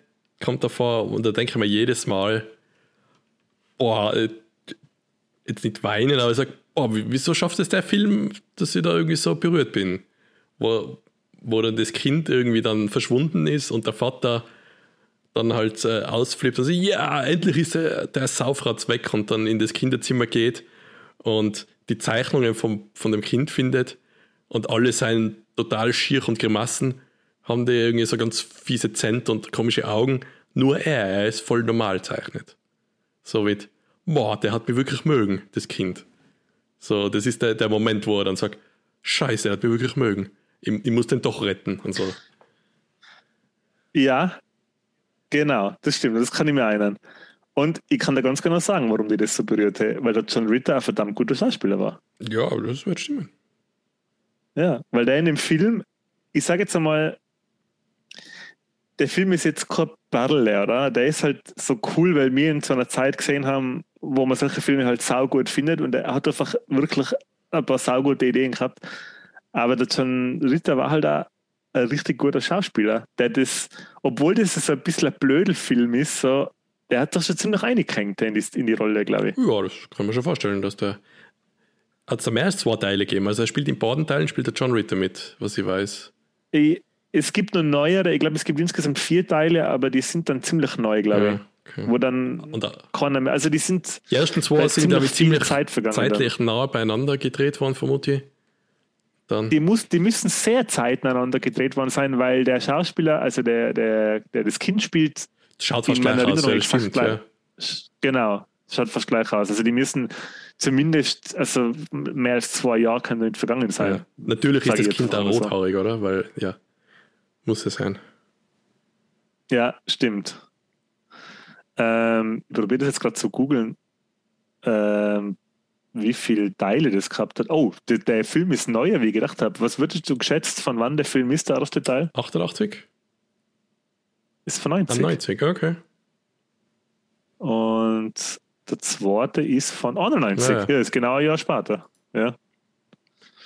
kommt davor und da denke ich mir jedes Mal, boah, äh, jetzt nicht weinen, aber ich sage, oh, wieso schafft es der Film, dass ich da irgendwie so berührt bin? Wo, wo dann das Kind irgendwie dann verschwunden ist und der Vater dann halt äh, ausflippt und sagt, ja, endlich ist äh, der Saufratz weg und dann in das Kinderzimmer geht und die Zeichnungen vom, von dem Kind findet und alle seien total schier und Grimassen, haben die irgendwie so ganz fiese Zent und komische Augen. Nur er, er ist voll normal zeichnet. So wie, boah, der hat mich wirklich mögen, das Kind. So, das ist der, der Moment, wo er dann sagt, scheiße, er hat mich wirklich mögen. Ich, ich muss den doch retten und so. Ja, Genau, das stimmt, das kann ich mir erinnern. Und ich kann dir ganz genau sagen, warum die das so berührt hat, weil der John Ritter ein verdammt guter Schauspieler war. Ja, das wird stimmen. Ja, weil der in dem Film, ich sage jetzt einmal, der Film ist jetzt kein Battle, oder? Der ist halt so cool, weil wir in so einer Zeit gesehen haben, wo man solche Filme halt saugut findet und er hat einfach wirklich ein paar saugute Ideen gehabt. Aber der John Ritter war halt auch ein richtig guter Schauspieler, der das, obwohl das so ein bisschen ein Blödelfilm ist, so, der hat doch schon ziemlich eingehängt in die, in die Rolle, glaube ich. Ja, das kann man schon vorstellen, dass der. Hat es mehr als zwei Teile gegeben? Also er spielt in beiden Teilen, spielt der John Ritter mit, was ich weiß. Ich, es gibt nur neuere, ich glaube, es gibt insgesamt vier Teile, aber die sind dann ziemlich neu, glaube ja, ich. Okay. Wo dann und da, keiner mehr, also die sind. Die ersten zwei sind, glaube ich, ziemlich Zeit zeitlich nah beieinander gedreht worden, vermute ich. Dann. Die, muss, die müssen sehr zeitnah gedreht worden sein, weil der Schauspieler, also der, der, der das Kind spielt, schaut fast gleich aus. Ja, fast gleich, ja. Genau, schaut fast gleich aus. Also die müssen zumindest, also mehr als zwei Jahre können nicht vergangen sein. Ja. Natürlich ist das Kind auch rothaarig, so. oder? Weil, ja, muss es sein. Ja, stimmt. Ähm, ich probiere das jetzt gerade zu googeln. Ähm, wie viele Teile das gehabt hat. Oh, der, der, Film ist neuer, wie ich gedacht habe. Was würdest du geschätzt, von wann der Film ist, der erste Teil? 88? Ist von 90. Von 90, okay. Und der zweite ist von 91. Ja, ja. ist genau ein Jahr später. Ja.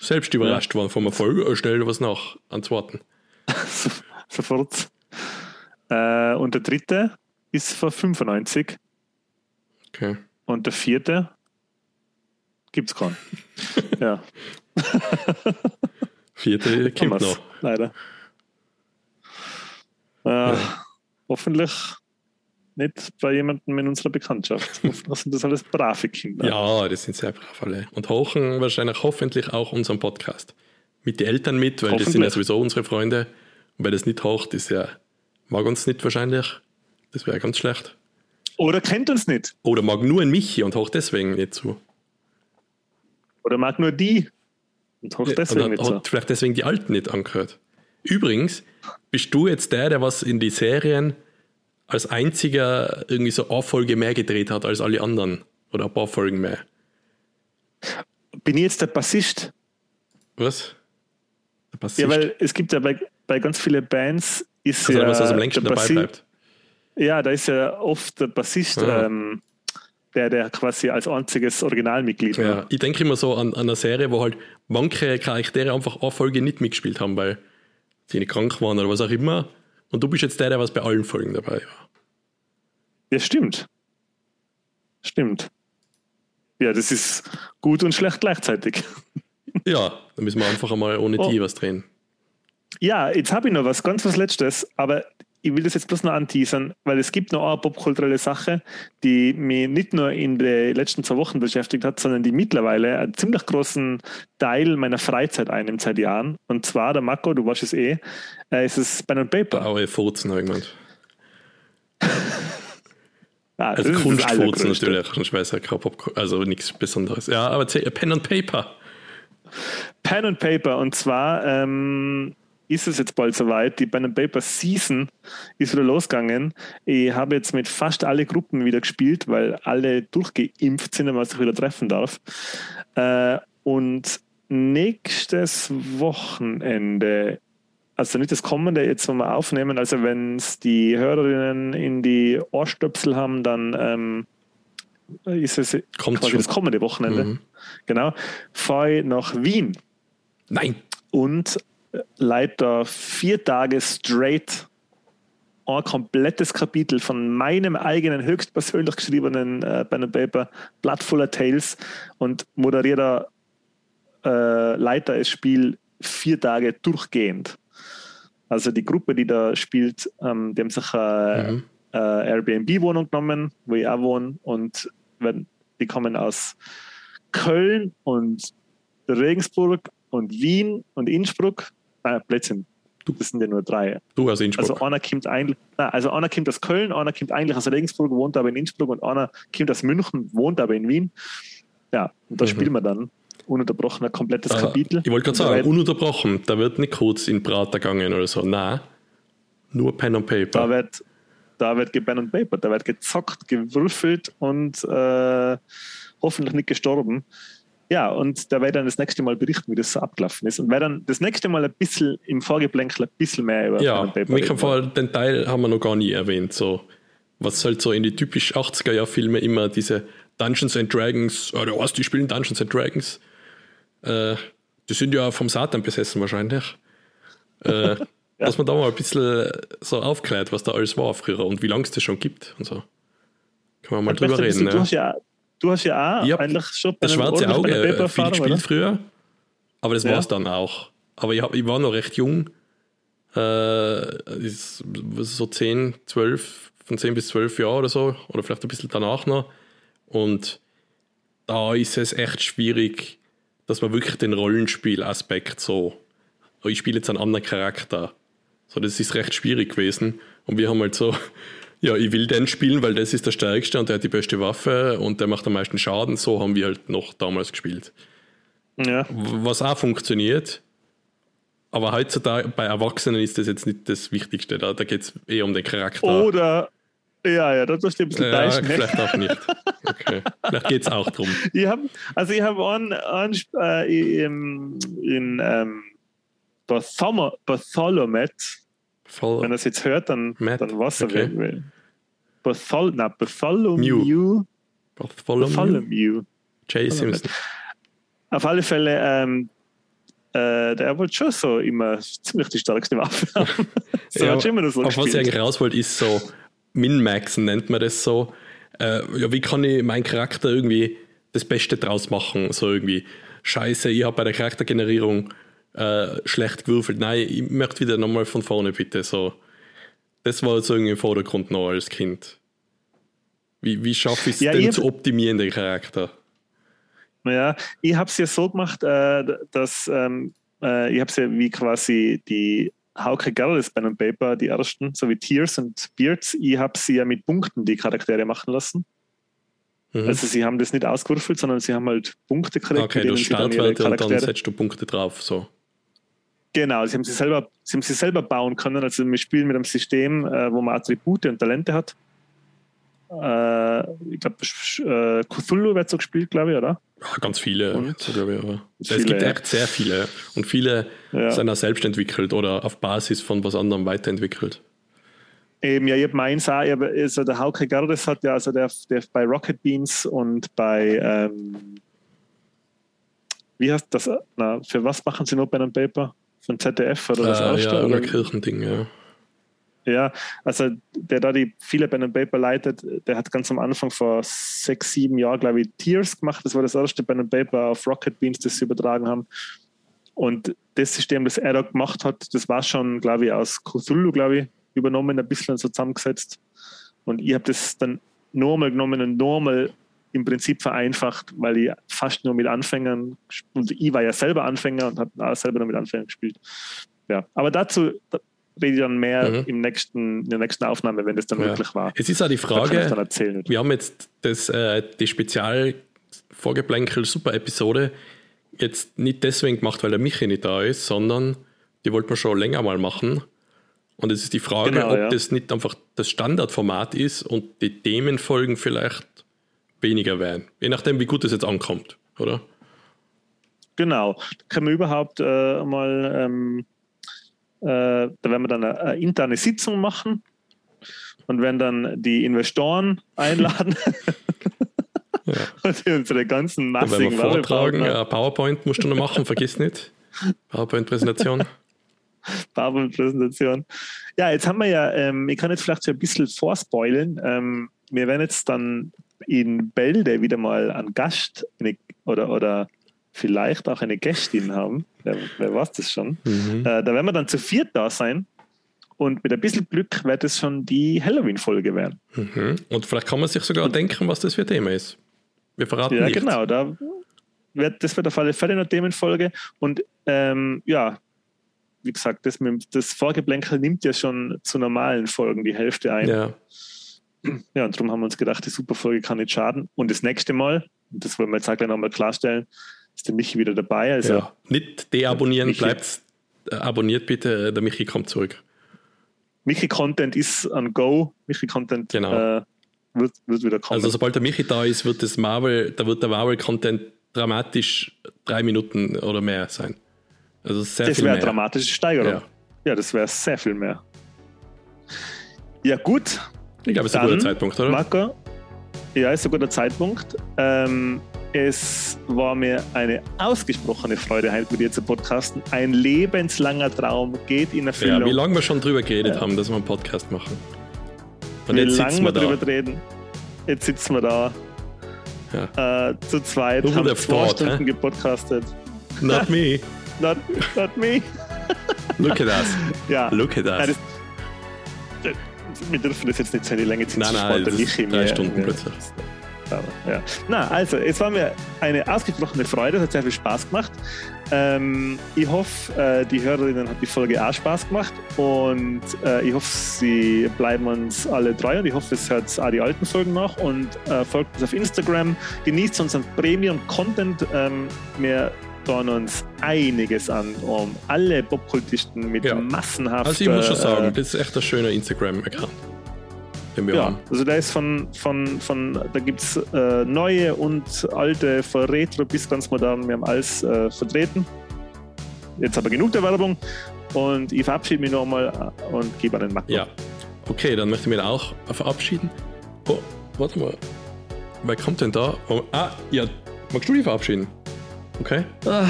Selbst überrascht ja. waren vom Erfolg, stell was nach an zweiten. Sofort. Äh, und der dritte ist von 95. Okay. Und der vierte Gibt's keinen. ja. Vierte kommt noch. Leider. Äh, ja. Hoffentlich nicht bei jemandem in unserer Bekanntschaft. Hoffentlich sind das alles brave Kinder. Ja, das sind sehr brav alle. Und hochen wahrscheinlich hoffentlich auch unseren Podcast. Mit den Eltern mit, weil das sind ja sowieso unsere Freunde. Und wer das nicht hocht, ist ja, mag uns nicht wahrscheinlich. Das wäre ganz schlecht. Oder kennt uns nicht. Oder mag nur ein Michi und hocht deswegen nicht zu. Oder mag nur die und hofft deswegen Oder nicht so. hat vielleicht deswegen die Alten nicht angehört. Übrigens, bist du jetzt der, der was in die Serien als einziger irgendwie so eine Folge mehr gedreht hat als alle anderen? Oder ein paar Folgen mehr? Bin ich jetzt der Bassist? Was? Der Bassist? Ja, weil es gibt ja bei, bei ganz vielen Bands ist also ja. Was aus dem längsten dabei bleibt. Ja, da ist ja oft der Bassist. Ah. Ähm, der, der quasi als einziges Originalmitglied war. Ja, ich denke immer so an, an eine Serie, wo halt manche Charaktere einfach eine Folge nicht mitgespielt haben, weil sie nicht krank waren oder was auch immer. Und du bist jetzt der, der was bei allen Folgen dabei war. Ja, stimmt. Stimmt. Ja, das ist gut und schlecht gleichzeitig. Ja, da müssen wir einfach einmal ohne oh. die was drehen. Ja, jetzt habe ich noch was, ganz was Letztes, aber ich will das jetzt bloß noch anteasern, weil es gibt noch eine popkulturelle Sache, die mich nicht nur in den letzten zwei Wochen beschäftigt hat, sondern die mittlerweile einen ziemlich großen Teil meiner Freizeit einnimmt seit Jahren. Und zwar, der Marco, du weißt es eh, äh, ist es Pen and Paper. Aue Furzen, gemeint. ah, also Kunstfurzen natürlich, ich weiß ja Pop also nichts Besonderes. Ja, aber Pen and Paper. Pen and Paper, und zwar ähm, ist es jetzt bald soweit. Die Pen Paper Season ist wieder losgegangen. Ich habe jetzt mit fast alle Gruppen wieder gespielt, weil alle durchgeimpft sind, wenn man sich wieder treffen darf. Äh, und nächstes Wochenende, also nicht das kommende, jetzt wollen wir aufnehmen, also wenn es die Hörerinnen in die Ohrstöpsel haben, dann ähm, ist es Kommt quasi schon. das kommende Wochenende. Mhm. Genau. Fahre ich nach Wien. Nein. Und leider vier Tage straight ein komplettes Kapitel von meinem eigenen höchstpersönlich geschriebenen äh, Pen and Paper Blood Fuller Tales und moderiere äh, leiter das Spiel vier Tage durchgehend. Also die Gruppe, die da spielt, ähm, die haben sich eine mhm. äh, Airbnb-Wohnung genommen, wo ich auch wohne und wenn, die kommen aus Köln und Regensburg und Wien und Innsbruck äh, Blödsinn. Du bist ja nur drei. Du aus Innsbruck. Also einer kommt, ein, also einer kommt aus Köln, einer kommt eigentlich aus Regensburg, wohnt aber in Innsbruck und einer kommt aus München, wohnt aber in Wien. Ja, und da mhm. spielen wir dann ununterbrochen ein komplettes ah, Kapitel. Ich wollte gerade sagen, ununterbrochen, da wird nicht kurz in Prater gegangen oder so. Nein, nur Pen and Paper. Da wird, da wird Pen and Paper, da wird gezockt, gewürfelt und äh, hoffentlich nicht gestorben. Ja, und da werde ich dann das nächste Mal berichten, wie das so abgelaufen ist. Und werde dann das nächste Mal ein bisschen im Vorgeplänkel ein bisschen mehr über Ja, Paper Fall, den Teil haben wir noch gar nie erwähnt. So, was halt so in die typisch 80er-Jahr-Filme immer diese Dungeons and Dragons, oder was, die spielen Dungeons and Dragons. Äh, die sind ja vom Satan besessen wahrscheinlich. Äh, ja. Dass man da mal ein bisschen so aufklärt, was da alles war früher und wie lange es das schon gibt und so. Kann man mal drüber reden. Ne? hast ja Du hast ja auch ich eigentlich schon das schwarze Auge äh, viel gespielt oder? früher, aber das ja. war es dann auch. Aber ich, hab, ich war noch recht jung, äh, so 10, 12, von 10 bis 12 Jahre oder so, oder vielleicht ein bisschen danach noch. Und da ist es echt schwierig, dass man wirklich den Rollenspielaspekt so, ich spiele jetzt einen anderen Charakter. So, das ist recht schwierig gewesen. Und wir haben halt so ja, ich will den spielen, weil das ist der stärkste und der hat die beste Waffe und der macht am meisten Schaden. So haben wir halt noch damals gespielt. Ja. Was auch funktioniert. Aber heutzutage bei Erwachsenen ist das jetzt nicht das Wichtigste. Da, da geht es eher um den Charakter. Oder, ja, ja, das ist ein bisschen ja, ne? Vielleicht auch nicht. Okay. vielleicht geht es auch darum. Ich hab, also ich habe einen, äh, in, in ähm, Bartholomew, Voll Wenn er es jetzt hört, dann, Matt. dann was okay. er will. Barthol na, Bartholomew. Bartholomew. Jay Simpson. Auf alle Fälle, ähm, äh, der wollte schon so immer ziemlich die stärkste Waffe haben. so ja, immer so auf was ich eigentlich raus wollte, ist so Min-Maxen, nennt man das so. Äh, ja, wie kann ich meinen Charakter irgendwie das Beste draus machen? So irgendwie, scheiße, ich habe bei der Charaktergenerierung äh, schlecht gewürfelt. Nein, ich möchte wieder nochmal von vorne bitte. So. Das war so irgendwie im Vordergrund noch als Kind. Wie, wie schaffe ich es ja, denn zu optimieren, den Charakter? Ja, ich habe es ja so gemacht, äh, dass ähm, äh, ich habe es ja wie quasi die Hauke Gerlis bei einem Paper, die ersten, so wie Tears und Beards, ich habe sie ja mit Punkten die Charaktere machen lassen. Mhm. Also sie haben das nicht ausgewürfelt, sondern sie haben halt Punkte gekriegt. Okay, du Startwerte und dann setzt du Punkte drauf. So. Genau, sie haben sie selber, sie haben sie selber bauen können. Also wir spielen mit einem System, äh, wo man Attribute und Talente hat. Äh, ich glaube, äh, Cthulhu wird so gespielt, glaube ich, oder? Ja, ganz viele. Und, glaube ich, aber viele, es gibt echt sehr viele. Und viele ja. sind auch selbst entwickelt oder auf Basis von was anderem weiterentwickelt. Eben, ja, ich habe meins auch, hab, also der Hauke Gerdes hat ja, also der, der bei Rocket Beans und bei, ähm, wie heißt das, na, für was machen sie bei einem Paper? Von ZDF oder das äh, erste? Ja, oder Kirchending, ja. Ja, also der da die viele Pen and Paper leitet, der hat ganz am Anfang vor sechs, sieben Jahren, glaube ich, Tears gemacht. Das war das erste Pen and Paper auf Rocket Beans, das sie übertragen haben. Und das System, das er da gemacht hat, das war schon, glaube ich, aus Cthulhu, glaube ich, übernommen, ein bisschen so zusammengesetzt. Und ich habe das dann normal genommen und normal im Prinzip vereinfacht, weil ich fast nur mit Anfängern, und ich war ja selber Anfänger und habe selber nur mit Anfängern gespielt. Ja, aber dazu rede ich dann mehr mhm. im nächsten, in der nächsten Aufnahme, wenn das dann ja. wirklich war. Es ist auch die Frage, wir haben jetzt das, äh, die Spezial-Vorgeplänkel Super-Episode jetzt nicht deswegen gemacht, weil der Michi nicht da ist, sondern die wollten wir schon länger mal machen. Und es ist die Frage, genau, ob ja. das nicht einfach das Standardformat ist und die Themenfolgen vielleicht weniger werden. Je nachdem, wie gut es jetzt ankommt, oder? Genau. Können wir überhaupt äh, mal, ähm, äh, da werden wir dann eine, eine, interne Sitzung machen und werden dann die Investoren einladen. ja. und unsere ganzen massigen wir vortragen. Ja, PowerPoint musst du noch machen, vergiss nicht. PowerPoint-Präsentation. PowerPoint-Präsentation. Ja, jetzt haben wir ja, ähm, ich kann jetzt vielleicht so ein bisschen vorspoilen. Ähm, wir werden jetzt dann in Bälde wieder mal einen Gast eine, oder, oder vielleicht auch eine Gästin haben. Wer, wer weiß das schon? Mhm. Äh, da werden wir dann zu viert da sein. Und mit ein bisschen Glück wird es schon die Halloween-Folge werden. Mhm. Und vielleicht kann man sich sogar Und, denken, was das für ein Thema ist. Wir verraten ja, nicht. Ja, genau. Da wird, das wird auf alle Fälle eine Themenfolge. Und ähm, ja, wie gesagt, das, das Vorgeblänkel nimmt ja schon zu normalen Folgen die Hälfte ein. Ja. Ja, und darum haben wir uns gedacht, die Superfolge kann nicht schaden. Und das nächste Mal, das wollen wir jetzt gleich nochmal klarstellen, ist der Michi wieder dabei. Also ja, nicht deabonnieren, bleibt äh, abonniert bitte, der Michi kommt zurück. Michi Content ist an Go. Michi Content genau. äh, wird, wird wieder kommen. Also sobald der Michi da ist, wird das Marvel, da wird der Marvel Content dramatisch drei Minuten oder mehr sein. Also sehr das wäre eine dramatische Steigerung. Ja, ja das wäre sehr viel mehr. Ja, gut. Ich glaube, es ist ein guter Zeitpunkt, oder? Marco, ja, ist ein guter Zeitpunkt. Ähm, es war mir eine ausgesprochene Freude, heute mit dir zu podcasten. Ein lebenslanger Traum geht in Erfüllung. Ja, wie lange wir schon drüber geredet ja. haben, dass wir einen Podcast machen. Und wie lange wir drüber reden. Jetzt sitzen wir da. Ja. Äh, zu zweit, Who haben zwei thought, Stunden eh? gepodcastet. Not me. not, not me. Look at us. Ja. Look at us. Wir dürfen das jetzt nicht so eine Länge ziehen. Nein, nein, das ist drei Stunden plötzlich. Ja. Na, also, es war mir eine ausgesprochene Freude, es hat sehr viel Spaß gemacht. Ähm, ich hoffe, äh, die Hörerinnen hat die Folge auch Spaß gemacht und äh, ich hoffe, sie bleiben uns alle treu und ich hoffe, es hört auch die alten Folgen nach und äh, folgt uns auf Instagram, genießt unseren Premium-Content. Ähm, wir tun uns einiges an, um alle Popkultisten mit ja. massenhaft. Also ich muss schon sagen, das ist echt ein schöner Instagram-Account. ja, haben. also da ist von, von, von da gibt es äh, neue und alte, von Retro bis ganz modern, wir haben alles äh, vertreten. Jetzt aber genug der Werbung und ich verabschiede mich nochmal äh, und gebe an den Marco. Ja, okay, dann möchte ich mich auch verabschieden. Oh, warte mal. Wer kommt denn da? Oh, ah, ja, magst du dich verabschieden? Okay. Uh,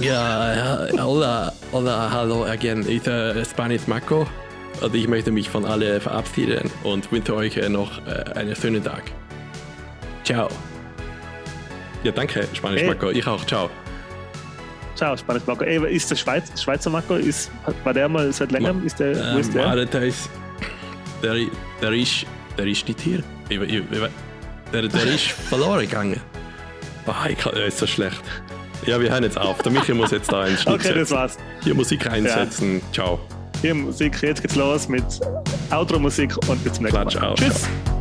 ja, hola, hola, hallo again. Ich bin Spanish Marco und ich möchte mich von alle verabschieden und wünsche euch noch äh, einen schönen Tag. Ciao. Ja, danke, Spanisch hey. Marco. Ich auch. Ciao. Ciao, Spanisch Marco. Ey, ist der Schweiz, Schweizer Marco, ist, war der mal seit längerem? Ist der, ähm, wo ist der? der ist, der, der, ist, der ist nicht hier. Ich, ich, der, der ist verloren gegangen. Oh, ich kann, ist so schlecht. Ja, wir hören jetzt auf. Der Michael muss jetzt da einen Schnitt Okay, das war's. Hier Musik einsetzen. Ja. Ciao. Hier Musik, jetzt geht's los mit Outro-Musik und bis zum nächsten Mal. Tschüss. Ciao.